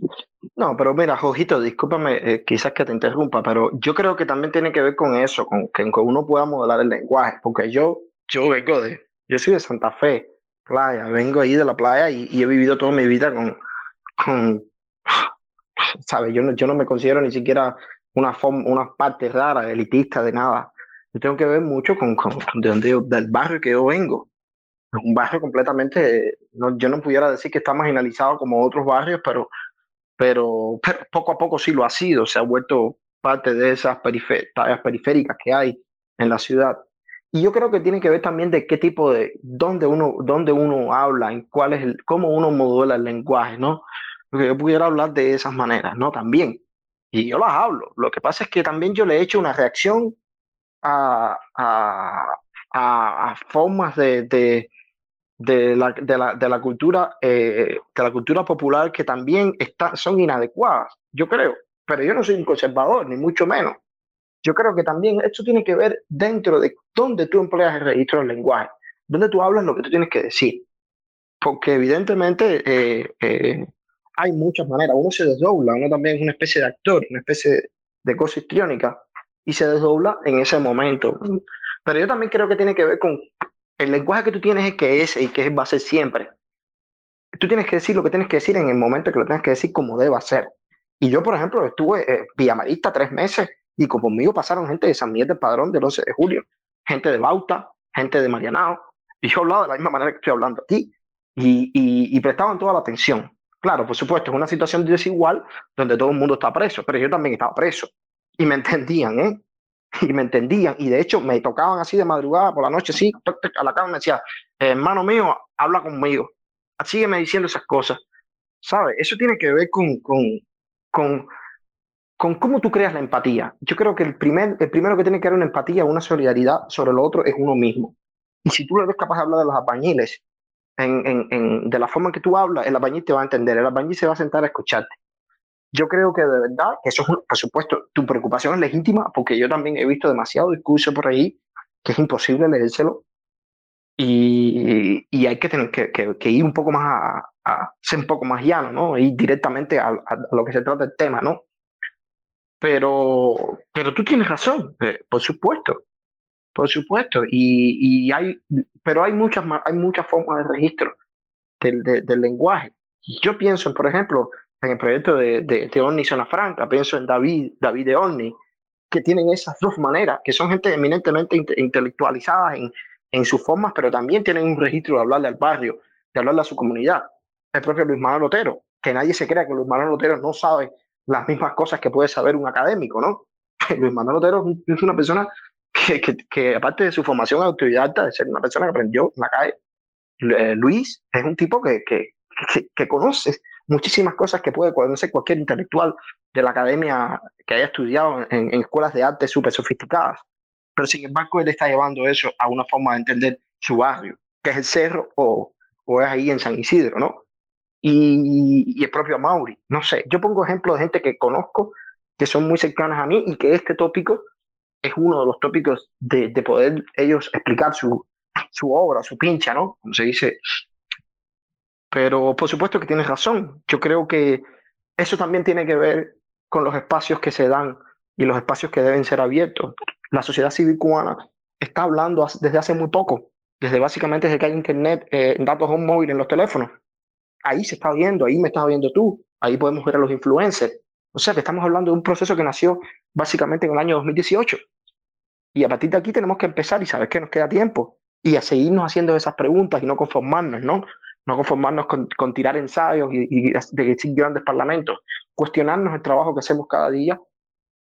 No, pero mira, Jojito, discúlpame, eh, quizás que te interrumpa, pero yo creo que también tiene que ver con eso, con que que uno pueda modelar el lenguaje, porque yo, yo vengo de, yo soy de Santa Fe, playa, vengo ahí de la playa y, y he vivido toda mi vida con, con, sabes, yo no, yo no me considero ni siquiera una forma, una parte rara, elitista de nada. Yo tengo que ver mucho con, con de donde yo- del barrio que yo vengo. Es un barrio completamente, no, yo no pudiera decir que está marginalizado como otros barrios, pero pero, pero poco a poco sí lo ha sido, se ha vuelto parte de esas áreas periféricas que hay en la ciudad. Y yo creo que tiene que ver también de qué tipo de, dónde uno, dónde uno habla, en cuál es el, cómo uno modula el lenguaje, ¿no? Porque yo pudiera hablar de esas maneras, ¿no? También. Y yo las hablo. Lo que pasa es que también yo le he hecho una reacción a, a, a, a formas de, de, de la, de la, de la cultura eh, de la cultura popular que también está, son inadecuadas, yo creo. Pero yo no soy un conservador, ni mucho menos. Yo creo que también esto tiene que ver dentro de dónde tú empleas el registro del lenguaje, dónde tú hablas lo que tú tienes que decir. Porque evidentemente eh, eh, hay muchas maneras. Uno se desdobla, uno también es una especie de actor, una especie de cosa histriónica y se desdobla en ese momento. Pero yo también creo que tiene que ver con el lenguaje que tú tienes es que es y que va a ser siempre. Tú tienes que decir lo que tienes que decir en el momento que lo tienes que decir como deba ser. Y yo, por ejemplo, estuve eh, Villamarista tres meses y con- conmigo pasaron gente de San Miguel del Padrón del 11 de julio, gente de Bauta, gente de Marianao, y yo hablaba de la misma manera que estoy hablando aquí, y, y, y prestaban toda la atención. Claro, por supuesto, es una situación desigual donde todo el mundo está preso, pero yo también estaba preso. Y me entendían, ¿eh? Y me entendían, y de hecho me tocaban así de madrugada por la noche, sí, a la cama me decía, hermano mío, habla conmigo, sígueme diciendo esas cosas. ¿Sabes? Eso tiene que ver con, con, con, con cómo tú creas la empatía. Yo creo que el, primer, el primero que tiene que haber una empatía, una solidaridad sobre lo otro es uno mismo. Y si tú eres capaz de hablar de los albañiles en, en, en, de la forma en que tú hablas, el albañil te va a entender, el albañil se va a sentar a escucharte. Yo creo que de verdad, eso es, un- por supuesto, tu preocupación es legítima, porque yo también he visto demasiado discurso por ahí que es imposible leérselo y, y hay que tener que, que- que ir un poco más a, a ser un poco más llano, ¿no? Ir directamente a- a lo que se trata el tema, ¿no? Pero, pero tú tienes razón, eh, por supuesto, por supuesto, y, y hay, pero hay muchas, hay muchas formas de registro del, de- del lenguaje. Yo pienso, por ejemplo, en el proyecto de, de, de Omni Zona Franca, pienso en David, David de Omni, que tienen esas dos maneras, que son gente eminentemente intelectualizada en, en sus formas, pero también tienen un registro de hablarle al barrio, de hablarle a su comunidad. El propio Luis Manuel Otero, que nadie se crea que Luis Manuel Otero no sabe las mismas cosas que puede saber un académico, ¿no? Luis Manuel Otero es una persona que, aparte de su formación autodidacta, de ser una persona que aprendió en la calle, eh, Luis es un tipo que, que, que, conoce muchísimas cosas que puede conocer cualquier intelectual de la academia que haya estudiado en, en escuelas de arte súper sofisticadas. Pero sin embargo, él está llevando eso a una forma de entender su barrio, que es el cerro o, o es ahí en San Isidro, ¿no? Y, y el propio Mauri, no sé, yo pongo ejemplos de gente que conozco, que son muy cercanas a mí y que este tópico es uno de los tópicos de, de poder ellos explicar su, su obra, su pincha, ¿no? Como se dice. Pero por supuesto que tienes razón. Yo creo que eso también tiene que ver con los espacios que se dan y los espacios que deben ser abiertos. La sociedad civil cubana está hablando desde hace muy poco, desde básicamente desde que hay internet, eh, datos on móvil en los teléfonos. Ahí se está viendo, ahí me estás viendo tú, ahí podemos ver a los influencers. O sea que estamos hablando de un proceso que nació básicamente en el año 2018. Y a partir de aquí tenemos que empezar y saber que nos queda tiempo y a seguirnos haciendo esas preguntas y no conformarnos, ¿no? No conformarnos con, con tirar ensayos y, y de decir grandes parlamentos, cuestionarnos el trabajo que hacemos cada día,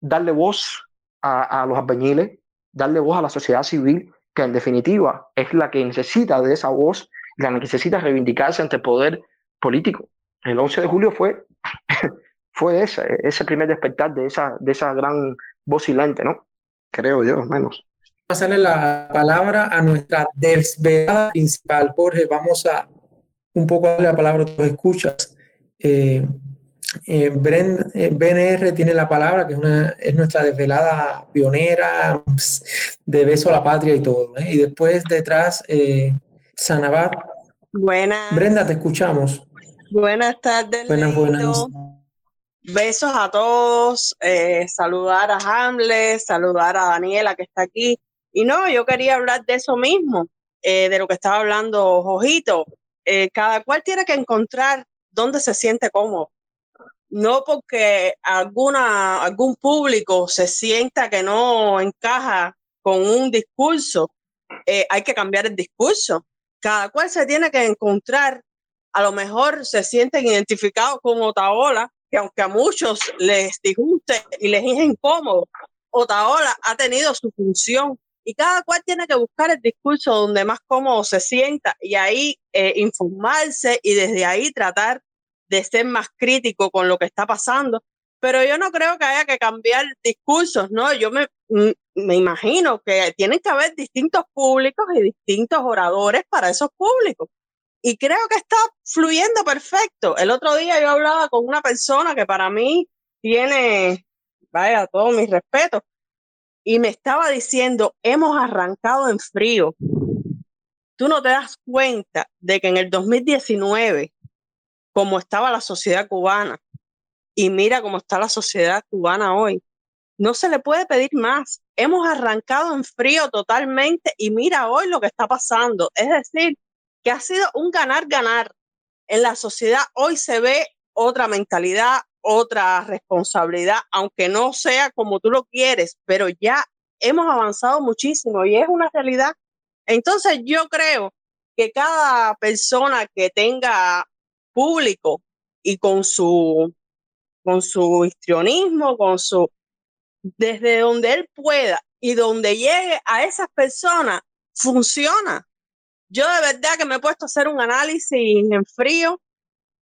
darle voz a, a los albañiles, darle voz a la sociedad civil, que en definitiva es la que necesita de esa voz, la que necesita reivindicarse ante el poder político. El 11 de julio fue, fue ese, ese primer despertar de esa, de esa gran voz silente, ¿no? Creo yo, menos pasarle la palabra a nuestra desvelada principal. Jorge, vamos a un poco darle la palabra a tus escuchas. Eh, eh, Bren, eh, BNR tiene la palabra, que es, una, es nuestra desvelada pionera de beso a la patria y todo. ¿eh? Y después detrás, eh, Sanabat. Buenas. Brenda, te escuchamos. Buenas tardes. Buenas, buenas. Besos a todos. Eh, saludar a Hamlet, saludar a Daniela que está aquí. Y no, yo quería hablar de eso mismo, eh, de lo que estaba hablando Jojito. Eh, cada cual tiene que encontrar dónde se siente cómodo. No porque alguna, algún público se sienta que no encaja con un discurso, hay que cambiar el discurso. Cada cual se tiene que encontrar, a lo mejor se sienten identificados con Otaola, que aunque a muchos les disguste y les es incómodo, Otaola ha tenido su función y cada cual tiene que buscar el discurso donde más cómodo se sienta y ahí eh, informarse y desde ahí tratar de ser más crítico con lo que está pasando. Pero yo no creo que haya que cambiar discursos, ¿no? Yo me, mm, me imagino que tienen que haber distintos públicos y distintos oradores para esos públicos. Y creo que está fluyendo perfecto. El otro día yo hablaba con una persona que para mí tiene, vaya, todo mi respeto, y me estaba diciendo, hemos arrancado en frío. Tú no te das cuenta de que en el 2019, como estaba la sociedad cubana, y mira cómo está la sociedad cubana hoy, no se le puede pedir más. Hemos arrancado en frío totalmente y mira hoy lo que está pasando. Es decir, que ha sido un ganar-ganar. En la sociedad hoy se ve otra mentalidad, otra responsabilidad, aunque no sea como tú lo quieres, pero ya hemos avanzado muchísimo y es una realidad. Entonces yo creo que cada persona que tenga público y con su con su histrionismo, con su desde donde él pueda y donde llegue a esas personas funciona. Yo de verdad que me he puesto a hacer un análisis en frío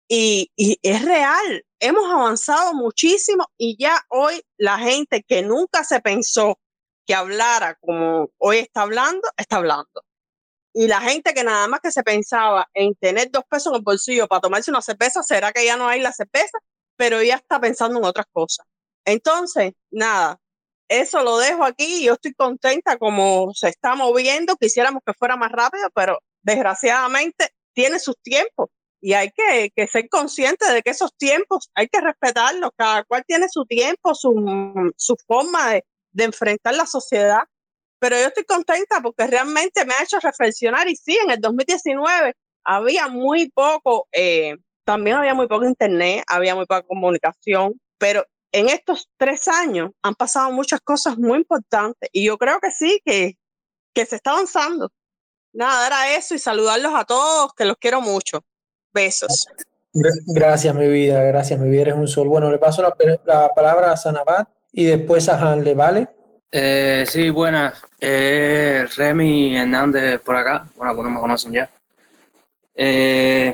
y, y, es real. Hemos avanzado muchísimo y ya hoy la gente que nunca se pensó que hablara como hoy está hablando, está hablando. Y la gente que nada más que se pensaba en tener dos pesos en el bolsillo para tomarse una cerveza, será que ya no hay la cerveza, pero ya está pensando en otras cosas. Entonces, nada, eso lo dejo aquí. Yo estoy contenta como se está moviendo. Quisiéramos que fuera más rápido, pero desgraciadamente tiene sus tiempos y hay que, que, ser consciente de que esos tiempos hay que respetarlos, cada cual tiene su tiempo, su, su forma de, de, enfrentar la sociedad, pero yo estoy contenta porque realmente me ha hecho reflexionar y sí, en el 2019 había muy poco, eh, también había muy poco internet, había muy poca comunicación, pero en estos tres años han pasado muchas cosas muy importantes y yo creo que sí, que, que se está avanzando. Nada, era eso y saludarlos a todos, que los quiero mucho. Besos. Gracias, mi vida, gracias, mi vida, eres un sol. Bueno, le paso la, palabra a Sanabat y después a Hanle, ¿vale? Eh, sí, buenas. Eh, Remy Hernández por acá. Bueno, pues no me conocen ya. Eh,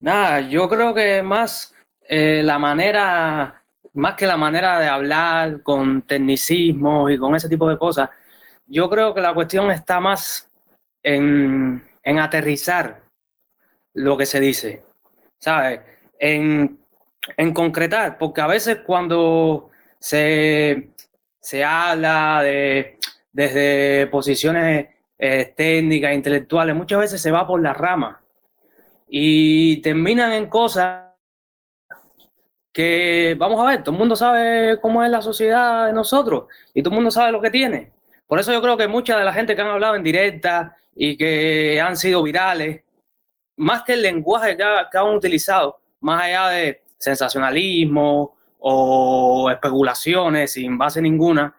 nada, yo creo que más eh, la manera, más que la manera de hablar con tecnicismo y con ese tipo de cosas, yo creo que la cuestión está más en, en aterrizar lo que se dice, ¿sabes? En, en concretar, porque a veces cuando se, se habla de, desde posiciones eh, técnicas, intelectuales, muchas veces se va por la rama y terminan en cosas que, vamos a ver, todo el mundo sabe cómo es la sociedad de nosotros y todo el mundo sabe lo que tiene. Por eso yo creo que mucha de la gente que han hablado en directa y que han sido virales, más que el lenguaje que, que han utilizado, más allá de sensacionalismo o especulaciones sin base ninguna,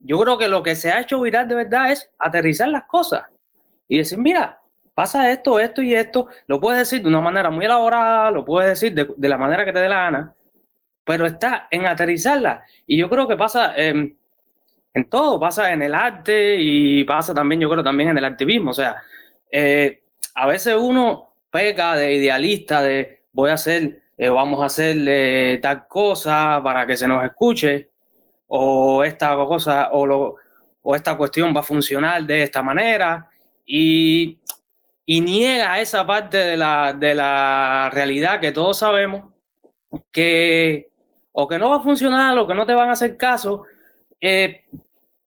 yo creo que lo que se ha hecho viral de verdad es aterrizar las cosas y decir, mira, pasa esto, esto y esto, lo puedes decir de una manera muy elaborada, lo puedes decir de, la manera que te dé la gana, pero está en aterrizarla. Y yo creo que pasa en todo, pasa en el arte y pasa también, yo creo, también en el activismo. O sea, eh, a veces uno peca de idealista, de voy a hacer, eh, vamos a hacer tal cosa para que se nos escuche, o esta cosa, o, lo, o esta cuestión va a funcionar de esta manera. Y, y niega esa parte de la, de la realidad que todos sabemos que o que no va a funcionar o que no te van a hacer caso, eh,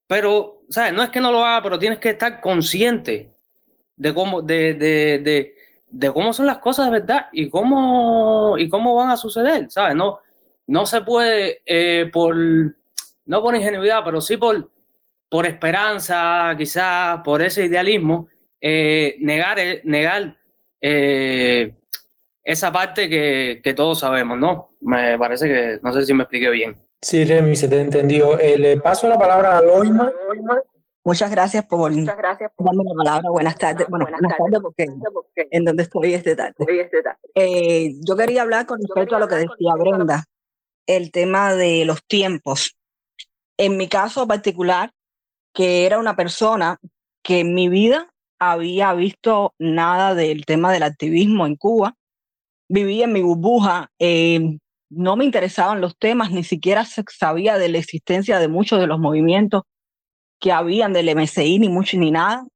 pero, ¿sabes? No es que no lo haga, pero tienes que estar consciente de cómo, de, de, de, cómo son las cosas de verdad y cómo, y cómo van a suceder, ¿sabes? No, no se puede eh, por, no por ingenuidad, pero sí por, por esperanza, quizás por ese idealismo, eh, negar, negar esa parte que, que, todos sabemos, ¿no? Me parece que, no sé si me expliqué bien. Sí, Remy, se te entendió. Eh, le paso la palabra a Loima. Muchas gracias por, Muchas gracias por darme la palabra. Buenas tardes. Bueno, buenas, tardes, porque, en donde estoy este tarde. Eh, yo quería hablar con respecto a lo que decía Brenda, el tema de los tiempos. En mi caso particular, que era una persona que en mi vida había visto nada del tema del activismo en Cuba, vivía en mi burbuja, eh, no me interesaban los temas, ni siquiera sabía de la existencia de muchos de los movimientos que habían del MSI, ni mucho ni nada.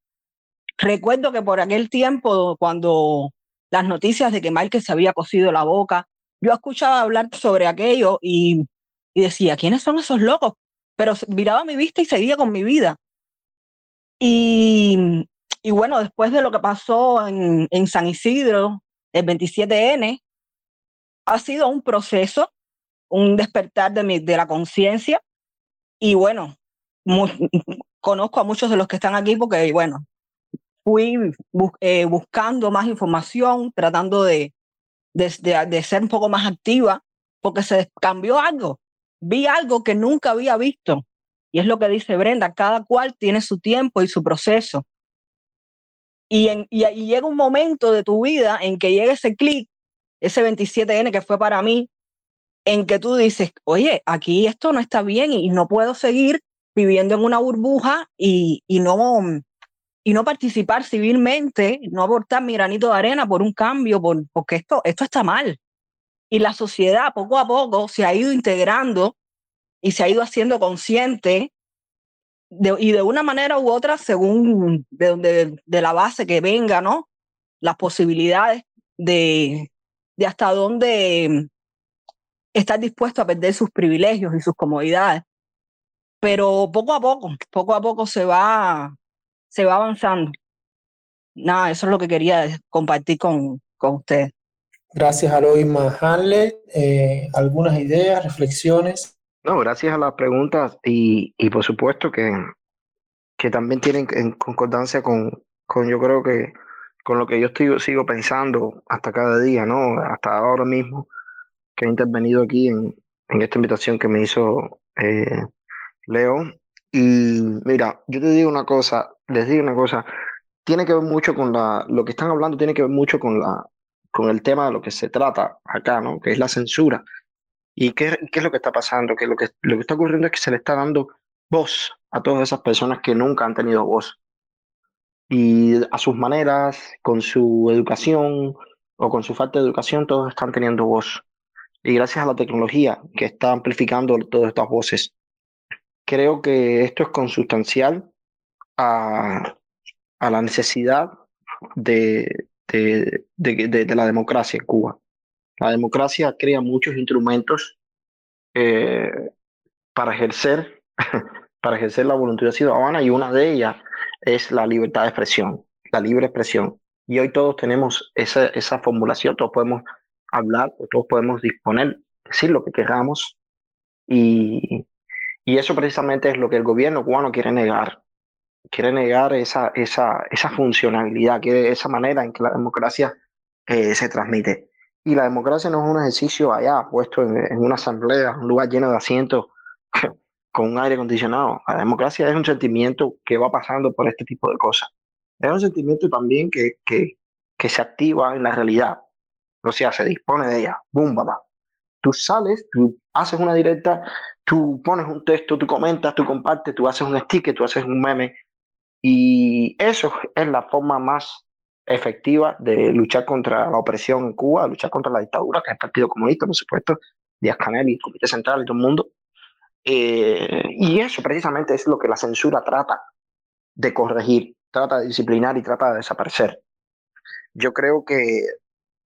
Recuerdo que por aquel tiempo, cuando las noticias de que Márquez se había cosido la boca, yo escuchaba hablar sobre aquello y, y decía, ¿quiénes son esos locos? Pero miraba mi vista y seguía con mi vida. Y, y bueno, después de lo que pasó en, en San Isidro, el 27N, ha sido un proceso, un despertar de, mi, de la conciencia. Y bueno, conozco a muchos de los que están aquí porque, bueno, fui eh, buscando más información, tratando de, de, de, ser un poco más activa, porque se cambió algo. Vi algo que nunca había visto. Y es lo que dice Brenda, cada cual tiene su tiempo y su proceso. Y, en, y, llega un momento de tu vida en que llega ese clic, ese 27N que fue para mí, en que tú dices, oye, aquí esto no está bien y no puedo seguir viviendo en una burbuja y, y, no, y no participar civilmente, no aportar mi granito de arena por un cambio, por, porque esto, esto está mal. Y la sociedad poco a poco se ha ido integrando y se ha ido haciendo consciente y de una manera u otra, según de, de, la base que venga, ¿no? Las posibilidades de, de hasta dónde estar dispuesto a perder sus privilegios y sus comodidades. Pero poco a poco, poco a poco se va, se va avanzando. Nada, eso es lo que quería compartir con, con usted. Gracias, Aloisma Hanle. Eh, ¿Algunas ideas, reflexiones? No, gracias a las preguntas y, y por supuesto que, que también tienen en concordancia con, con yo creo que con lo que yo estoy, sigo pensando hasta cada día, ¿no? Hasta ahora mismo que he intervenido aquí en, en esta invitación que me hizo eh, Leo. Y mira, yo te digo una cosa, les digo una cosa, tiene que ver mucho con la, lo que están hablando tiene que ver mucho con la, con el tema de lo que se trata acá, ¿no? Que es la censura. ¿Y qué, qué es lo que está pasando? Que lo, que lo que está ocurriendo es que se le está dando voz a todas esas personas que nunca han tenido voz. Y a sus maneras, con su educación o con su falta de educación, todos están teniendo voz. Y gracias a la tecnología que está amplificando todas estas voces, creo que esto es consustancial a, a la necesidad de, de, de, la democracia en Cuba. La democracia crea muchos instrumentos eh, para ejercer para ejercer la voluntad ciudadana y una de ellas es la libertad de expresión, la libre expresión. Y hoy todos tenemos esa, esa formulación, todos podemos hablar, todos podemos disponer, decir lo que queramos y, y eso precisamente es lo que el gobierno cubano quiere negar. Quiere negar esa, esa, esa funcionalidad, quiere esa manera en que la democracia eh, se transmite. Y la democracia no es un ejercicio allá, puesto en, en una asamblea, un lugar lleno de asientos con un aire acondicionado. La democracia es un sentimiento que va pasando por este tipo de cosas. Es un sentimiento también que, que, que se activa en la realidad. O sea, se dispone de ella. ¡Bum, papá! Tú sales, tú haces una directa, tú pones un texto, tú comentas, tú compartes, tú haces un sticker, tú haces un meme. Y eso es la forma más efectiva de luchar contra la opresión en Cuba, luchar contra la dictadura, que es el Partido Comunista, por supuesto, Díaz Canel y el Comité Central y todo el mundo. Eh, y eso precisamente es lo que la censura trata de corregir, trata de disciplinar y trata de desaparecer. Yo creo que,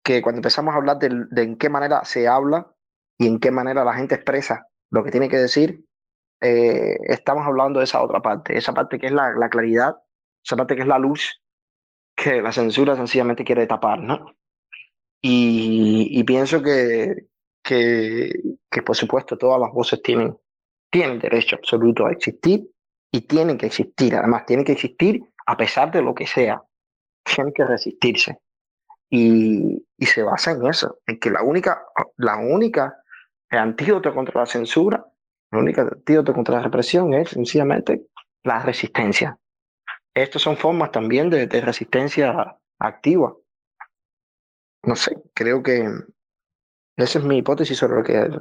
que cuando empezamos a hablar de, en qué manera se habla y en qué manera la gente expresa lo que tiene que decir, eh, estamos hablando de esa otra parte, esa parte que es la, la, claridad, esa parte que es la luz que la censura sencillamente quiere tapar, ¿no? Y, y pienso que, que, que, por supuesto, todas las voces tienen, tienen derecho absoluto a existir y tienen que existir. Además, tienen que existir a pesar de lo que sea. Tienen que resistirse. Y, y se basa en eso, en que la única, la única antídoto contra la censura, la única antídoto contra la represión es sencillamente la resistencia. Estas son formas también de, resistencia activa. No sé, creo que esa es mi hipótesis sobre lo que,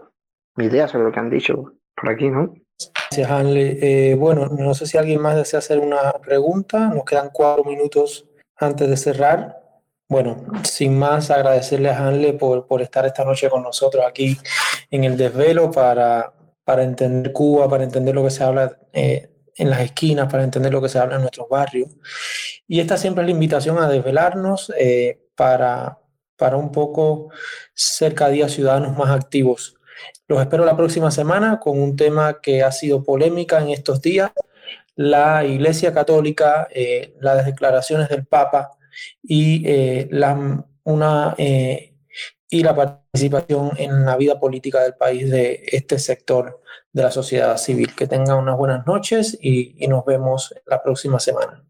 mi idea sobre lo que han dicho por aquí, ¿no? Gracias, Hanley. Eh, bueno, no sé si alguien más desea hacer una pregunta. Nos quedan cuatro minutos antes de cerrar. Bueno, sin más, agradecerle a Hanley por, por estar esta noche con nosotros aquí en el desvelo para, para entender Cuba, para entender lo que se habla eh, en las esquinas, para entender lo que se habla en nuestros barrios. Y esta siempre es la invitación a desvelarnos eh, para, para un poco ser cada ciudadanos más activos. Los espero la próxima semana con un tema que ha sido polémica en estos días, la Iglesia Católica, eh, las declaraciones del Papa y, eh, la, una, y la participación en la vida política del país de este sector de la sociedad civil. Que tengan unas buenas noches y, y nos vemos la próxima semana.